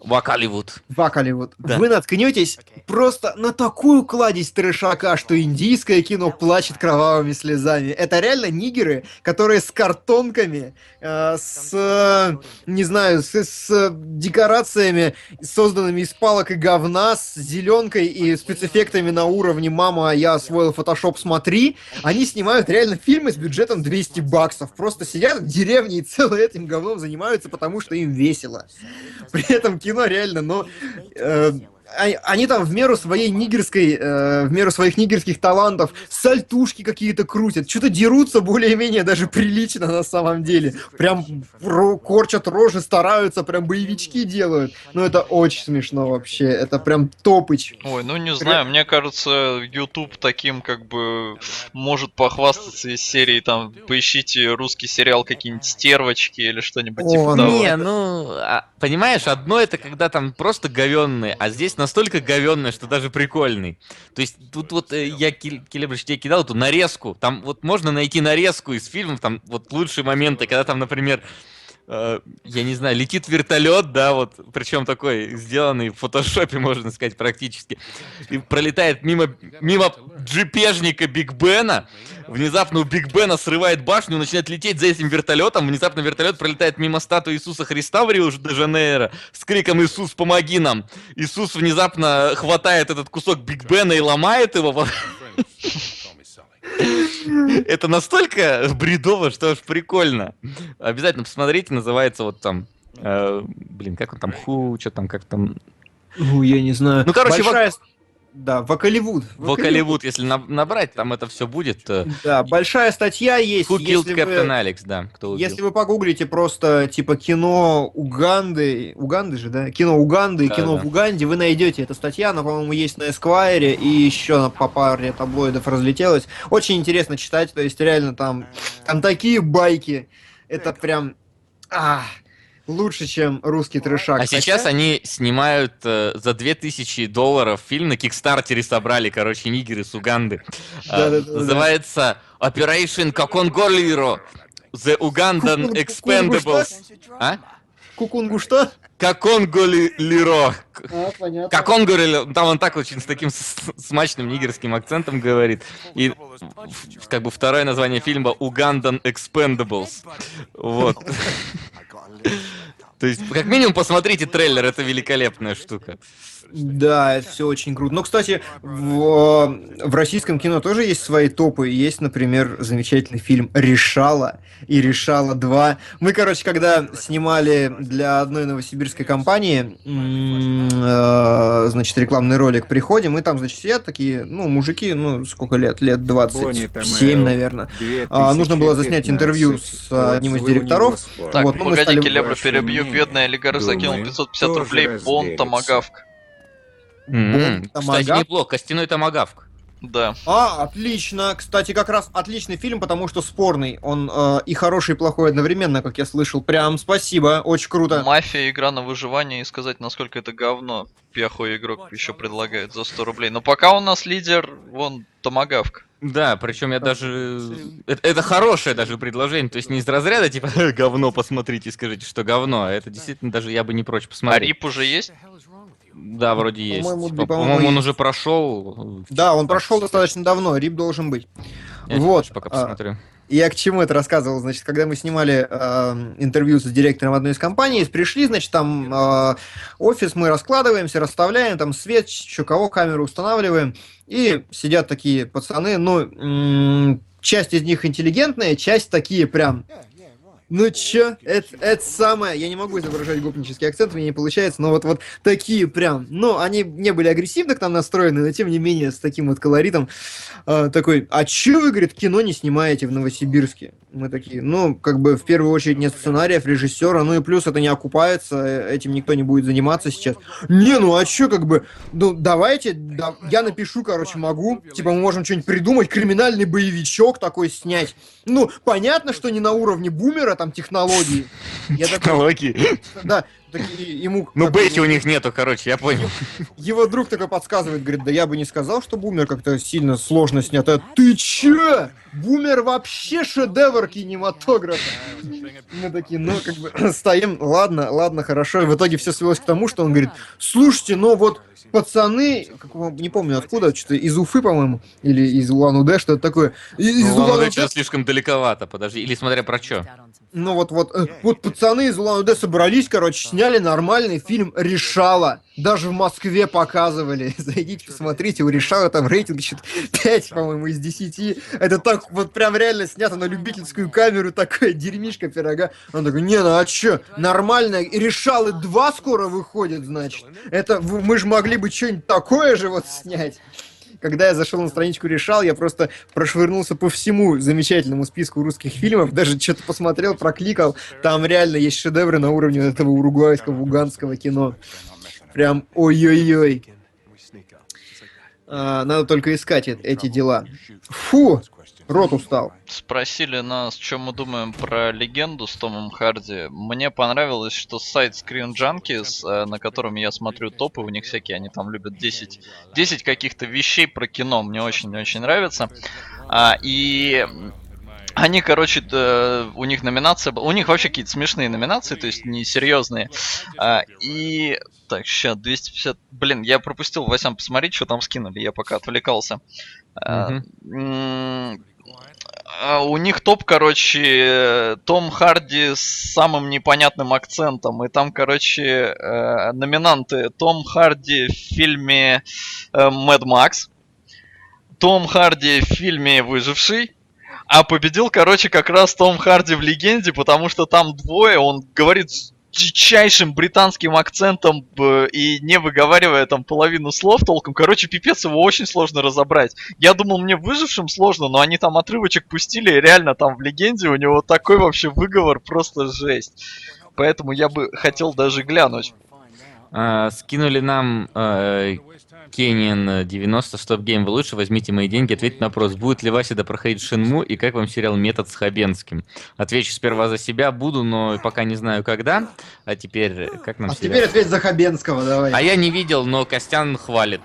Speaker 1: Вакаливуд.
Speaker 2: Вакаливуд,
Speaker 1: Да.
Speaker 2: вы наткнетесь просто на такую кладезь трешака, что индийское кино плачет кровавыми слезами. Это реально нигеры, которые с картонками, э, с, э, не знаю, с, с декорациями, созданными из палок и говна, с зеленкой и спецэффектами на уровне «Мама, я освоил фотошоп, смотри», они снимают реально фильмы с бюджетом 200 баксов. Просто сидят в деревне и целым этим говном занимаются, потому что им весело. При этом кино реально, но э, они там в меру своей нигерской, э, в меру своих нигерских талантов сальтушки какие-то крутят, что-то дерутся более-менее даже прилично на самом деле. Прям ро- корчат рожи, стараются, прям боевички делают. Ну это очень смешно вообще, это прям топыч.
Speaker 3: Ой, ну не знаю, мне кажется, YouTube таким как бы может похвастаться из серии там поищите русский сериал какие-нибудь стервочки или что-нибудь
Speaker 2: О,
Speaker 3: типа
Speaker 2: ну
Speaker 3: того.
Speaker 1: Не, ну, а, понимаешь, одно это когда там просто говенный, а здесь настолько говенный, что даже прикольный. То есть тут вот э, я, Келебрич, тебе кидал эту нарезку, там вот можно найти нарезку из фильмов, там вот лучшие моменты, когда там, например, я не знаю, летит вертолет, да, вот, причем такой, сделанный в фотошопе, можно сказать, практически, и пролетает мимо, мимо джипежника Биг Бена, внезапно у Биг Бена срывает башню, начинает лететь за этим вертолетом, внезапно вертолет пролетает мимо статуи Иисуса Христа в Рио-де-Жанейро с криком «Иисус, помоги нам!». Иисус внезапно хватает этот кусок Биг Бена и ломает его. Это настолько бредово, что аж прикольно. Обязательно посмотрите, называется вот там... э, блин, как он там, ху, что там, как там...
Speaker 2: Ну, я не знаю.
Speaker 1: Ну, короче,
Speaker 2: Большая... Да, Вокаливуд.
Speaker 1: Вокаливуд, если на- набрать, там это все будет. э,
Speaker 2: Да, большая статья есть.
Speaker 1: Who killed
Speaker 2: если
Speaker 1: Captain
Speaker 2: вы-
Speaker 1: Alex, да, кто убил.
Speaker 2: Если вы погуглите просто типа кино Уганды, Уганды же, да? Кино Уганды
Speaker 1: Да,
Speaker 2: кино
Speaker 1: да.
Speaker 2: в Уганде, вы найдете эту статью, она, по-моему, есть на Эсквайре и еще по паре таблоидов разлетелась. Очень интересно читать, то есть реально там, там такие байки, это прям а, лучше, чем русский трешак.
Speaker 1: А
Speaker 2: Хотя-
Speaker 1: сейчас они снимают э, за 2000 долларов фильм на Кикстартере собрали, короче, нигеры с Уганды.
Speaker 2: Да-да-да-да.
Speaker 1: Называется Operation Коконголиро. The Ugandan Expendables. А?
Speaker 2: Кукунгу что?
Speaker 1: Коконголиро.
Speaker 2: А, понятно.
Speaker 1: Коконголиро. Там он так очень с таким смачным нигерским акцентом говорит. И как бы второе название фильма Ugandan Expendables. Вот. То есть, как минимум, посмотрите трейлер, это великолепная штука.
Speaker 2: Да, это все очень круто. Но, кстати, в, в российском кино тоже есть свои топы. Есть, например, замечательный фильм «Решала» и «Решала 2». Мы, короче, когда снимали для одной новосибирской компании, э, значит, рекламный ролик, приходим, и там, значит, сидят такие, ну, мужики, ну, сколько лет? Лет 27, наверное. А, нужно было заснять интервью с одним из директоров.
Speaker 3: Так,
Speaker 2: Вот, ну, мы
Speaker 3: погоди,
Speaker 2: стали-
Speaker 3: Келебра перебью, бедный олигарх закинул
Speaker 5: Думаю,
Speaker 3: 550
Speaker 5: тоже
Speaker 3: рублей, бон томагавк.
Speaker 1: М, Кстати, неплохо. Костяной томагавк.
Speaker 3: Да.
Speaker 2: А, отлично. Кстати, как раз отличный фильм, потому что спорный. Он э, и хороший, и плохой одновременно, как я слышал. Прям спасибо, очень круто.
Speaker 3: Мафия, игра на выживание и сказать, насколько это говно. Плохой игрок еще предлагает за 100 рублей. Но пока у нас лидер, вон, томагавк.
Speaker 1: Да, причем я даже... Это, это хорошее даже предложение, то есть не из разряда, типа, говно посмотрите и скажите, что говно, а это действительно даже я бы не прочь
Speaker 3: А
Speaker 1: посмотреть.
Speaker 3: рип уже есть?
Speaker 1: Да, вроде есть.
Speaker 2: По-моему,
Speaker 1: По-
Speaker 2: да, по-моему,
Speaker 1: он
Speaker 2: есть.
Speaker 1: уже прошел.
Speaker 2: Да, он прошел достаточно давно, рип должен быть.
Speaker 1: Я
Speaker 2: вот,
Speaker 1: пока
Speaker 2: а,
Speaker 1: посмотрю.
Speaker 2: я к чему это рассказывал? Значит, когда мы снимали э, интервью с директором одной из компаний, пришли, значит, там э, офис, мы раскладываемся, расставляем, там свет, еще кого камеру устанавливаем, и сидят такие пацаны, ну, часть из них интеллигентная, часть такие прям ну чё, это, это самое, я не могу изображать гопнический акцент, мне не получается, но вот, вот такие прям, ну, они не были агрессивно к нам настроены, но тем не менее с таким вот колоритом, э, такой, а чё вы, говорит, кино не снимаете в Новосибирске? Мы такие, ну, как бы в первую очередь нет сценариев, режиссера, ну и плюс это не окупается, э, этим никто не будет заниматься сейчас. Не, ну а чё, как бы, ну давайте, да, я напишу, короче, могу, типа мы можем что-нибудь придумать, криминальный боевичок такой снять. Ну, понятно, что не на уровне бумера, там, технологии.
Speaker 1: Я Технологии?
Speaker 2: Да, ему...
Speaker 1: Ну, бейки у них нету, короче, я понял.
Speaker 2: Его друг такой подсказывает, говорит, да я бы не сказал, что бумер как-то сильно сложно снят. А ты чё? Бумер вообще шедевр кинематографа. Мы такие, ну, как бы, стоим, ладно, ладно, хорошо. И в итоге все свелось к тому, что он говорит, слушайте, ну вот пацаны, как, не помню откуда, что-то из Уфы, по-моему, или из Улан-Удэ, что-то такое.
Speaker 1: Из ну, Улан-Удэ слишком далековато, подожди, или смотря про что.
Speaker 2: Ну вот, вот, э, вот пацаны из Улан-Удэ собрались, короче, сняли нормальный фильм «Решала». Даже в Москве показывали. Зайдите, посмотрите, у Решала там рейтинг что 5, по-моему, из 10. Это так вот прям реально снято на любительскую камеру, такое дерьмишка пирога. Он такой, не, ну а чё, нормально, Решалы 2 скоро выходит, значит. Это мы же могли бы что-нибудь такое же вот снять когда я зашел на страничку решал, я просто прошвырнулся по всему замечательному списку русских фильмов, даже что-то посмотрел, прокликал. Там реально есть шедевры на уровне этого уругвайского, уганского кино. Прям ой-ой-ой. А, надо только искать эти дела. Фу! Рот устал.
Speaker 3: Спросили нас, что мы думаем про легенду с Томом Харди. Мне понравилось, что сайт Screen Junkies, э, на котором я смотрю топы, у них всякие, они там любят 10, 10 каких-то вещей про кино. Мне очень-очень нравится. А, и они, короче, у них номинация У них вообще какие-то смешные номинации, то есть несерьезные. А, и... Так, сейчас, 250... Блин, я пропустил, Васян, посмотреть, что там скинули, я пока отвлекался. Mm-hmm. А, у них топ, короче, Том Харди с самым непонятным акцентом. И там, короче, э, номинанты. Том Харди в фильме Мэд Макс, Том Харди в фильме Выживший, а победил, короче, как раз Том Харди в Легенде, потому что там двое, он говорит дичайшим британским акцентом и не выговаривая там половину слов толком. Короче, пипец, его очень сложно разобрать. Я думал, мне выжившим сложно, но они там отрывочек пустили, и реально там в легенде у него такой вообще выговор, просто жесть. Поэтому я бы хотел даже глянуть.
Speaker 1: А, скинули нам э, Кенин 90 Стоп Гейм, вы лучше возьмите мои деньги, ответьте на вопрос, будет ли Вася проходить Шинму и как вам сериал Метод с Хабенским? Отвечу сперва за себя, буду, но пока не знаю когда. А теперь, как нам
Speaker 2: А
Speaker 1: сериал?
Speaker 2: теперь ответь за Хабенского, давай.
Speaker 1: А я не видел, но Костян хвалит.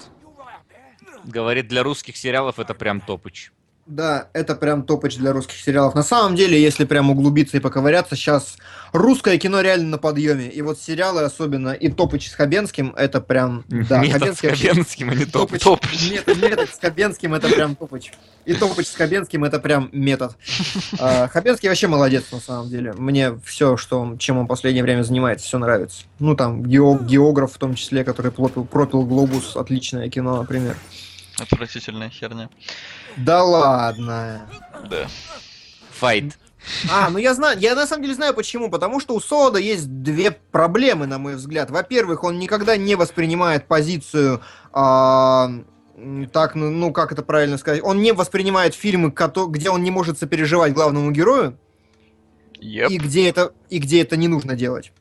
Speaker 1: Говорит, для русских сериалов это прям топыч.
Speaker 2: Да, это прям топоч для русских сериалов. На самом деле, если прям углубиться и поковыряться, сейчас русское кино реально на подъеме. И вот сериалы особенно, и топоч с Хабенским, это прям...
Speaker 1: Да, метод Хабенский, с Хабенским, а не топоч.
Speaker 2: топоч. Метод, метод с Хабенским, это прям топоч. И топоч с Хабенским, это прям метод. А, Хабенский вообще молодец, на самом деле. Мне все, что он, чем он в последнее время занимается, все нравится. Ну, там, географ в том числе, который пропил, пропил «Глобус», отличное кино, например.
Speaker 3: Отвратительная херня.
Speaker 2: Да ладно.
Speaker 3: Да.
Speaker 1: Файт.
Speaker 2: А, ну я знаю, я на самом деле знаю почему. Потому что у Солода есть две проблемы, на мой взгляд. Во-первых, он никогда не воспринимает позицию а, так, ну, ну как это правильно сказать, он не воспринимает фильмы, где он не может сопереживать главному герою, yep. и где это и где это не нужно делать.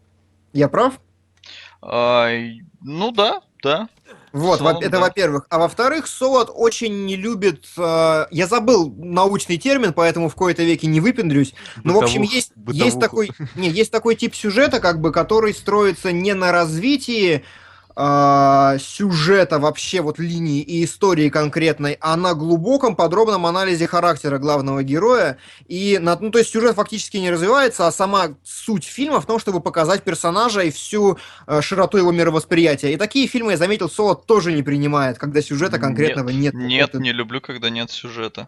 Speaker 2: Я прав?
Speaker 3: А, ну да, да.
Speaker 2: Вот, Солод, это да. во-первых. А во-вторых, Солод очень не любит... Э, я забыл научный термин, поэтому в кои-то веке не выпендрюсь. Но, в общем, есть, есть, такой, не, есть такой тип сюжета, как бы, который строится не на развитии э, сюжета вообще вот линии и истории конкретной, а на глубоком подробном анализе характера главного героя. И на, ну, то есть сюжет фактически не развивается, а сама суть фильма в том, чтобы показать персонажа и всю э, широту его мировосприятия. И такие фильмы, я заметил, Соло тоже не принимает, когда сюжета конкретного нет.
Speaker 3: Нет, нет не люблю, когда нет сюжета.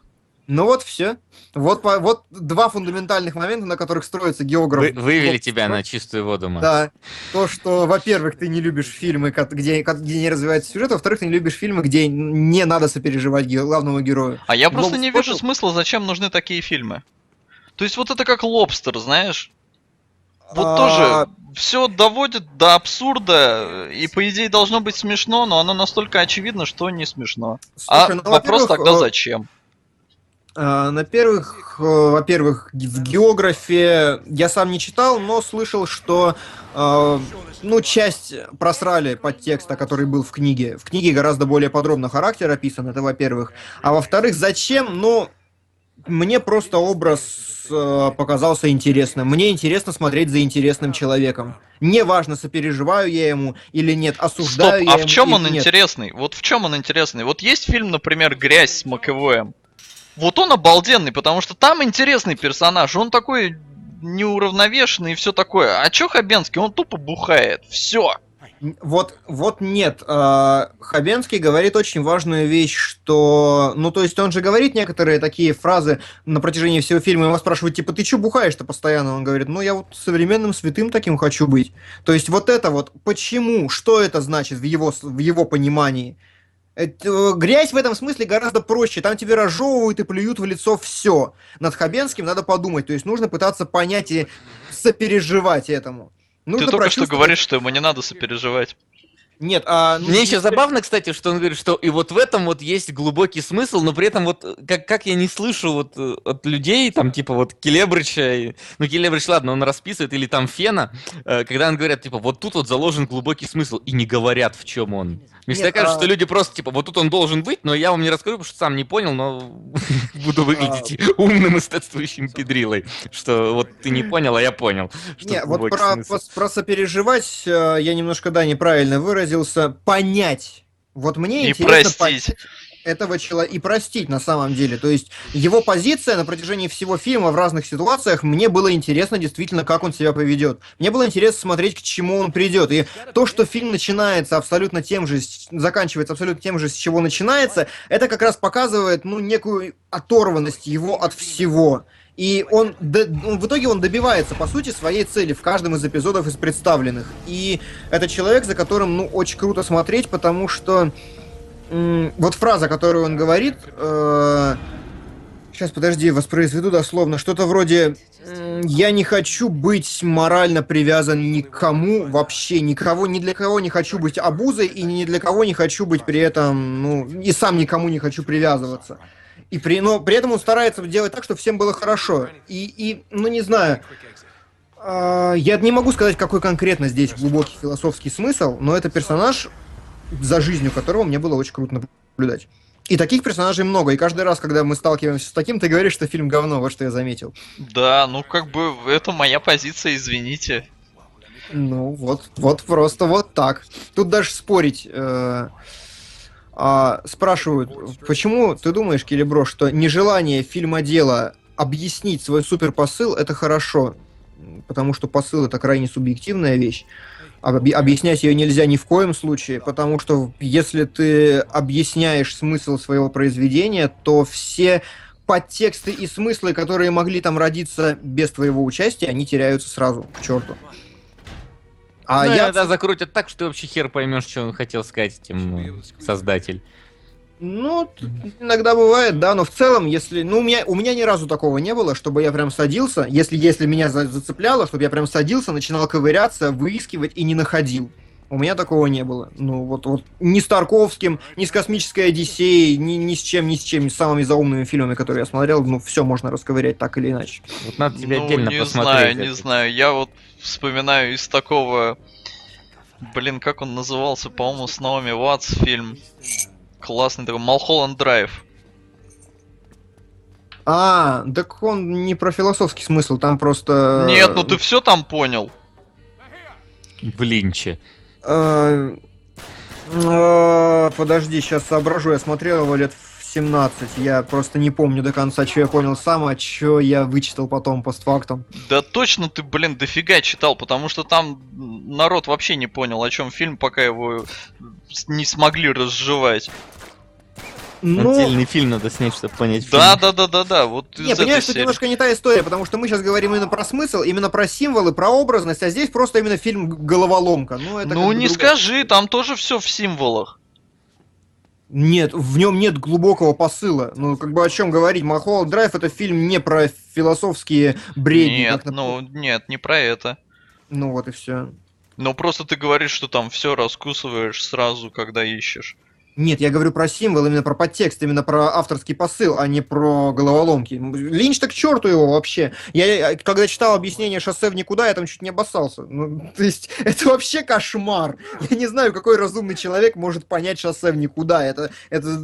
Speaker 2: Ну вот все. Вот, по- вот два фундаментальных момента, на которых строится географ.
Speaker 1: Вы- вывели
Speaker 2: Вот,
Speaker 1: тебя на чистую воду, Макс.
Speaker 2: Да. То, что, во-первых, ты не любишь фильмы, где, где не развивается сюжет, во-вторых, ты не любишь фильмы, где не надо сопереживать главному герою.
Speaker 4: А я просто
Speaker 2: любом
Speaker 4: не вижу смысла, зачем нужны такие фильмы. То есть вот это как лобстер, знаешь? Вот
Speaker 2: А,
Speaker 4: тоже все доводит до абсурда, и по идее должно быть смешно, но оно настолько очевидно, что не смешно. а
Speaker 2: слушай, ну,
Speaker 4: вопрос тогда
Speaker 2: э,
Speaker 4: зачем?
Speaker 2: А, На первых, э, во-первых, в географе я сам не читал, но слышал, что э, ну, часть просрали подтекста, который был в книге. В книге гораздо более подробно характер описан, это во-первых. А во-вторых, зачем? Ну, мне просто образ э, показался интересным. Мне интересно смотреть за интересным человеком. Неважно, сопереживаю я ему или нет,
Speaker 4: Стоп,
Speaker 2: осуждаю я
Speaker 4: а в
Speaker 2: ему
Speaker 4: чем
Speaker 2: или
Speaker 4: он
Speaker 2: нет.
Speaker 4: интересный? Вот в чем он интересный? Вот есть фильм, например, Грязь с Маковоем. Вот он обалденный, потому что там интересный персонаж. Он такой неуравновешенный и все такое. А чё Хабенский? Он тупо бухает. Все.
Speaker 2: Вот, вот нет. А, Хабенский говорит очень важную вещь, что... Ну, то есть он же говорит некоторые такие фразы на протяжении всего фильма. Его спрашивают, типа, ты чё бухаешь-то постоянно? Он говорит, ну, я вот современным святым таким хочу быть. То есть вот это вот, почему, что это значит в его, в его понимании? Э, грязь в этом смысле гораздо проще. Там тебе разжевывают и плюют в лицо все. Над Хабенским надо подумать. То есть нужно пытаться понять и сопереживать этому. Нужно
Speaker 4: Ты только что говоришь, что ему не надо сопереживать.
Speaker 2: Нет, а... ну,
Speaker 1: Мне еще забавно, кстати, что он говорит, что и вот в этом вот есть глубокий смысл, но при этом вот э, как, как я не слышу вот э, от людей, там типа вот Келебрича, и- ну Келебрич, ладно, он расписывает, или там Фена, э, когда он говорят, типа, вот тут вот заложен глубокий смысл, и не говорят, в чем он. Мне всегда кажется,
Speaker 2: а-
Speaker 1: что люди просто, типа, вот тут он должен быть, но я вам не расскажу, потому что сам не понял, но буду выглядеть
Speaker 2: А.
Speaker 1: умным и статствующим педрилой, что вот ты не понял, а я понял.
Speaker 2: Не, вот про, про, про сопереживать я немножко, да, неправильно выразился. Понять. Вот мне
Speaker 4: И
Speaker 2: интересно
Speaker 4: простить.
Speaker 2: этого человека и простить на самом деле. То есть его позиция на протяжении всего фильма в разных ситуациях мне было интересно действительно, как он себя поведет. Мне было интересно смотреть, к чему он придет. И то, что фильм начинается абсолютно тем же, заканчивается абсолютно тем же, с чего начинается, это как раз показывает, ну, некую оторванность его от всего. И он, он- в итоге он добивается, по сути, своей цели в каждом из эпизодов из представленных. И это человек, за которым, ну, очень круто смотреть, потому что вот фраза, которую он говорит, сейчас, подожди, воспроизведу дословно, что-то вроде «Я не хочу быть морально привязан ни к кому, вообще никого, ни для кого не хочу быть обузой, и ни для кого не хочу быть при этом, ну, и сам никому не хочу привязываться». И при, но при этом он старается делать так, чтобы всем было хорошо. И, и ну не знаю, а, я не могу сказать, какой конкретно здесь глубокий философский смысл, но это персонаж, за жизнью которого мне было очень круто наблюдать. И таких персонажей много, и каждый раз, когда мы сталкиваемся с таким, ты говоришь, что фильм говно, вот что я заметил.
Speaker 4: Да, ну как бы это моя позиция, извините.
Speaker 2: Ну, вот, вот просто вот так. Тут даже спорить. э, а, спрашивают, почему ты думаешь, Келебро, что нежелание фильмодела объяснить свой суперпосыл это хорошо? Потому что посыл это крайне субъективная вещь. Объ- объяснять ее нельзя ни в коем случае, потому что если ты объясняешь смысл своего произведения, то все подтексты и смыслы, которые могли там родиться без твоего участия, они теряются сразу к черту. А
Speaker 1: ну,
Speaker 2: я
Speaker 1: иногда закрутят так, что ты вообще хер поймешь, что он хотел сказать этим ну, создатель.
Speaker 2: Ну, иногда бывает, да, но в целом, если... Ну, у меня, у меня ни разу такого не было, чтобы я прям садился, если, если меня за- зацепляло, чтобы я прям садился, начинал ковыряться, выискивать и не находил. У меня такого не было. Ну, вот, вот ни с Тарковским, ни с Космической Одиссеей, ни, ни с чем, ни с чем, ни с самыми заумными фильмами, которые я смотрел, ну, все можно расковырять так или иначе.
Speaker 1: Вот надо тебе
Speaker 4: ну,
Speaker 1: отдельно
Speaker 4: не
Speaker 1: посмотреть.
Speaker 4: знаю, не
Speaker 1: это.
Speaker 4: знаю. Я вот вспоминаю из такого... Блин, как он назывался? По-моему, с Наоми Ватс фильм. Классный такой. Малхолланд Драйв.
Speaker 2: А, так он не про философский смысл, там просто...
Speaker 4: Нет, ну ты все там понял.
Speaker 1: Блинче.
Speaker 2: Э, э, Подожди, сейчас соображу, я смотрел его лет в 17, я просто не помню до конца, что я понял сам, а что я вычитал потом постфактум.
Speaker 4: Да точно ты, блин, дофига читал, потому что там народ вообще не понял, о чем фильм, пока его с- не смогли разжевать.
Speaker 2: Ну,
Speaker 1: Отдельный фильм надо снять, чтобы понять
Speaker 3: Да,
Speaker 1: фильм.
Speaker 3: да, да, да, да. Вот
Speaker 2: Не, понимаешь, это
Speaker 3: серии.
Speaker 2: немножко не та история, потому что мы сейчас говорим именно про смысл, именно про символы, про образность, а здесь просто именно фильм головоломка. Ну, это
Speaker 3: Ну не
Speaker 2: другая-
Speaker 3: скажи, там тоже все в символах.
Speaker 2: Нет, в нем нет глубокого посыла. Ну, как бы о чем говорить. Махолд Драйв это фильм не про философские бредни.
Speaker 3: Нет, ну нет, не про это.
Speaker 2: ну вот и все.
Speaker 3: Ну просто ты говоришь, что там все раскусываешь сразу, когда ищешь.
Speaker 2: Нет, я говорю про символ, именно про подтекст, именно про авторский посыл, а не про головоломки. Линч так к черту его вообще. Я, я, когда читал объяснение шоссе в никуда, я там чуть не обоссался. Ну, то есть, это вообще кошмар. Я не знаю, какой разумный человек может понять шоссе в никуда. Это, это...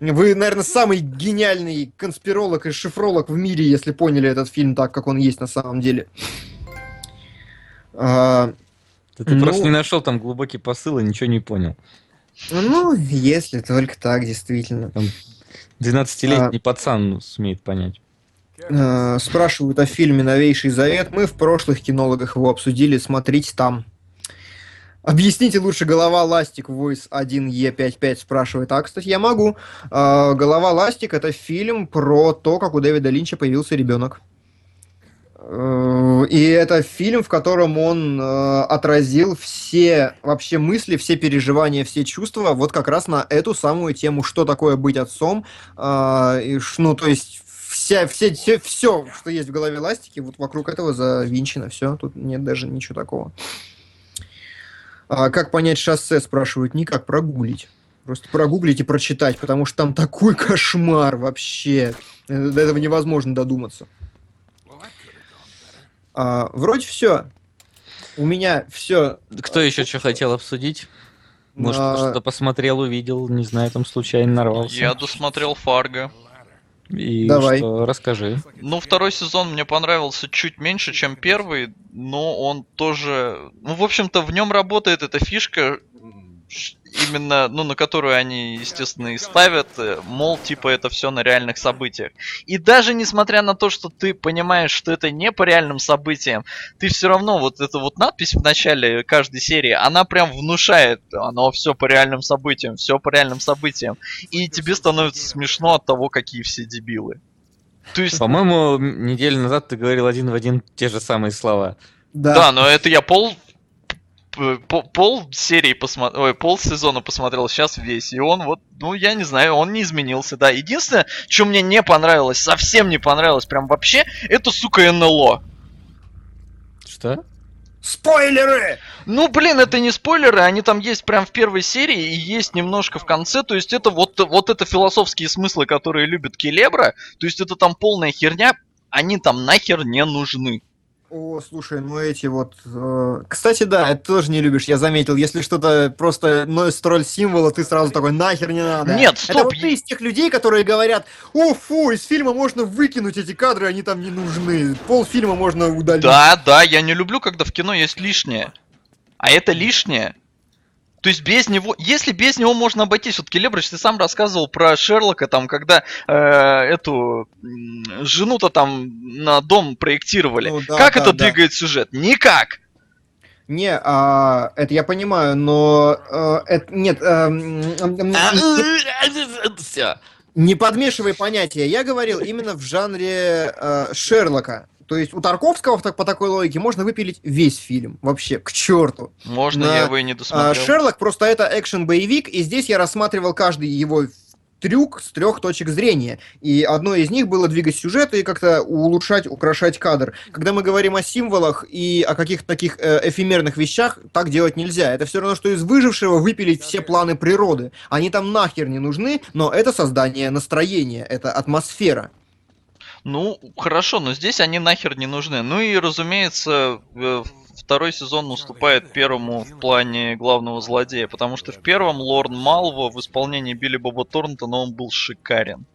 Speaker 2: Вы, наверное, самый гениальный конспиролог и шифролог в мире, если поняли этот фильм так, как он есть на самом деле. А,
Speaker 1: Да ты
Speaker 2: Ну-
Speaker 1: просто не нашел там глубокий посыл и ничего не понял.
Speaker 2: ну, если только так, действительно.
Speaker 1: 12-летний пацан сумеет понять.
Speaker 2: Э, спрашивают о фильме «Новейший завет». Мы в прошлых кинологах его обсудили, смотрите там. Объясните лучше «Голова ластик» Voice 1E55 спрашивает. А, кстати, я могу. Э, «Голова ластик» — это фильм про то, как у Дэвида Линча появился ребенок. Э, И это фильм, в котором он э, отразил все вообще мысли, все переживания, все чувства вот как раз на эту самую тему, что такое быть отцом. А, и ну, то есть вся, все, все, все, что есть в голове ластики, вот вокруг этого завинчено все. Тут нет даже ничего такого. А как понять шоссе, спрашивают. Никак, прогуглить. Просто прогуглить и прочитать, потому что там такой кошмар вообще. Э, До этого невозможно додуматься. А, вроде все. У меня все.
Speaker 1: Кто еще что хотел обсудить? Может,
Speaker 2: А,
Speaker 1: что-то посмотрел, увидел, не знаю, там случайно нарвался.
Speaker 3: Я досмотрел Фарго.
Speaker 1: И
Speaker 2: Давай.
Speaker 1: что, расскажи.
Speaker 3: Ну, второй сезон мне понравился чуть меньше, чем первый, но он тоже... Ну, в общем-то, в нем работает эта фишка, именно, ну, на которую они, естественно, и ставят, э, мол, типа, это все на реальных событиях. И даже несмотря на то, что ты понимаешь, что это не по реальным событиям, ты все равно, вот эта вот надпись в начале каждой серии, она прям внушает, оно все по реальным событиям, все по реальным событиям. И тебе становится смешно от того, какие все дебилы. То есть,
Speaker 1: По-моему, неделю назад ты говорил один в один те же самые слова.
Speaker 2: Да.
Speaker 3: Да, но это я пол пол серии посмотрел, ой, пол сезона посмотрел, сейчас весь. И он вот, ну, я не знаю, он не изменился, да. Единственное, что мне не понравилось, совсем не понравилось, прям вообще, это, сука, НЛО.
Speaker 1: Что?
Speaker 2: Спойлеры!
Speaker 3: Ну, блин, это не спойлеры, они там есть прям в первой серии и есть немножко в конце. То есть это вот, вот это философские смыслы, которые любит Келебра. То есть это там полная херня, они там нахер не нужны.
Speaker 2: О, слушай, ну эти вот... э, Кстати, да, это тоже не любишь, я заметил. Если что-то просто носит роль символа, ты сразу такой, нахер не надо.
Speaker 3: Нет,
Speaker 2: Это
Speaker 3: стоп,
Speaker 2: вот ты из тех людей, которые говорят, о, фу, из фильма можно выкинуть эти кадры, они там не нужны. Пол фильма можно удалить.
Speaker 3: Да, да, я не люблю, когда в кино есть лишнее. А это лишнее. То есть без него, если без него можно обойтись, вот Келебрыч, ты сам рассказывал про Шерлока, там, когда э, эту жену-то там на дом проектировали.
Speaker 2: Ну да,
Speaker 3: как
Speaker 2: да,
Speaker 3: это
Speaker 2: да.
Speaker 3: двигает сюжет? Никак.
Speaker 2: Не, а, это я понимаю, но... э, это, нет, м, не- подмешивай понятия. Я говорил именно в жанре э, Шерлока. То есть у Тарковского так, по такой логике можно выпилить весь фильм. Вообще, к черту.
Speaker 3: Можно
Speaker 2: На-
Speaker 3: я его и не
Speaker 2: А,
Speaker 3: досмотрел.
Speaker 2: Шерлок просто это экшен-боевик, и здесь я рассматривал каждый его трюк с трех точек зрения. И одно из них было двигать сюжет и как-то улучшать, украшать кадр. Когда мы говорим о символах и о каких-то таких э, эфемерных вещах, так делать нельзя. Это все равно, что из выжившего выпилить все планы природы. Они там нахер не нужны, но это создание настроения, это атмосфера.
Speaker 3: Ну, хорошо, но здесь они нахер не нужны. Ну и, разумеется, э, второй сезон уступает первому в плане главного злодея, потому что в первом Лорн Малво в исполнении Билли Боба Торнтона он был шикарен.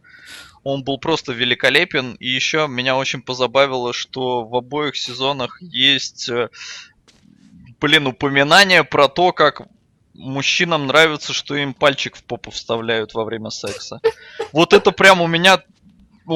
Speaker 3: Он был просто великолепен, и еще меня очень позабавило, что в обоих сезонах есть, э, блин, упоминание про то, как мужчинам нравится, что им пальчик в попу вставляют во время секса. Вот это прям у меня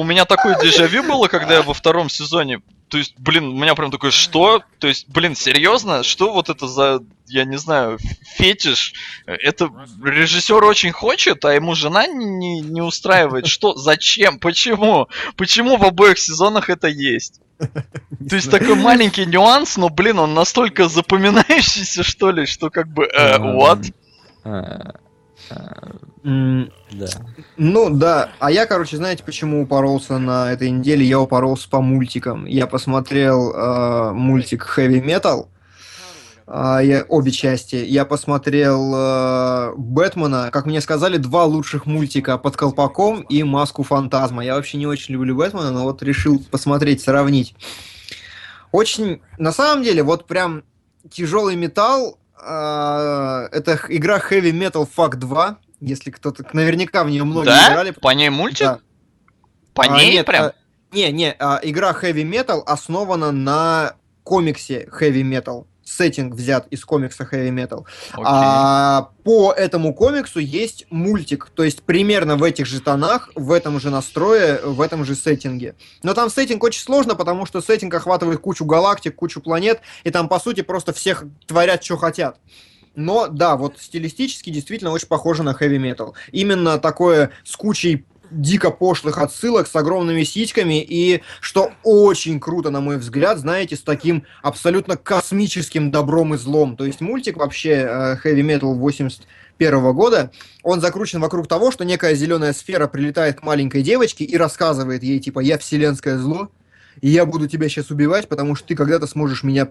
Speaker 3: у меня такое дежавю было, когда я во втором сезоне. То есть, блин, у меня прям такое, что? То есть, блин, серьезно? Что вот это за
Speaker 4: я не знаю, фетиш. Это режиссер очень хочет, а ему жена не, не устраивает. Что? Зачем? Почему? Почему в обоих сезонах это есть? То есть такой маленький нюанс, но, блин, он настолько запоминающийся, что ли, что как бы, э, what?
Speaker 1: Да.
Speaker 2: Ну да, а я, короче, знаете, почему упоролся на этой неделе? Я упоролся по мультикам. Я посмотрел э, мультик Heavy Metal, я, обе части. Я посмотрел э, Бэтмена, как мне сказали, два лучших мультика под колпаком и Маску Фантазма. Я вообще не очень люблю Бэтмена, но вот решил посмотреть, сравнить. Очень, на самом деле, вот прям тяжелый металл. Э, это игра Heavy Metal Fuck 2. Если кто-то, наверняка в нее многие
Speaker 4: Да?
Speaker 2: играли.
Speaker 4: По ней мультик?
Speaker 2: Да.
Speaker 4: По
Speaker 2: А,
Speaker 4: ней
Speaker 2: нет,
Speaker 4: прям?
Speaker 2: а, не, не, а, игра Heavy Metal основана на комиксе Heavy Metal. Сеттинг взят из комикса Heavy Metal.
Speaker 4: Окей.
Speaker 2: А по этому комиксу есть мультик, то есть примерно в этих же тонах, в этом же настрое, в этом же сеттинге. Но там сеттинг очень сложно, потому что сеттинг охватывает кучу галактик, кучу планет, и там, по сути, просто всех творят, что хотят. Но да, вот стилистически действительно очень похоже на heavy metal. Именно такое с кучей дико пошлых отсылок, с огромными сиськами, и что очень круто, на мой взгляд, знаете, с таким абсолютно космическим добром и злом. То есть мультик вообще э, Heavy Metal 81 года, он закручен вокруг того, что некая зеленая сфера прилетает к маленькой девочке и рассказывает ей, типа, я вселенское зло, и я буду тебя сейчас убивать, потому что ты когда-то сможешь меня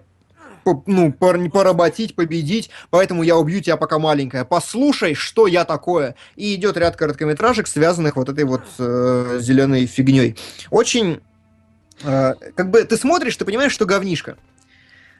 Speaker 2: ну, пор- поработить, победить, поэтому я убью тебя пока маленькая. Послушай, что я такое. И идет ряд короткометражек, связанных вот этой вот э, зеленой фигней. Очень, э, как бы, ты смотришь, ты понимаешь, что говнишко.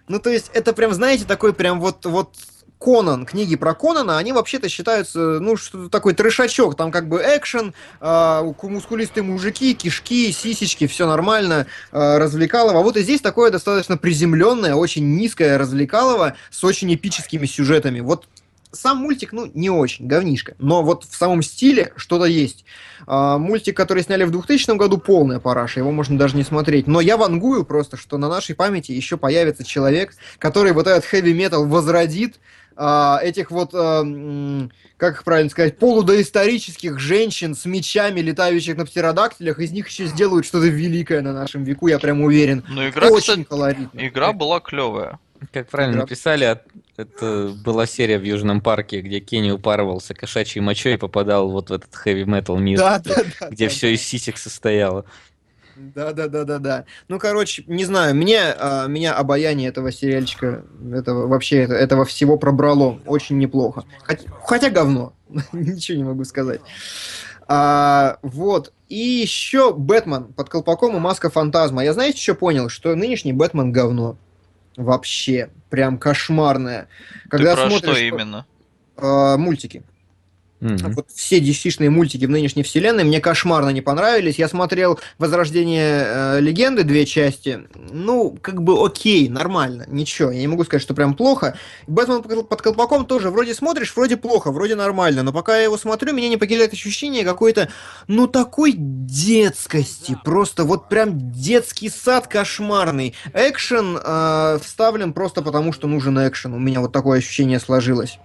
Speaker 2: Ну, то есть, это прям, знаете, такой прям вот, вот Конан, книги про Конана, они вообще-то считаются, ну, что такой трешачок, там как бы экшен, э, ку- мускулистые мужики, кишки, сисечки, все нормально, э, развлекалово. А вот и здесь такое достаточно приземленное, очень низкое развлекалово с очень эпическими сюжетами. Вот сам мультик, ну, не очень, говнишко. Но вот в самом стиле что-то есть. А, мультик, который сняли в 2000 году, полная параша, его можно даже не смотреть. Но я вангую просто, что на нашей памяти еще появится человек, который вот этот metal возродит, а, этих вот, а, м, как их правильно сказать, полудоисторических женщин с мечами, летающих на птеродактилях, из них еще сделают что-то великое на нашем веку, я прям уверен.
Speaker 4: Ну, игра,
Speaker 2: Очень
Speaker 4: кстати,
Speaker 2: колоритно.
Speaker 4: игра была клевая.
Speaker 1: Как правильно
Speaker 2: Игра.
Speaker 1: написали, от- это была серия в Южном парке, где Кенни упарывался кошачьей мочой и попадал вот в этот metal мир,
Speaker 2: Да, да, да.
Speaker 1: где
Speaker 2: да,
Speaker 1: все из сисек состояло.
Speaker 2: Да, да, да, да, да. Ну, короче, не знаю, мне, а, меня обаяние этого сериальчика, этого вообще это- этого всего пробрало очень неплохо. Хотя, хотя говно, ничего не могу сказать. А, вот. И еще Бэтмен под колпаком и маска фантазма. Я знаете, что понял? Что нынешний Бэтмен говно. Вообще. Прям кошмарное. Когда
Speaker 4: Ты про
Speaker 2: смотришь
Speaker 4: что именно?
Speaker 2: а, мультики.
Speaker 1: Мгм.
Speaker 2: Вот все dc мультики в нынешней вселенной мне кошмарно не понравились. Я смотрел «Возрождение э, легенды» две части. Ну, как бы окей, нормально, ничего. Я не могу сказать, что прям плохо. «Бэтмен под колпаком» тоже вроде смотришь, вроде плохо, вроде нормально. Но пока я его смотрю, меня не покидает ощущение какой-то, ну, такой детскости. Просто вот прям детский сад кошмарный. Экшен э, вставлен просто потому, что нужен экшен. У меня вот такое ощущение сложилось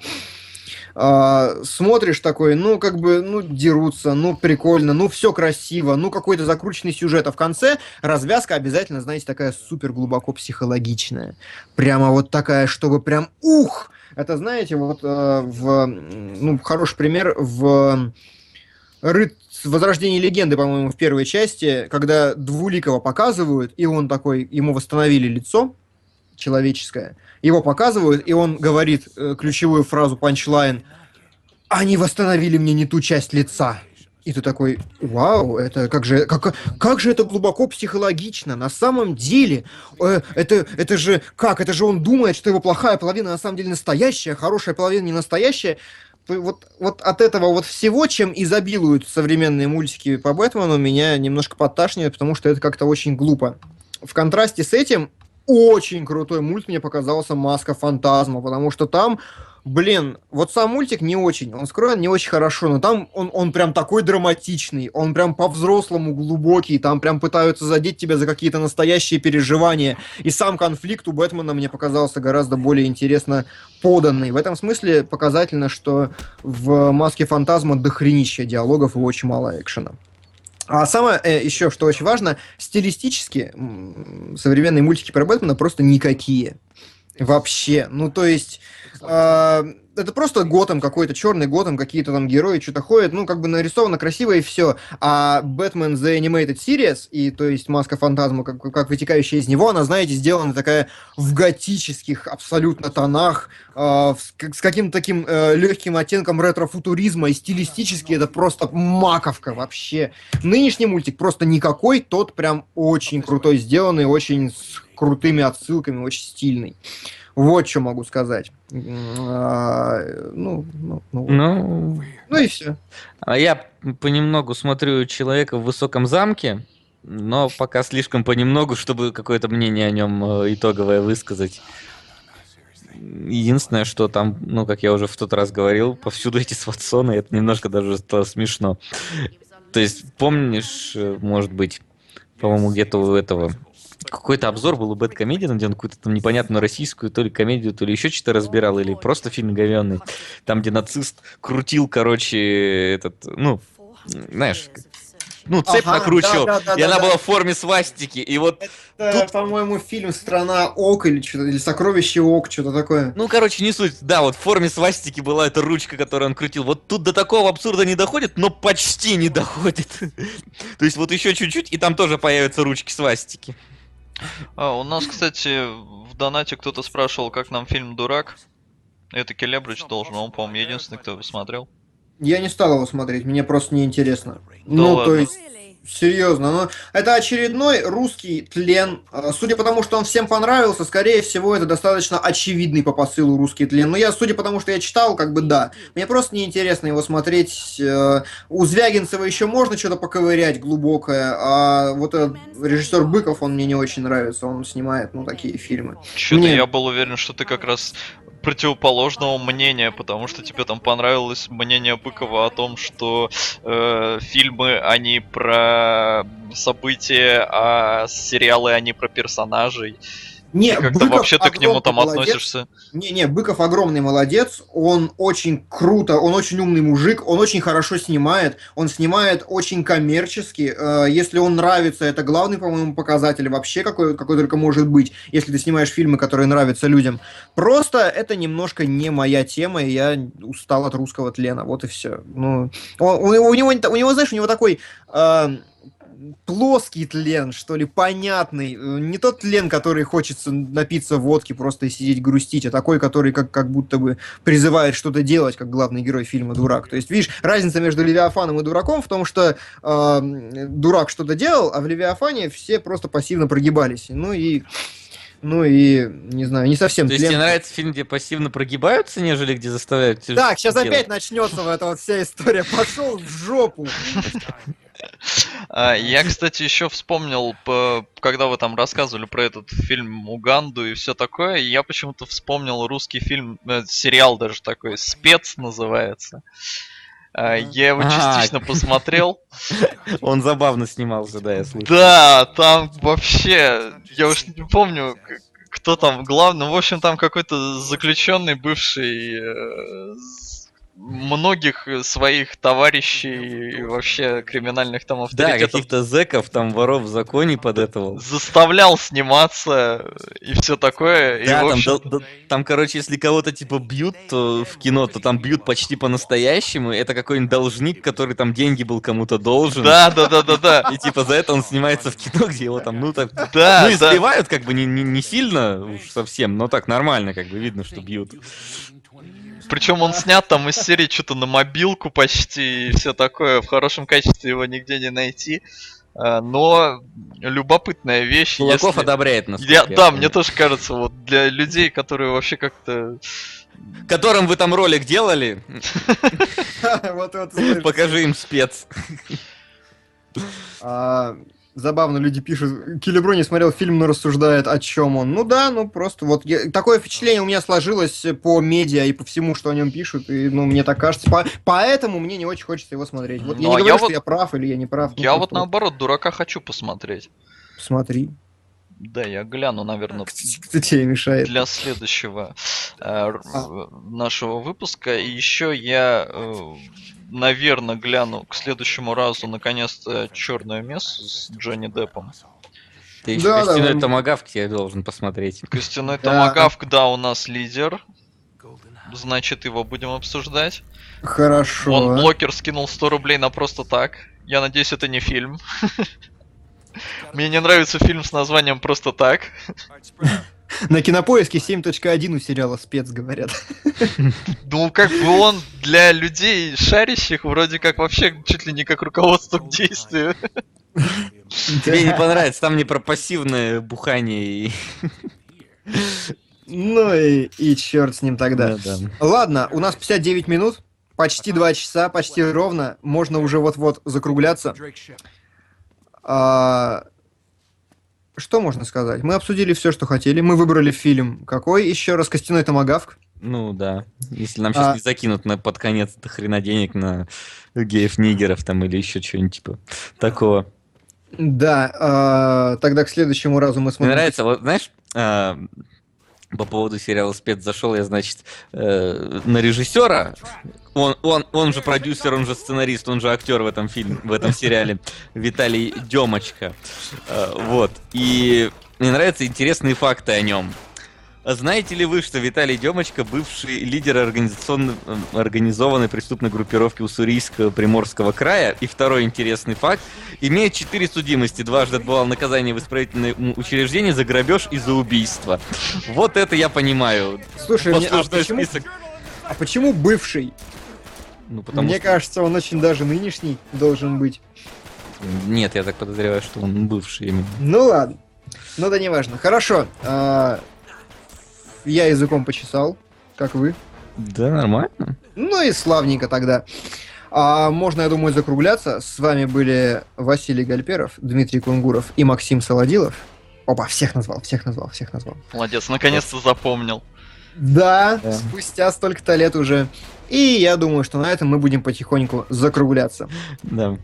Speaker 2: а, смотришь такой, ну, как бы, ну, дерутся, ну, прикольно, ну, все красиво, ну, какой-то закрученный сюжет, а в конце развязка обязательно, знаете, такая супер глубоко психологичная. Прямо вот такая, чтобы прям ух! Это, знаете, вот э, в, ну, хороший пример в Рыц... Возрождение легенды, по-моему, в первой части, когда Двуликова показывают, и он такой, ему восстановили лицо человеческое, его показывают, и он говорит э, ключевую фразу панчлайн «Они восстановили мне не ту часть лица». И ты такой, вау, это как же, как, как же это глубоко психологично. На самом деле, э, это, это же, как, это же он думает, что его плохая половина на самом деле настоящая, хорошая половина не настоящая. Вот, вот от этого вот всего, чем изобилуют современные мультики по Бэтмену, меня немножко подташнивает, потому что это как-то очень глупо. В контрасте с этим очень крутой мульт мне показался «Маска фантазма», потому что там Блин, вот сам мультик не очень, он скроен не очень хорошо, но там он, он прям такой драматичный, он прям по-взрослому глубокий, там прям пытаются задеть тебя за какие-то настоящие переживания. И сам конфликт у Бэтмена мне показался гораздо более интересно поданный. В этом смысле показательно, что в «Маске фантазма» дохренища диалогов и очень мало экшена. А самое э, еще, что очень важно, стилистически современные мультики про Бэтмена просто никакие. Вообще. Ну, то есть... э, это просто Готэм какой-то, черный Готэм, какие-то там герои что-то ходят, ну, как бы нарисовано красиво и все. А Batman The Animated Series, и то есть Маска Фантазма, как, как вытекающая из него, она, знаете, сделана такая в готических абсолютно тонах, э, с, с каким-то таким э, легким оттенком ретро-футуризма, и стилистически это просто маковка вообще. Нынешний мультик просто никакой, тот прям очень крутой сделанный, очень с крутыми отсылками, очень стильный. Вот что могу сказать. А, Ну, ну, ну,
Speaker 1: Ну,
Speaker 2: ну и все.
Speaker 1: а я понемногу смотрю человека в высоком замке, но пока слишком понемногу, чтобы какое-то мнение о нем э, итоговое высказать. Единственное, что там, ну, как я уже в тот раз говорил, повсюду эти сватсоны, это немножко даже стало смешно. То есть, помнишь, э, может быть, по-моему, где-то у этого какой-то обзор был у Бэткомедиана, где он какую-то там непонятную российскую то ли комедию, то ли еще что-то разбирал, или просто фильм говенный, там, где нацист крутил, короче, этот, ну, знаешь, ну, цепь
Speaker 2: Ага,
Speaker 1: накручивал,
Speaker 2: да, да, да,
Speaker 1: и она
Speaker 2: да,
Speaker 1: была
Speaker 2: да.
Speaker 1: в форме свастики, и вот
Speaker 2: Это,
Speaker 1: Тут-
Speaker 2: по-моему, фильм «Страна ок» или что-то, или «Сокровище ок», что-то такое.
Speaker 1: Ну, короче, не суть. Да, вот в форме свастики была эта ручка, которую он крутил. Вот тут до такого абсурда не доходит, но почти не доходит. То есть вот еще чуть-чуть, и там тоже появятся ручки свастики.
Speaker 3: А, у нас, кстати, в донате кто-то спрашивал, как нам фильм «Дурак». Это Келебрич должен, он, по-моему, единственный, кто его смотрел.
Speaker 2: Я не стал его смотреть, мне просто неинтересно. ну,
Speaker 3: ладно.
Speaker 2: то есть, серьезно, ну, это очередной русский тлен. А, Судя по тому, что он всем понравился, скорее всего, это достаточно очевидный по посылу русский тлен. Но я, судя по тому, что я читал, как бы да. Мне просто неинтересно его смотреть. Э, У Звягинцева еще можно что-то поковырять глубокое, а вот этот режиссер Быков, он мне не очень нравится. Он снимает, ну, такие фильмы.
Speaker 3: Что-то
Speaker 2: Мне-
Speaker 3: я был уверен, что ты как раз противоположного мнения, потому что тебе там понравилось мнение Быкова о том, что э, фильмы они про события, а сериалы они про персонажей.
Speaker 2: Не,
Speaker 3: как-то вообще ты к нему там
Speaker 2: молодец.
Speaker 3: относишься.
Speaker 2: Не-не, Быков огромный молодец, он очень круто, он очень умный мужик, он очень хорошо снимает, он снимает очень коммерчески, э, если он нравится, это главный, по-моему, показатель вообще, какой, какой только может быть, если ты снимаешь фильмы, которые нравятся людям. Просто это немножко не моя тема, и я устал от русского тлена, вот и все. Ну, он- у, него- у него, у него, знаешь, у него такой... э, плоский тлен, что ли, понятный. Э, Не тот тлен, который хочется напиться водки просто и сидеть грустить, а такой, который как, как будто бы призывает что-то делать, как главный герой фильма «Дурак». То есть, видишь, разница между Левиафаном и Дураком в том, что э, Дурак что-то делал, а в Левиафане все просто пассивно прогибались. Ну и... Ну и, не знаю, не совсем
Speaker 1: То есть тебе нравится фильм, где пассивно прогибаются, нежели где заставляют...
Speaker 2: Так, сейчас
Speaker 1: делать?
Speaker 2: опять начнется вот эта вот вся история. Пошел в жопу.
Speaker 3: А, Я, кстати, еще вспомнил, по- когда вы там рассказывали про этот фильм Уганду и все такое, я почему-то вспомнил русский фильм, э, сериал даже такой, «Спец» называется. А, Я его
Speaker 1: А.
Speaker 3: частично посмотрел.
Speaker 1: Он забавно снимался, да, я слышал.
Speaker 3: Да, там вообще, я уж не помню, кто там главный. Ну, В общем, там какой-то заключенный бывший э, многих э, своих товарищей и вообще криминальных там
Speaker 1: Да,
Speaker 3: авторитетов
Speaker 1: каких-то зэков, там, воров в законе подэтовал.
Speaker 3: заставлял сниматься и все такое. и,
Speaker 1: Да,
Speaker 3: в
Speaker 1: там,
Speaker 3: общем,
Speaker 1: да- да- там, короче, если кого-то типа бьют то в кино, то там бьют почти по-настоящему. Это какой-нибудь должник, который там деньги был кому-то должен.
Speaker 3: да, да, да, да, да.
Speaker 1: И типа за это он снимается в кино, где его там, ну так,
Speaker 3: Да,
Speaker 1: ну
Speaker 3: да.
Speaker 1: избивают как бы не, не, не сильно уж совсем, но так нормально, как бы видно, что бьют.
Speaker 3: Причем он снят там из серии что-то на мобилку почти и все такое. В хорошем качестве его нигде не найти. А, Но любопытная вещь.
Speaker 1: Кулаков
Speaker 3: если-
Speaker 1: одобряет нас.
Speaker 3: Я- да, мне тоже кажется, вот для людей, которые вообще как-то...
Speaker 1: Которым вы там ролик делали, покажи им спец.
Speaker 2: А, Забавно, люди пишут, Киллибро не смотрел фильм, но рассуждает, о чем он. Ну да, ну просто вот я- такое впечатление у меня сложилось по медиа и по всему, что о нем пишут, и ну мне так кажется. По- поэтому мне не очень хочется его смотреть. Вот я
Speaker 4: Ну,
Speaker 2: не
Speaker 4: а
Speaker 2: говорю,
Speaker 4: я
Speaker 2: что
Speaker 4: вот-
Speaker 2: я прав или я не прав. ну,
Speaker 4: Я вот
Speaker 2: просто
Speaker 4: наоборот, дурака хочу посмотреть.
Speaker 2: Смотри.
Speaker 4: Да, я гляну, наверное,
Speaker 2: Кто тебе мешает?
Speaker 4: для следующего э,
Speaker 2: А.
Speaker 4: нашего выпуска. И еще я, наверное, гляну к следующему разу наконец-то черную мессу с Джонни Деппом.
Speaker 1: Ты еще
Speaker 2: Да, да,
Speaker 1: костяной
Speaker 2: да.
Speaker 1: томагавк я должен посмотреть.
Speaker 4: Костяной
Speaker 2: Да.
Speaker 4: томагавк, да, у нас лидер. Значит, его будем обсуждать.
Speaker 2: Хорошо.
Speaker 4: Он блокер скинул 100 рублей на просто так. Я надеюсь, это не фильм. Мне не нравится фильм с названием «Просто так».
Speaker 2: На кинопоиске 7.1 у сериала спец говорят.
Speaker 4: Ну, как бы он для людей шарящих вроде как вообще чуть ли не как руководство к действию.
Speaker 1: Тебе не понравится, там не про пассивное бухание и...
Speaker 2: Ну и, и черт с ним тогда.
Speaker 1: Да-да.
Speaker 2: Ладно, у нас 59 минут, почти 2 часа, почти ровно. Можно уже вот-вот закругляться. А, Что можно сказать? Мы обсудили все, что хотели. Мы выбрали фильм. Какой? Еще раз Костяной Томагавк.
Speaker 1: Ну да. Если нам сейчас
Speaker 2: А.
Speaker 1: не закинут на под конец до хрена денег на геев-нигеров там или еще что-нибудь типа такого.
Speaker 2: Да, а, тогда к следующему разу мы
Speaker 1: Мне
Speaker 2: смотрим.
Speaker 1: нравится, вот знаешь, а, по поводу сериала «Спец» зашел я, значит, э, на режиссера. Он, он, он же продюсер, он же сценарист, он же актер в этом фильме, в этом сериале. Виталий Демочка. Э, вот. И мне нравятся интересные факты о нем. Знаете ли вы, что Виталий Демочка бывший лидер организационно- организованной преступной группировки Уссурийского Приморского края? И второй интересный факт. Имеет четыре судимости. Дважды отбывал наказание в исправительном учреждении за грабеж и за убийство. Вот это я понимаю.
Speaker 2: Слушай, мне- а, почему,
Speaker 1: список.
Speaker 2: а почему бывший?
Speaker 1: Ну, потому
Speaker 2: Мне
Speaker 1: что...
Speaker 2: кажется, он очень даже нынешний должен быть.
Speaker 1: Нет, я так подозреваю, что он бывший именно.
Speaker 2: Ну ладно. Ну да неважно. Хорошо. а, Я языком почесал, как вы.
Speaker 1: Да, нормально.
Speaker 2: Ну и славненько тогда. А можно, я думаю, закругляться. С вами были Василий Гальперов, Дмитрий Кунгуров и Максим Солодилов. Опа, всех назвал, всех назвал, всех назвал.
Speaker 4: Молодец, наконец-то запомнил.
Speaker 2: Да,
Speaker 1: Да.
Speaker 2: спустя столько-то лет уже. И я думаю, что на этом мы будем потихоньку закругляться.
Speaker 1: Да.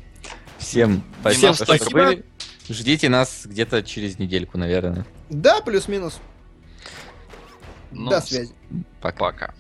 Speaker 1: Всем
Speaker 4: Всем
Speaker 1: спасибо, что
Speaker 2: спасибо.
Speaker 1: были. Ждите нас где-то через недельку, наверное.
Speaker 2: Да, плюс-минус.
Speaker 4: Ну,
Speaker 2: До связи.
Speaker 1: Пока.
Speaker 4: Пока.